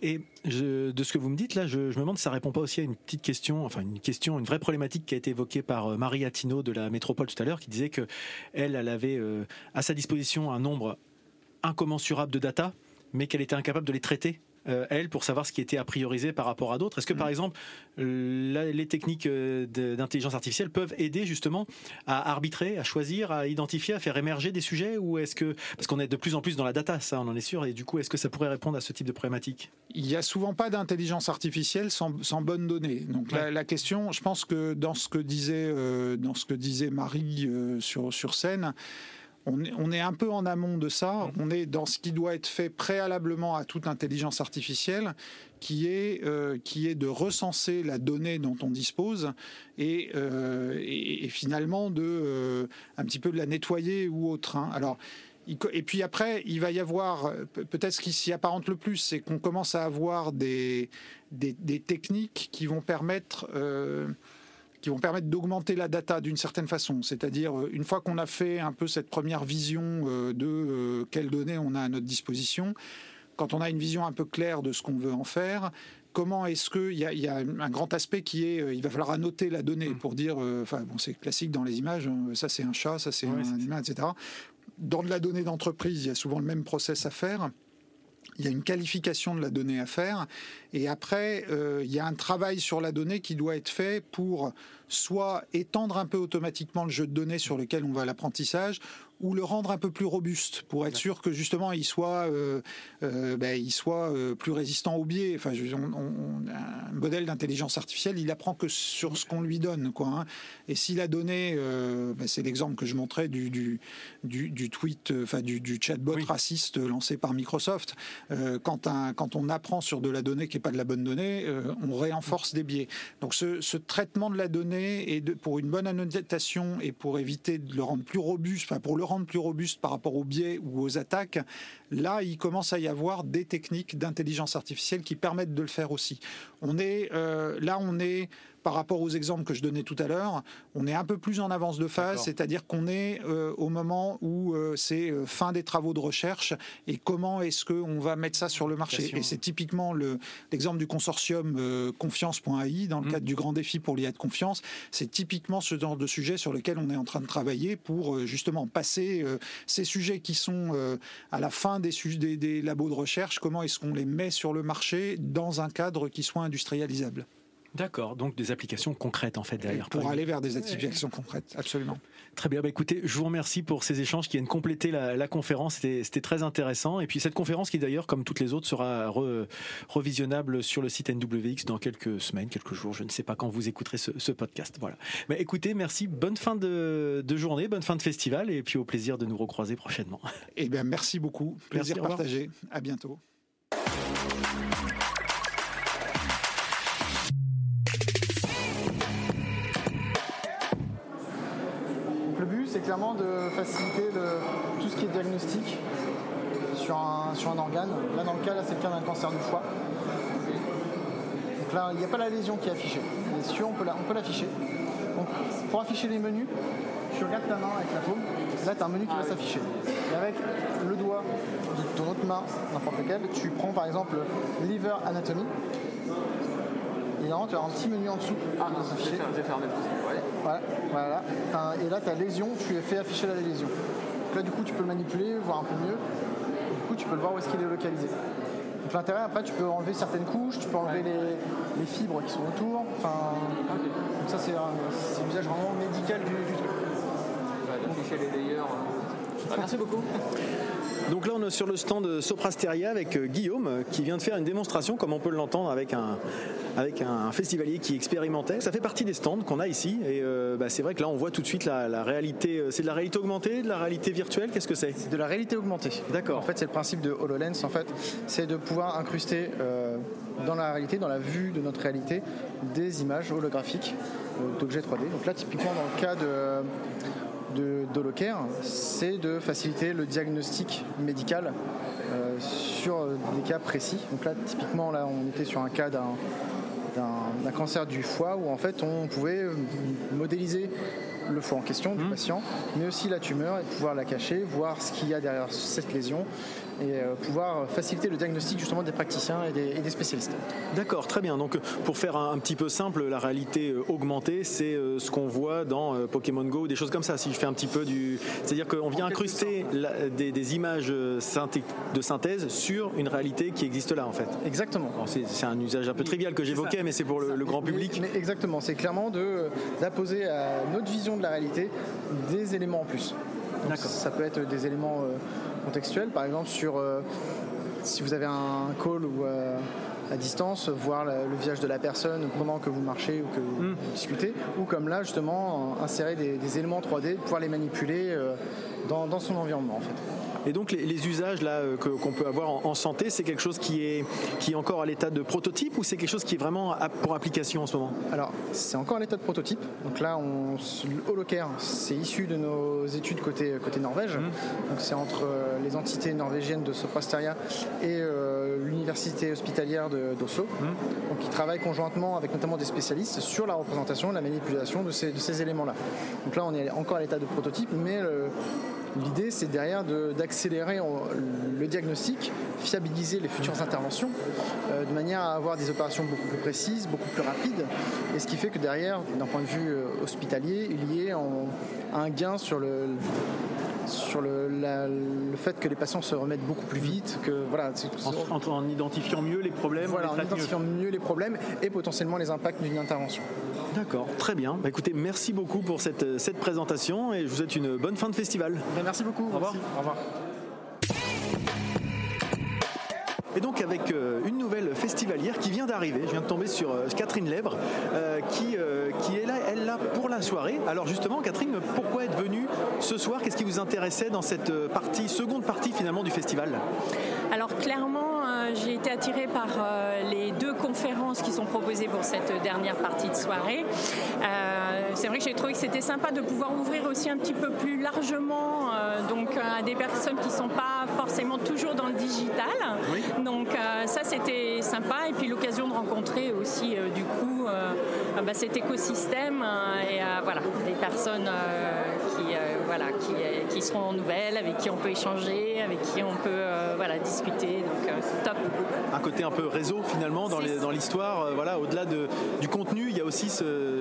Et de ce que vous me dites là, je, me demande si ça répond pas aussi à une petite question, enfin une question, une vraie problématique qui a été évoquée par euh, Marie Attino de la Métropole tout à l'heure, qui disait que elle avait euh, à sa disposition un nombre incommensurable de data, mais qu'elle était incapable de les traiter euh, elle, pour savoir ce qui était à prioriser par rapport à d'autres Est-ce que, par mm. exemple, les techniques euh, d'intelligence artificielle peuvent aider justement à arbitrer, à choisir, à identifier, à faire émerger des sujets Ou est-ce que, parce qu'on est de plus en plus dans la data, ça, on en est sûr, et du coup, est-ce que ça pourrait répondre à ce type de problématique? Il n'y a souvent pas d'intelligence artificielle sans, bonnes données. Donc la, question, je pense que dans ce que disait, euh, dans ce que disait Marie sur, sur scène, on est, un peu en amont de ça. Mm-hmm. On est dans ce qui doit être fait préalablement à toute intelligence artificielle, qui est, euh, qui est de recenser la donnée dont on dispose et, euh, finalement de euh, un petit peu de la nettoyer ou autre. Hein. Alors, et puis après, il va y avoir peut-être ce qui s'y apparente le plus, c'est qu'on commence à avoir des, des, techniques qui vont permettre qui vont permettre d'augmenter la data d'une certaine façon. C'est-à-dire, euh, une fois qu'on a fait un peu cette première vision euh, de euh, quelles données on a à notre disposition, quand on a une vision un peu claire de ce qu'on veut en faire, comment est-ce qu'il y, y, a un grand aspect qui est, il va falloir annoter la donnée pour dire, enfin bon, c'est classique dans les images, hein, ça c'est un chat, ça c'est un humain, etc. Dans de la donnée d'entreprise, il y a souvent le même process à faire il y a une qualification de la donnée à faire, et après, euh, il y a un travail sur la donnée qui doit être fait pour soit étendre un peu automatiquement le jeu de données sur lequel on va l'apprentissage, ou le rendre un peu plus robuste pour être sûr que justement il soit, euh, euh, ben, il soit euh, plus résistant au biais. Enfin, un modèle d'intelligence artificielle, il apprend que sur ce qu'on lui donne, quoi. Hein. Et s'il a donné, ben, c'est l'exemple que je montrais du, du, du, tweet, enfin du, du chatbot raciste lancé par Microsoft. quand, un, quand on apprend sur de la donnée qui n'est pas de la bonne donnée, on renforce des biais. Donc ce, ce, traitement de la donnée et de, pour une bonne annotation et pour éviter de le rendre plus robuste, enfin pour le rendre plus robuste par rapport aux biais ou aux attaques, là, il commence à y avoir des techniques d'intelligence artificielle qui permettent de le faire aussi. On est, euh, là, on est par rapport aux exemples que je donnais tout à l'heure, on est un peu plus en avance de phase, c'est-à-dire qu'on est, euh, au moment où euh, c'est euh, fin des travaux de recherche et comment est-ce qu'on va mettre ça sur le marché. Et c'est typiquement l'exemple du consortium confiance.ai dans le mmh. cadre du grand défi pour l'IA de confiance. C'est typiquement ce genre de sujet sur lequel on est en train de travailler pour justement passer ces sujets qui sont à la fin des, des, des labos de recherche, comment est-ce qu'on les met sur le marché dans un cadre qui soit industrialisable? D'accord, donc des applications concrètes en fait derrière. Pour aller vers des applications concrètes, absolument. Très bien, bah, écoutez, je vous remercie pour ces échanges qui viennent compléter la, conférence, c'était très intéressant. Et puis cette conférence qui d'ailleurs, comme toutes les autres, sera revisionnable sur le site NWX dans quelques semaines, quelques jours, je ne sais pas quand vous écouterez ce, podcast. Voilà. Mais bah, écoutez, merci, bonne fin de, journée, bonne fin de festival, et puis au plaisir de nous recroiser prochainement. Eh bien, merci beaucoup, plaisir partagé, à bientôt. De faciliter tout ce qui est diagnostic sur un, sur un organe. Là, dans le cas, là, c'est le cas d'un cancer du foie. Donc là, il n'y a pas la lésion qui est affichée. Mais si on peut l'afficher. Donc, pour afficher les menus, tu regardes ta main avec la paume. Là, tu as un menu qui va s'afficher. Et avec le doigt de ton autre main, n'importe lequel, tu prends par exemple Liver Anatomy. Et normalement, tu as un petit menu en dessous ah, va s'afficher. Voilà, voilà. Et là, ta lésion, tu fais afficher la lésion. Donc là, du coup, tu peux le manipuler, voir un peu mieux. Du coup, tu peux le voir où est-ce qu'il est localisé. Donc l'intérêt, après, tu peux enlever certaines couches, tu peux enlever les, fibres qui sont autour. Enfin, donc ça, c'est l'usage vraiment médical du, du truc. les layers. Merci beaucoup. Donc là, on est sur le stand Soprasteria avec euh, Guillaume euh, qui vient de faire une démonstration, comme on peut l'entendre, avec un, avec un festivalier qui expérimentait. Ça fait partie des stands qu'on a ici. Et euh, bah, c'est vrai que là, on voit tout de suite la, réalité. C'est de la réalité augmentée, de la réalité virtuelle Qu'est-ce que c'est? C'est de la réalité augmentée. D'accord. En fait, c'est le principe de HoloLens. En fait, c'est de pouvoir incruster dans la réalité, dans la vue de notre réalité, des images holographiques d'objets 3D. Donc là, typiquement, dans le cas de de d'Holocare, c'est de faciliter le diagnostic médical euh, sur des cas précis. Donc là, typiquement, là, on était sur un cas d'un d'un cancer du foie où en fait on pouvait modéliser le foie en question du mmh. patient, mais aussi la tumeur et pouvoir la cacher, voir ce qu'il y a derrière cette lésion et euh, pouvoir faciliter le diagnostic justement des praticiens et des, spécialistes. D'accord, très bien. Donc pour faire un, petit peu simple, la réalité euh, augmentée, c'est euh, ce qu'on voit dans Pokémon Go, ou des choses comme ça. Si je fais un petit peu du, c'est-à-dire qu'on vient incruster des, images de synthèse sur une réalité qui existe là en fait. Exactement. C'est un usage un peu trivial que j'évoquais, mais c'est pour le, grand public. exactement, c'est clairement d'apposer à notre vision de la réalité des éléments en plus. D'accord. Ça peut être des éléments contextuel, par exemple sur euh, si vous avez un call ou euh, à distance, voir le visage de la personne pendant que vous marchez ou que vous hmm. discutez, ou comme là justement insérer des, éléments 3D, pouvoir les manipuler euh, dans, dans son environnement en fait. Et donc les, usages là euh, qu'on peut avoir en, santé, c'est quelque chose qui est, qui est encore à l'état de prototype ou c'est quelque chose qui est vraiment pour application en ce moment? Alors c'est encore à l'état de prototype. Donc là, on, Holocare, c'est issu de nos études côté, côté Norvège. Mmh. Donc c'est entre euh, les entités norvégiennes de Soprasteria et euh, l'université hospitalière d'Oslo. Mmh. Donc ils travaillent conjointement avec notamment des spécialistes sur la représentation, la manipulation de ces, de ces éléments-là. Donc là, on est encore à l'état de prototype, mais L'idée, c'est derrière d'accélérer le diagnostic, fiabiliser les futures interventions, euh, de manière à avoir des opérations beaucoup plus précises, beaucoup plus rapides, et ce qui fait que derrière, d'un point de vue euh, hospitalier, il y ait un gain sur le, sur le, fait que les patients se remettent beaucoup plus vite, que voilà, en, identifiant mieux les problèmes, voilà, en identifiant mieux. les problèmes et potentiellement les impacts d'une intervention. D'accord, très bien. Bah, écoutez, merci beaucoup pour cette, cette présentation et je vous souhaite une bonne fin de festival. Bah, merci beaucoup. Au revoir. Au revoir. Et donc avec euh, une nouvelle festivalière qui vient d'arriver, je viens de tomber sur euh, Catherine Lèbre, euh, qui, qui est là, elle là pour la soirée. Alors justement, Catherine, pourquoi être venue ce soir? Qu'est-ce qui vous intéressait dans cette partie, seconde partie finalement du festival? Alors clairement, j'ai été attirée par les deux conférences qui sont proposées pour cette dernière partie de soirée. c'est vrai que j'ai trouvé que c'était sympa de pouvoir ouvrir aussi un petit peu plus largement donc à des personnes qui ne sont pas forcément toujours dans le digital. Oui. Donc euh, ça c'était sympa et puis l'occasion de rencontrer aussi euh, du coup euh, bah, cet écosystème et voilà des personnes voilà qui, seront nouvelles, avec qui on peut échanger, avec qui on peut voilà discuter. Donc top. Un côté un peu réseau finalement dans l'histoire. voilà au-delà du contenu, il y a aussi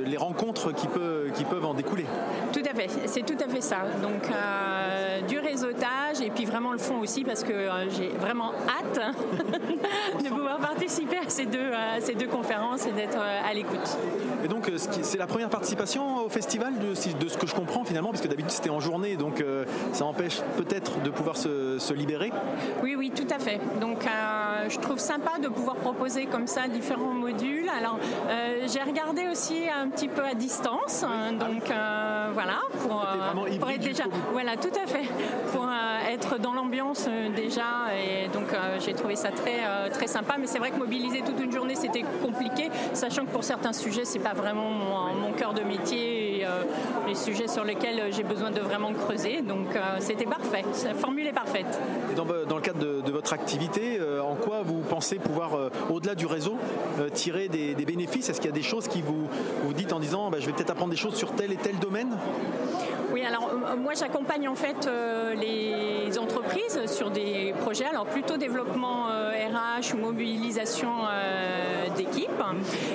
les rencontres qui, qui peuvent en découler. Tout à fait, c'est tout à fait ça. Donc du réseautage et puis vraiment le fond aussi parce que j'ai vraiment hâte <laughs> de pouvoir participer à ces deux, ces deux conférences et d'être euh, à l'écoute. Et donc, euh, c'est la première participation au festival, de, de ce que je comprends finalement, parce que d'habitude c'était en journée, donc euh, ça empêche peut-être de pouvoir se, se, libérer Oui, oui, tout à fait. Donc, je trouve sympa de pouvoir proposer comme ça différents modules. Alors, j'ai regardé aussi un petit peu à distance, hein, donc voilà, pour, pour être déjà. Voilà, tout à fait. Pour être dans l'ambiance déjà, et donc j'ai trouvé ça très, très sympa. Mais c'est vrai que mobiliser toute une journée, c'était compliqué, sachant que pour certains sujets, c'est pas vraiment mon, cœur de métier et les sujets sur lesquels j'ai besoin de vraiment creuser. Donc c'était parfait, la formule est parfaite. dans, le cadre de, votre activité, en quoi vous pensez pouvoir, au-delà du réseau, tirer des, bénéfices? Est-ce qu'il y a des choses qui vous, vous dites en disant bah, je vais peut-être apprendre des choses sur tel et tel domaine? Oui, alors euh, moi j'accompagne en fait euh, les entreprises sur des projets, alors plutôt développement RH euh, ou mobilisation d'équipe.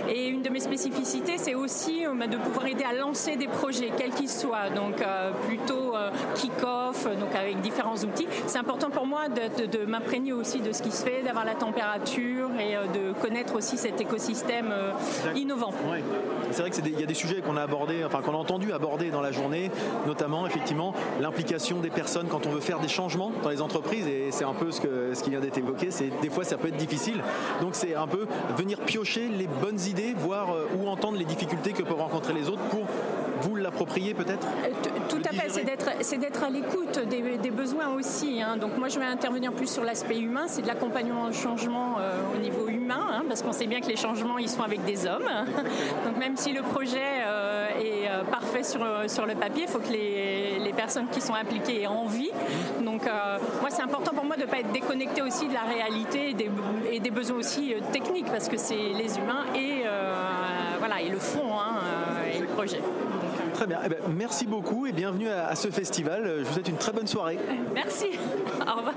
Et une de mes spécificités, c'est aussi bah, de pouvoir aider à lancer des projets, quels qu'ils soient, donc plutôt kick-off, donc avec différents outils. C'est important pour moi de, m'imprégner aussi de ce qui se fait, d'avoir la température et de connaître aussi cet écosystème innovant. C'est vrai qu'il y a des sujets qu'on a abordés, enfin qu'on a entendu aborder dans la journée, notamment effectivement l'implication des personnes quand on veut faire des changements dans les entreprises et c'est un peu ce, qui vient d'être évoqué, des fois ça peut être difficile. Donc c'est un peu venir piocher les bonnes idées, voir euh, ou entendre les difficultés que peuvent rencontrer les autres pour vous l'approprier peut-être? Euh, Tout à fait, c'est d'être à l'écoute des, besoins aussi. Hein. Donc moi je vais intervenir plus sur l'aspect humain, c'est de l'accompagnement au changement euh, au niveau humain, hein, parce qu'on sait bien que les changements ils sont avec des hommes. Donc même si le projet est parfait sur, sur le papier, il faut que les, les, personnes qui sont impliquées aient envie. Donc moi c'est important pour moi de ne pas être déconnecté aussi de la réalité et des, et des besoins aussi techniques, parce que c'est les humains et, voilà, et le fond hein, et le projet. Très bien. Eh ben, merci beaucoup et bienvenue à, ce festival. Je vous souhaite une très bonne soirée. Merci. <laughs> Au revoir.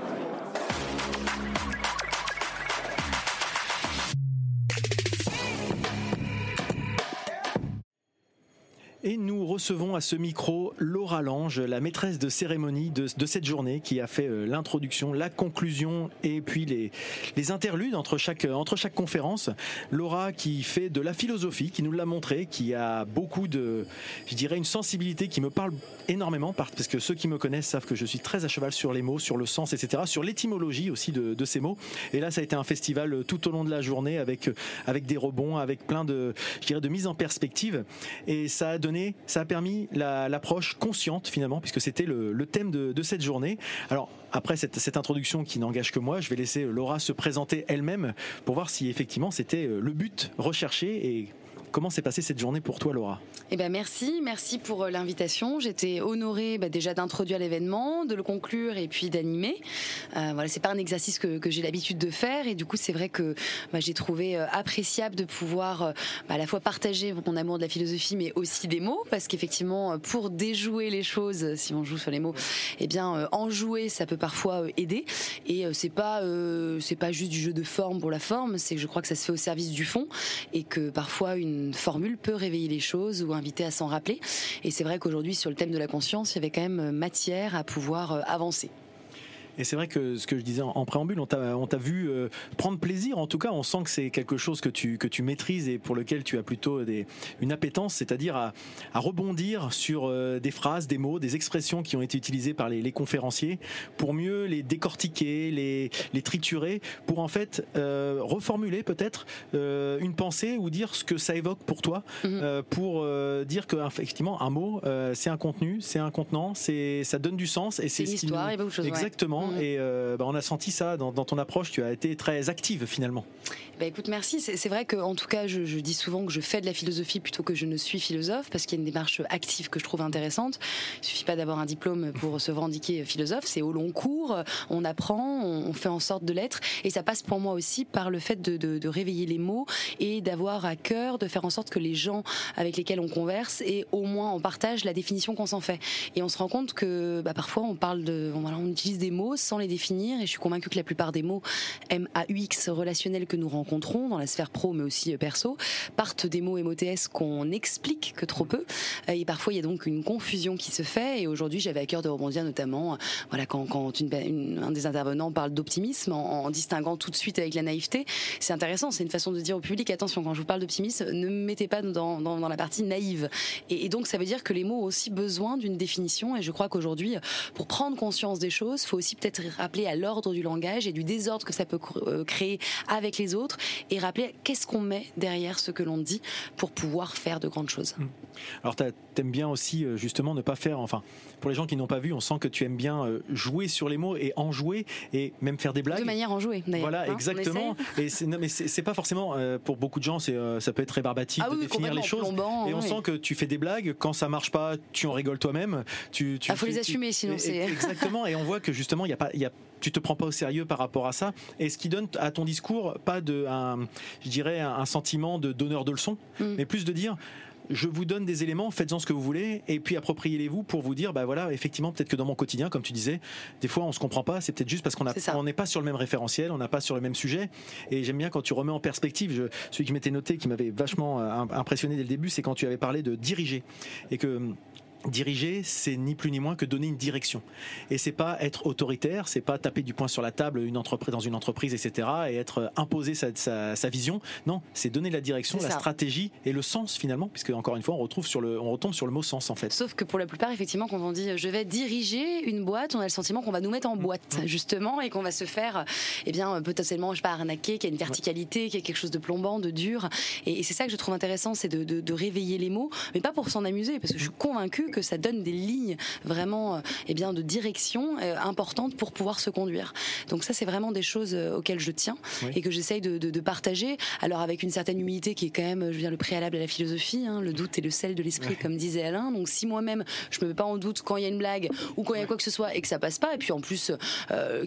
Et nous recevons à ce micro Laura Lange, la maîtresse de cérémonie de, cette journée, qui a fait euh, l'introduction, la conclusion et puis les, interludes entre chaque, entre chaque conférence. Laura qui fait de la philosophie, qui nous l'a montré, qui a beaucoup de, je dirais, une sensibilité qui me parle énormément, parce que ceux qui me connaissent savent que je suis très à cheval sur les mots, sur le sens, etc., sur l'étymologie aussi de, ces mots. Et là, ça a été un festival tout au long de la journée avec, avec des rebonds, avec plein de, je dirais, de mise en perspective. Et ça a donné ça a permis l'approche consciente finalement, puisque c'était le, thème de, cette journée. Alors après cette, cette introduction qui n'engage que moi, je vais laisser Laura se présenter elle-même pour voir si effectivement c'était le but recherché et Comment s'est passée cette journée pour toi, Laura? Eh ben merci, merci pour euh, l'invitation. J'étais honorée bah, déjà d'introduire l'événement, de le conclure et puis d'animer. Euh, voilà, c'est pas un exercice que, j'ai l'habitude de faire et du coup c'est vrai que bah, j'ai trouvé euh, appréciable de pouvoir euh, bah, à la fois partager mon amour de la philosophie mais aussi des mots. Parce qu'effectivement pour déjouer les choses, si on joue sur les mots, eh bien en jouer ça peut parfois aider. Et c'est pas c'est pas juste du jeu de forme pour la forme, c'est je crois que ça se fait au service du fond et que parfois une une formule peut réveiller les choses ou inviter à s'en rappeler. Et c'est vrai qu'aujourd'hui, sur le thème de la conscience, il y avait quand même matière à pouvoir euh, avancer. Et c'est vrai que ce que je disais en préambule, on t'a vu euh, prendre plaisir. En tout cas, on sent que c'est quelque chose que tu, que tu maîtrises et pour lequel tu as plutôt des, une appétence, c'est-à-dire à, à, rebondir sur euh, des phrases, des mots, des expressions qui ont été utilisées par les, les conférenciers pour mieux les décortiquer, les, les triturer, pour en fait euh, reformuler peut-être une pensée ou dire ce que ça évoque pour toi, mhm. pour dire que effectivement un mot, c'est un contenu, c'est un contenant, c'est ça donne du sens et c'est une histoire, il y a chose. Exactement. Et euh, bah, on a senti ça dans, ton approche. Tu as été très active finalement. Bah, écoute, merci. C'est vrai qu'en tout cas, je, dis souvent que je fais de la philosophie plutôt que je ne suis philosophe parce qu'il y a une démarche active que je trouve intéressante. Il suffit pas d'avoir un diplôme pour se revendiquer philosophe. C'est au long cours, on apprend, on, fait en sorte de l'être. Et ça passe pour moi aussi par le fait de, réveiller les mots et d'avoir à cœur de faire en sorte que les gens avec lesquels on converse et au moins on partage la définition qu'on s'en fait. Et on se rend compte que bah, parfois on parle de, on utilise des mots sans les définir. Et je suis convaincue que la plupart des mots M-A-U-X relationnels que nous rencontrons dans la sphère pro, mais aussi perso, partent des mots MOTS qu'on explique que trop peu. Et parfois, il y a donc une confusion qui se fait. Et aujourd'hui, j'avais à cœur de rebondir notamment, voilà, quand, quand un des intervenants parle d'optimisme en, distinguant tout de suite avec la naïveté. C'est intéressant. C'est une façon de dire au public attention, quand je vous parle d'optimisme, ne me mettez pas dans, dans, la partie naïve. Et, et donc, ça veut dire que les mots ont aussi besoin d'une définition. Et je crois qu'aujourd'hui, pour prendre conscience des choses, il faut aussi peut-être peut-être rappeler à l'ordre du langage et du désordre que ça peut créer avec les autres et rappeler qu'est-ce qu'on met derrière ce que l'on dit pour pouvoir faire de grandes choses. Hum. Alors, t'aimes bien aussi justement ne pas faire, enfin, pour les gens qui n'ont pas vu, on sent que tu aimes bien jouer sur les mots et en jouer et même faire des blagues. De manière enjouée, d'ailleurs. Voilà, hein, exactement. Et c'est, mais c'est, pas forcément pour beaucoup de gens, c'est, ça peut être rébarbatif ah de définir les choses. et on sent que tu fais des blagues. Quand ça marche pas, tu en rigoles toi-même. Tu, tu, ah, faut les assumer, sinon c'est. Exactement. et on voit que justement, il y a pas, il y a tu te prends pas au sérieux par rapport à ça et ce qui donne à ton discours pas de un, je dirais un sentiment de donneur de leçons mm. mais plus de dire je vous donne des éléments, faites-en ce que vous voulez, et puis appropriez-les-vous pour vous dire, bah voilà, effectivement, peut-être que dans mon quotidien, comme tu disais, des fois on se comprend pas, c'est peut-être juste parce qu'on n'est pas sur le même référentiel, on n'a pas sur le même sujet. Et j'aime bien quand tu remets en perspective, je, celui qui m'était noté, qui m'avait vachement euh, impressionné dès le début, c'est quand tu avais parlé de diriger et que Diriger, c'est ni plus ni moins que donner une direction. Et c'est pas être autoritaire, c'est pas taper du poing sur la table une entreprise dans une entreprise, etc. et être imposer sa, vision. Non, c'est donner la direction, la stratégie et le sens finalement, puisque encore une fois, on retrouve sur le, on retombe sur le mot sens en fait. Sauf que pour la plupart, effectivement, quand on dit je vais diriger une boîte, on a le sentiment qu'on va nous mettre en boîte mmh. justement et qu'on va se faire, eh bien, potentiellement, je sais pas, arnaquer, qu'il y a une verticalité, qu'il y a quelque chose de plombant, de dur. Et, c'est ça que je trouve intéressant, c'est de, de réveiller les mots, mais pas pour s'en amuser, parce que je suis convaincue que ça donne des lignes vraiment euh, eh bien, de direction euh, importantes pour pouvoir se conduire. Donc ça, c'est vraiment des choses euh, auxquelles je tiens et que j'essaye de, de, partager. Alors avec une certaine humilité qui est quand même, je veux dire, le préalable à la philosophie. Hein, le doute est le sel de l'esprit, comme disait Alain. Donc si moi-même, je me mets pas en doute quand il y a une blague ou quand il y a quoi que ce soit et que ça passe pas, et puis en plus,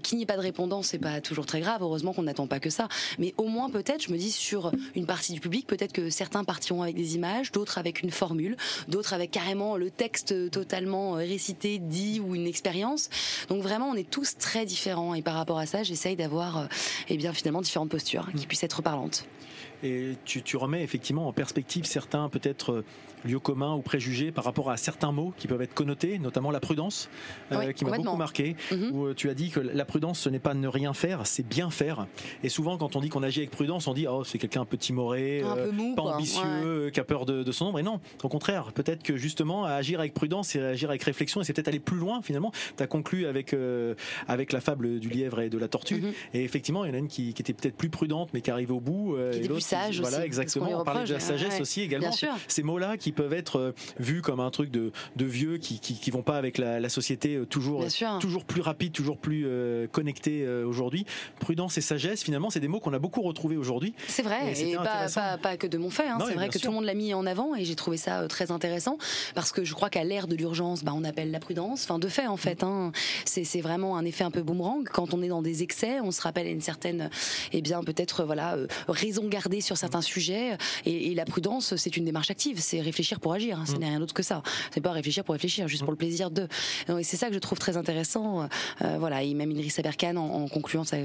qu'il n'y ait pas de répondant, c'est pas toujours très grave. Heureusement qu'on n'attend pas que ça. Mais au moins, peut-être, je me dis sur une partie du public, peut-être que certains partiront avec des images, d'autres avec une formule, d'autres avec carrément le texte totalement euh, récité, dit ou une expérience. Donc vraiment, on est tous très différents et par rapport à ça, j'essaye d'avoir, euh, eh bien finalement, différentes postures qui mm. puissent être parlantes. Et tu, tu remets effectivement en perspective certains peut-être euh, lieux communs ou préjugés par rapport à certains mots qui peuvent être connotés, notamment la prudence, euh, qui m'a beaucoup marqué, mhm. où euh, tu as dit que la prudence, ce n'est pas ne rien faire, c'est bien faire. Et souvent, quand on dit qu'on agit avec prudence, on dit oh c'est quelqu'un un peu timoré, euh, pas ambitieux, qui a peur de, son ombre. Et non, au contraire, peut-être que justement agir avec prudence et agir avec réflexion, et c'est peut-être aller plus loin finalement. Tu as conclu avec avec la fable du lièvre et de la tortue, mhm. et effectivement, il y en a une qui, était peut-être plus prudente, mais qui arrive au bout. qui était plus sage Voilà, exactement. On parlait de la sagesse aussi également. Ces mots-là qui peuvent être euh, vus comme un truc de, de vieux qui, qui, vont pas avec la, société euh, toujours, toujours plus rapide, toujours plus euh, connecté aujourd'hui. Prudence et sagesse, finalement, c'est des mots qu'on a beaucoup retrouvés aujourd'hui. C'est vrai, et, pas, pas, que de mon fait. Hein. c'est vrai que tout le monde l'a mis en avant et j'ai trouvé ça très intéressant parce que je crois qu'à l'ère de l'urgence, bah, on appelle la prudence. Enfin, de fait, en fait, hein, c'est vraiment un effet un peu boomerang. Quand on est dans des excès, on se rappelle une certaine, eh bien, peut-être, voilà, raison gardée sur certains sujets. Et, et la prudence, c'est une démarche active. C'est réfléchir pour agir. Hein. Ce mm. n'est rien d'autre que ça. C'est pas réfléchir pour réfléchir, juste pour le plaisir de. Et c'est ça que je trouve très intéressant. Euh, voilà, et même Idriss Aberkan, en, concluant sa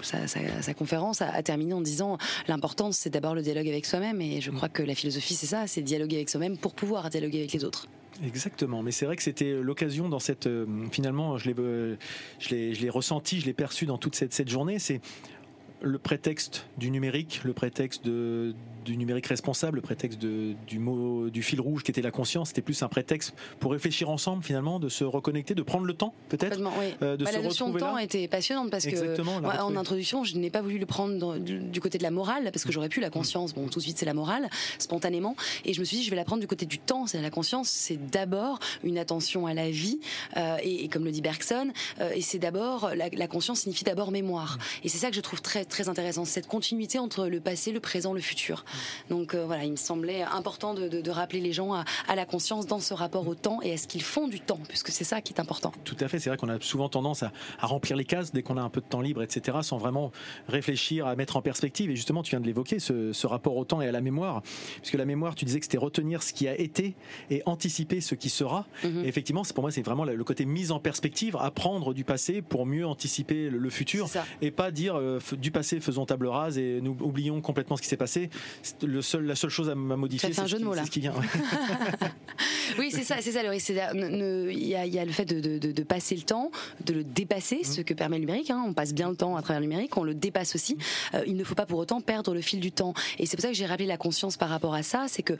sa, conférence a, terminé en disant l'important c'est d'abord le dialogue avec soi-même et je crois que la philosophie c'est ça, c'est dialoguer avec soi-même pour pouvoir dialoguer avec les autres. Exactement, mais c'est vrai que c'était l'occasion dans cette euh, finalement je l'ai euh, je l'ai ressenti, je l'ai perçu dans toute cette, cette journée, c'est le prétexte du numérique, le prétexte de, du numérique responsable, le prétexte de, du mot du fil rouge qui était la conscience, c'était plus un prétexte pour réfléchir ensemble finalement, de se reconnecter, de prendre le temps peut-être. Euh, de bah, la notion de temps était passionnante parce que en introduction, je n'ai pas voulu le prendre du, côté de la morale parce que mm. j'aurais pu la conscience. Bon, tout de suite c'est la morale, spontanément, et je me suis dit je vais la prendre du côté du temps. C'est la conscience, c'est d'abord une attention à la vie euh, et, comme le dit Bergson, euh, et c'est d'abord la, la, conscience signifie d'abord mémoire. Mm. Et c'est ça que je trouve très très intéressant, cette continuité entre le passé, le présent, le futur. Donc euh, voilà, il me semblait important de, rappeler les gens à, la conscience dans ce rapport au temps et à ce qu'ils font du temps, puisque c'est ça qui est important. Tout à fait, c'est vrai qu'on a souvent tendance à, remplir les cases dès qu'on a un peu de temps libre, etc., sans vraiment réfléchir, à mettre en perspective. Et justement, tu viens de l'évoquer, ce, rapport au temps et à la mémoire, puisque la mémoire, tu disais que c'était retenir ce qui a été et anticiper ce qui sera. Mhm. effectivement, pour moi, c'est vraiment le côté mise en perspective, apprendre du passé pour mieux anticiper le, futur, et pas dire euh, du passé faisons table rase et nous oublions complètement ce qui s'est passé. Le seul, la seule chose à modifier, c'est ce, qui vient. <laughs> oui, c'est ça, c'est ça. Il y, a le fait de, passer le temps, de le dépasser, mmh. ce que permet le numérique. Hein. On passe bien le temps à travers le numérique, on le dépasse aussi. Mmh. il ne faut pas pour autant perdre le fil du temps. Et c'est pour ça que j'ai rappelé la conscience par rapport à ça. C'est que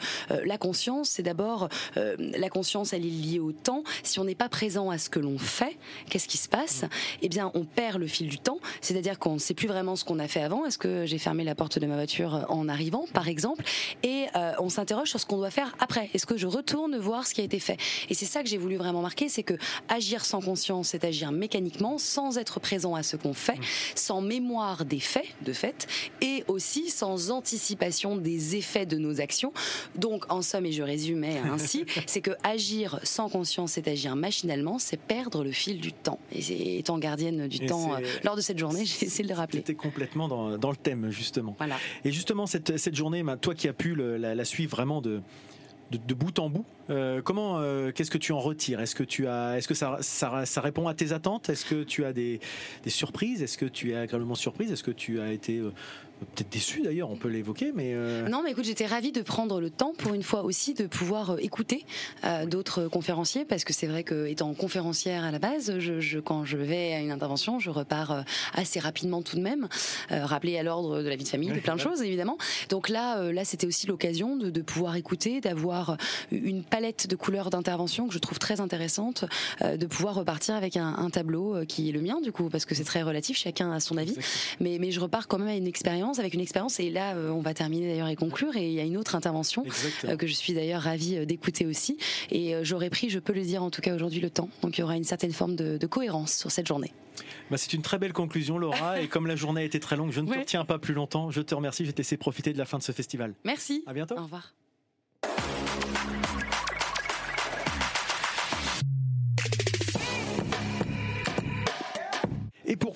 la conscience, c'est d'abord la conscience, elle est liée au temps. Si on n'est pas présent à ce que l'on fait, qu'est-ce qui se passe? Eh bien, on perd le fil du temps. C'est-à-dire qu'on ne sait plus vraiment ce qu'on a fait avant. Est-ce que j'ai fermé la porte de ma voiture en arrivant, par exemple? Et on s'interroge sur ce qu'on doit faire après. Est-ce que je retourne voir ce qui a été fait? Et c'est ça que j'ai voulu vraiment marquer, c'est que agir sans conscience, c'est agir mécaniquement, sans être présent à ce qu'on fait, sans mémoire des faits, de fait, et aussi sans anticipation des effets de nos actions. Donc, en somme, et je résumais ainsi, <laughs> c'est que agir sans conscience, c'est agir machinalement, c'est perdre le fil du temps. Et étant gardienne du temps euh, lors de cette journée, <laughs> j'ai essayé de le rappeler. C'était complètement dans, le thème, justement. Voilà. Et justement, cette, cette journée, toi qui as pu la, suivre vraiment de, de, bout en bout. Euh, comment, euh, qu'est-ce que tu en retires? Est-ce que tu as, est-ce que ça, ça, répond à tes attentes? Est-ce que tu as des, des surprises? Est-ce que tu es agréablement surprise? Est-ce que tu as été euh, peut-être déçu d'ailleurs, on peut l'évoquer, mais euh, non, mais écoute, j'étais ravie de prendre le temps pour une fois aussi de pouvoir euh, écouter euh, d'autres conférenciers, parce que c'est vrai que étant conférencière à la base, je, quand je vais à une intervention, je repars assez rapidement tout de même, rappeler à l'ordre de la vie de famille, de plein de choses évidemment. Donc là, là, c'était aussi l'occasion de, pouvoir écouter, d'avoir une palette de couleurs d'intervention que je trouve très intéressante, de pouvoir repartir avec un, tableau qui est le mien du coup, parce que c'est très relatif, chacun a son avis, mais, mais je repars quand même à une expérience avec une expérience. Et là, euh, on va terminer d'ailleurs et conclure. Et il y a une autre intervention euh, que je suis d'ailleurs ravie euh, d'écouter aussi. Et j'aurais pris, je peux le dire en tout cas aujourd'hui, le temps. Donc il y aura une certaine forme de, cohérence sur cette journée. Bah, c'est une très belle conclusion, Laura. <laughs> et comme la journée a été très longue, je ne te retiens pas plus longtemps. Je te remercie. Je vais te laisser profiter de la fin de ce festival. Merci. À bientôt. Au revoir.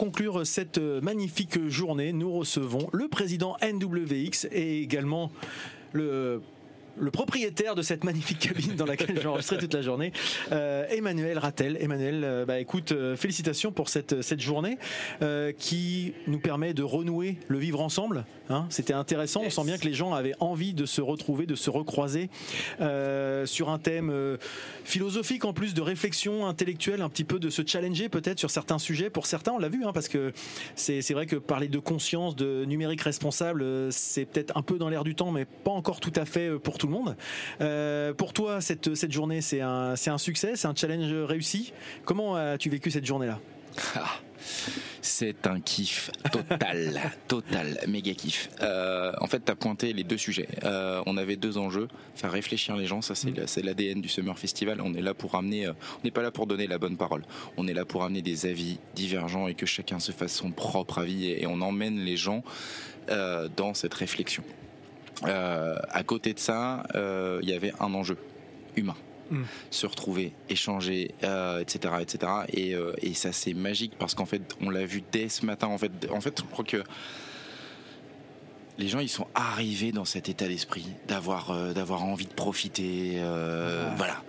Conclure cette magnifique journée, nous recevons le président NWX et également le le propriétaire de cette magnifique cabine dans laquelle j'ai enregistré toute la journée, euh, Emmanuel Rattel. Emmanuel, euh, bah, écoute, euh, félicitations pour cette, cette journée qui nous permet de renouer le vivre ensemble. Hein. C'était intéressant, on sent bien que les gens avaient envie de se retrouver, de se recroiser sur un thème philosophique en plus de réflexion intellectuelle, un petit peu de se challenger peut-être sur certains sujets. Pour certains, on l'a vu, hein, parce que c'est vrai que parler de conscience, de numérique responsable, c'est peut-être un peu dans l'air du temps, mais pas encore tout à fait pour tout le monde. Euh, pour toi, cette, cette journée, c'est un, un succès, c'est un challenge réussi. Comment as-tu vécu cette journée-là? Ah, c'est un kiff total, <laughs> total, méga kiff. Euh, en fait, tu as pointé les deux sujets. Euh, on avait deux enjeux faire réfléchir les gens, ça c'est mm. l'ADN du Summer Festival. On est là pour amener, on n'est pas là pour donner la bonne parole. On est là pour amener des avis divergents et que chacun se fasse son propre avis et, et on emmène les gens dans cette réflexion. Euh, à côté de ça, euh, il y avait un enjeu humain. Hmm. se retrouver, échanger, etc., euh, etc. Et, et ça c'est magique parce qu'en fait, on l'a vu dès ce matin. En fait, en fait, je crois que les gens ils sont arrivés dans cet état d'esprit d'avoir d'avoir envie de profiter voilà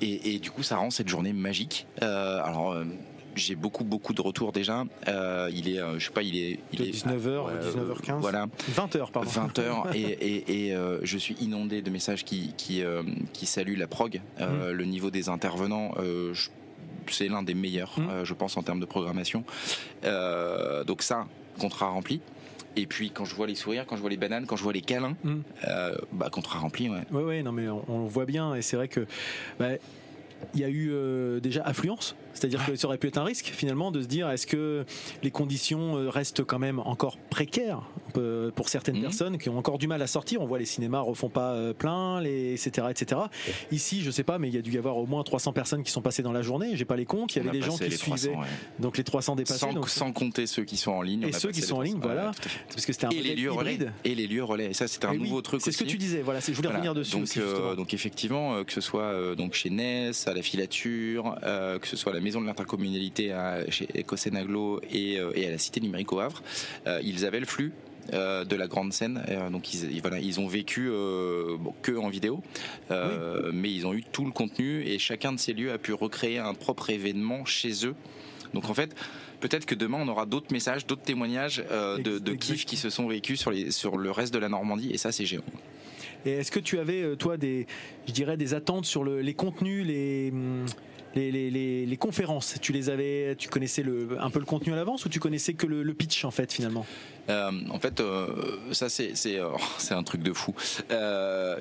et, et, du coup ça rend cette journée magique alors j'ai beaucoup beaucoup de retours déjà. Euh, il est, euh, je sais pas, il est, il est 19h, 19h15. Voilà. 20h pardon. 20h <laughs> et, et, euh, je suis inondé de messages qui qui, qui saluent la prog, mmh. le niveau des intervenants. c'est l'un des meilleurs, mmh. je pense, en termes de programmation. donc ça, contrat rempli. Et puis quand je vois les sourires, quand je vois les bananes, quand je vois les câlins, mmh. bah contrat rempli. Ouais. Ouais, ouais non mais on, on voit bien et c'est vrai que bah, il y a eu déjà affluence c'est-à-dire que ça aurait pu être un risque finalement de se dire est-ce que les conditions euh, restent quand même encore précaires pour certaines mhm. personnes qui ont encore du mal à sortir. On voit les cinémas refont pas euh, plein, les, etc., etc. Ici, je sais pas, mais il y a dû y avoir au moins 300 personnes qui sont passées dans la journée. J'ai pas les comptes. Il y avait des gens qui suivaient. Donc les 300 dépassés. Sans, sans, compter ceux qui sont en ligne. Et ceux qui sont en ligne, voilà. Parce que c'était un et les lieux relais. Et les lieux relais. Et ça, c'était un nouveau truc. C'est ce que tu disais. Voilà, je voulais revenir dessus. Donc, euh, donc effectivement, que ce soit donc chez Ness, à la filature, que ce soit à la maison de l'intercommunalité à, chez Ecosenaglo et, euh, et à la Cité numérique au Havre, euh, ils avaient le flux euh, de la grande scène. donc ils, voilà, ils ont vécu que en vidéo, mais ils ont eu tout le contenu et chacun de ces lieux a pu recréer un propre événement chez eux. Donc en fait, peut-être que demain on aura d'autres messages, d'autres témoignages de, de kiff qui se sont vécus sur, les, sur le reste de la Normandie et ça c'est géant. Et est-ce que tu avais, toi, des, je dirais, des attentes sur les contenus, les. Les, conférences, tu les avais, tu connaissais le, un peu le contenu à l'avance ou tu connaissais que le, pitch en fait finalement? Euh, En fait, euh, ça c'est euh, <laughs> c'est un truc de fou.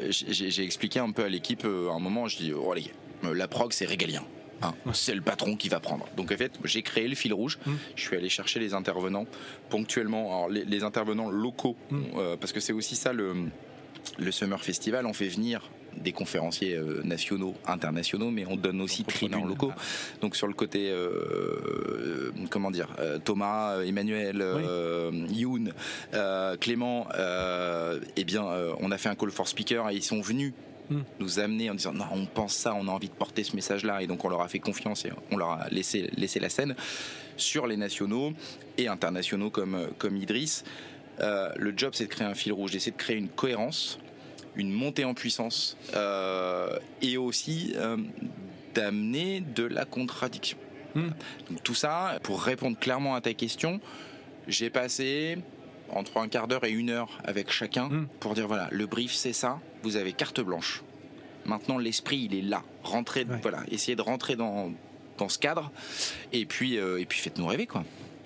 J'ai expliqué un peu à l'équipe à un moment, je dis oh les gars, la prog c'est régalien. Hein, c'est le patron qui va prendre. Donc en fait, j'ai créé le fil rouge. Mmh. Je suis allé chercher les intervenants ponctuellement. Alors les, intervenants locaux, mmh. parce que c'est aussi ça le, le Summer Festival. On fait venir des conférenciers euh, nationaux, internationaux, mais on donne aussi tribunaux locaux. Donc sur le côté, euh, euh, comment dire, Thomas, Emmanuel, Youn, Clément, eh bien, on a fait un call for speaker et ils sont venus hmm. nous amener en disant non on pense ça on a envie de porter ce message là et donc on leur a fait confiance et on leur a laissé, laissé la scène sur les nationaux et internationaux comme, comme Idriss le job c'est de créer un fil rouge d'essayer de créer une cohérence une montée en puissance euh, et aussi euh, d'amener de la contradiction. Hmm. Donc tout ça, pour répondre clairement à ta question, j'ai passé entre un quart d'heure et une heure avec chacun hmm. pour dire voilà, le brief c'est ça, vous avez carte blanche. Maintenant l'esprit il est là, rentrez, voilà, essayez de rentrer dans, dans ce cadre et puis euh, et puis faites-nous rêver quoi.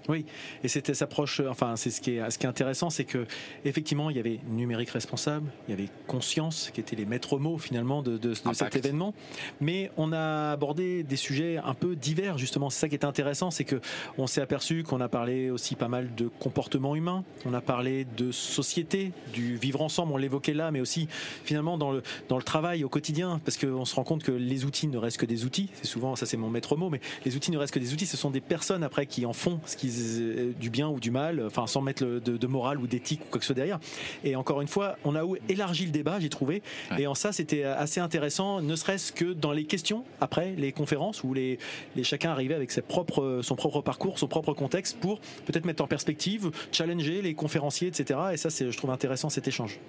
Oui, et c'était sa proche. Enfin, c'est ce qui est ce qui est intéressant, c'est que effectivement, il y avait numérique responsable, il y avait conscience, qui étaient les maîtres mots finalement de, de, cet événement. Mais on a abordé des sujets un peu divers justement. C'est ça qui est intéressant, c'est que on s'est aperçu qu'on a parlé aussi pas mal de comportement humain, on a parlé de société, du vivre ensemble. On l'évoquait là, mais aussi finalement dans le dans le travail au quotidien, parce qu'on se rend compte que les outils ne restent que des outils. C'est souvent ça, c'est mon maître mot, mais les outils ne restent que des outils. Ce sont des personnes après qui en font ce qu'ils euh, du bien ou du mal, enfin sans mettre de, morale ou d'éthique ou quoi que ce soit derrière. Et encore une fois, on a élargi le débat, j'ai trouvé. Et en ça, c'était assez intéressant, ne serait-ce que dans les questions après les conférences où les, les chacun arrivait avec ses propres, son propre parcours, son propre contexte pour peut-être mettre en perspective, challenger les conférenciers, etc. Et ça, c'est, je trouve intéressant cet échange.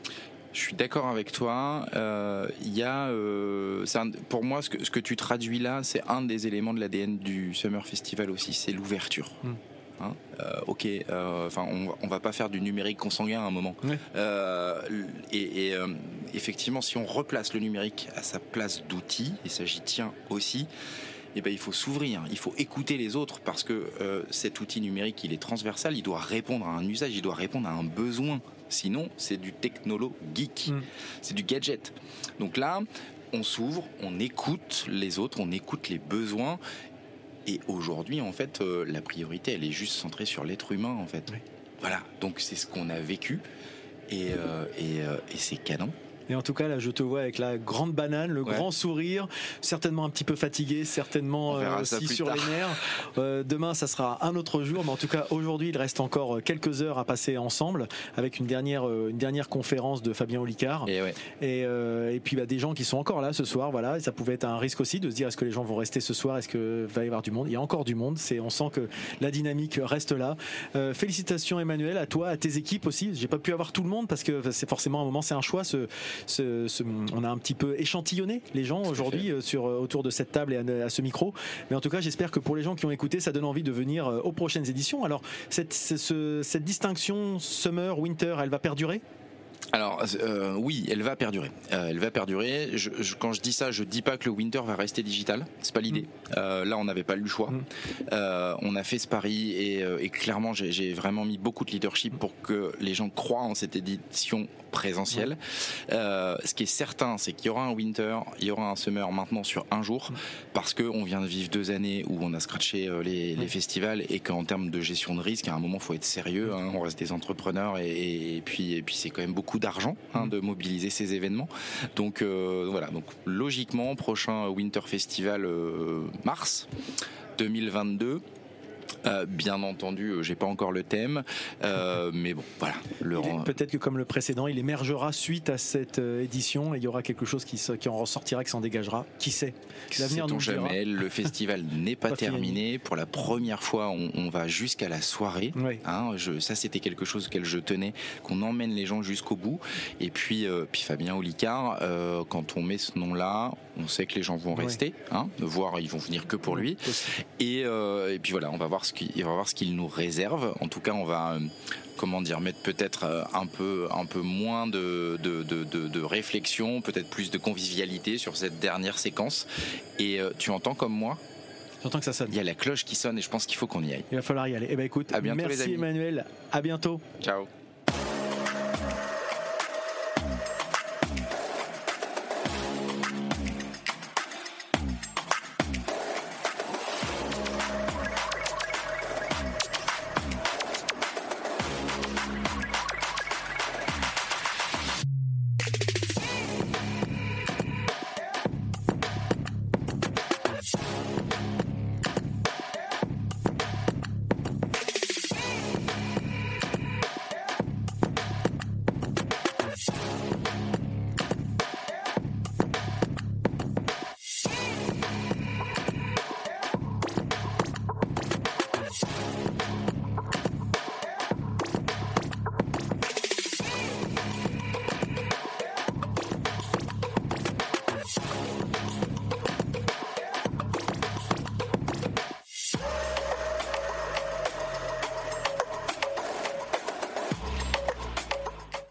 Je suis d'accord avec toi. Euh, il y a, euh, pour moi, ce que, ce que tu traduis là, c'est un des éléments de l'ADN du Summer Festival aussi, c'est l'ouverture. Hmm. Hein, euh, ok, euh, enfin, on, va pas faire du numérique consanguin à un moment. Euh, et, effectivement, si on replace le numérique à sa place d'outil, et ça j'y tiens aussi, eh ben, il faut s'ouvrir, il faut écouter les autres parce que cet outil numérique, il est transversal, il doit répondre à un usage, il doit répondre à un besoin. Sinon, c'est du technolo geek, mm. c'est du gadget. Donc là, on s'ouvre, on écoute les autres, on écoute les besoins et aujourd'hui, en fait, euh, la priorité, elle est juste centrée sur l'être humain, en fait. Voilà. Donc c'est ce qu'on a vécu et, euh, et, euh, et c'est canon. Et en tout cas, là, je te vois avec la grande banane, le grand sourire, certainement un petit peu fatigué, certainement euh, aussi sur les nerfs. <laughs> Euh, demain, ça sera un autre jour, mais en tout cas, aujourd'hui, il reste encore quelques heures à passer ensemble avec une dernière, euh, une dernière conférence de Fabien Olicard. Et, et, et puis, bah, des gens qui sont encore là ce soir, voilà. Et ça pouvait être un risque aussi de se dire est-ce que les gens vont rester ce soir, est-ce que va y avoir du monde? Il y a encore du monde. C'est, on sent que la dynamique reste là. félicitations, Emmanuel, à toi, à tes équipes aussi. J'ai pas pu avoir tout le monde parce que c'est forcément un moment, c'est un choix. Ce, on a un petit peu échantillonné les gens aujourd'hui euh, sur euh, autour de cette table et à, ce micro. Mais en tout cas, j'espère que pour les gens qui ont écouté, ça donne envie de venir euh, aux prochaines éditions. Alors, cette, cette distinction summer-winter, elle va perdurer? Alors euh, oui, elle va perdurer. Euh, elle va perdurer. Je, quand je dis ça, je dis pas que le Winter va rester digital. C'est pas l'idée. Mm. Euh, là, on n'avait pas eu le choix. Mm. on a fait ce pari et, clairement, j'ai vraiment mis beaucoup de leadership pour que les gens croient en cette édition présentielle. ce qui est certain, c'est qu'il y aura un Winter, il y aura un Summer maintenant sur un jour, mm. parce que on vient de vivre deux années où on a scratché les, festivals et qu'en termes de gestion de risque, à un moment, faut être sérieux. Hein. on reste des entrepreneurs et, et puis, et puis c'est quand même beaucoup d'argent hein, de mobiliser ces événements. Donc euh, voilà, donc logiquement, prochain Winter Festival euh, mars 2022. Euh, bien entendu, euh, j'ai pas encore le thème, euh, mais bon, voilà. Peut-être que comme le précédent, il émergera suite à cette édition et il y aura quelque chose qui, qui en ressortira, qui s'en dégagera. Qui sait? L'avenir nous jamais. Le <laughs> festival n'est pas, terminé. Pour la première fois, on, va jusqu'à la soirée. Hein, je, ça, c'était quelque chose auquel je tenais, qu'on emmène les gens jusqu'au bout. Et puis, puis Fabien Olicard, quand on met ce nom-là, On sait que les gens vont rester, hein, voir ils vont venir que pour lui. Et, et, puis voilà, on va voir ce qu'il va voir ce qu'il nous réserve. En tout cas, on va comment dire, mettre peut-être un peu, un peu moins de, de, de, de réflexion, peut-être plus de convivialité sur cette dernière séquence. Et tu entends comme moi? J'entends que ça sonne. Il y a la cloche qui sonne et je pense qu'il faut qu'on y aille. Il va falloir y aller. Eh ben écoute, à bientôt merci les amis. Emmanuel. À bientôt. Ciao.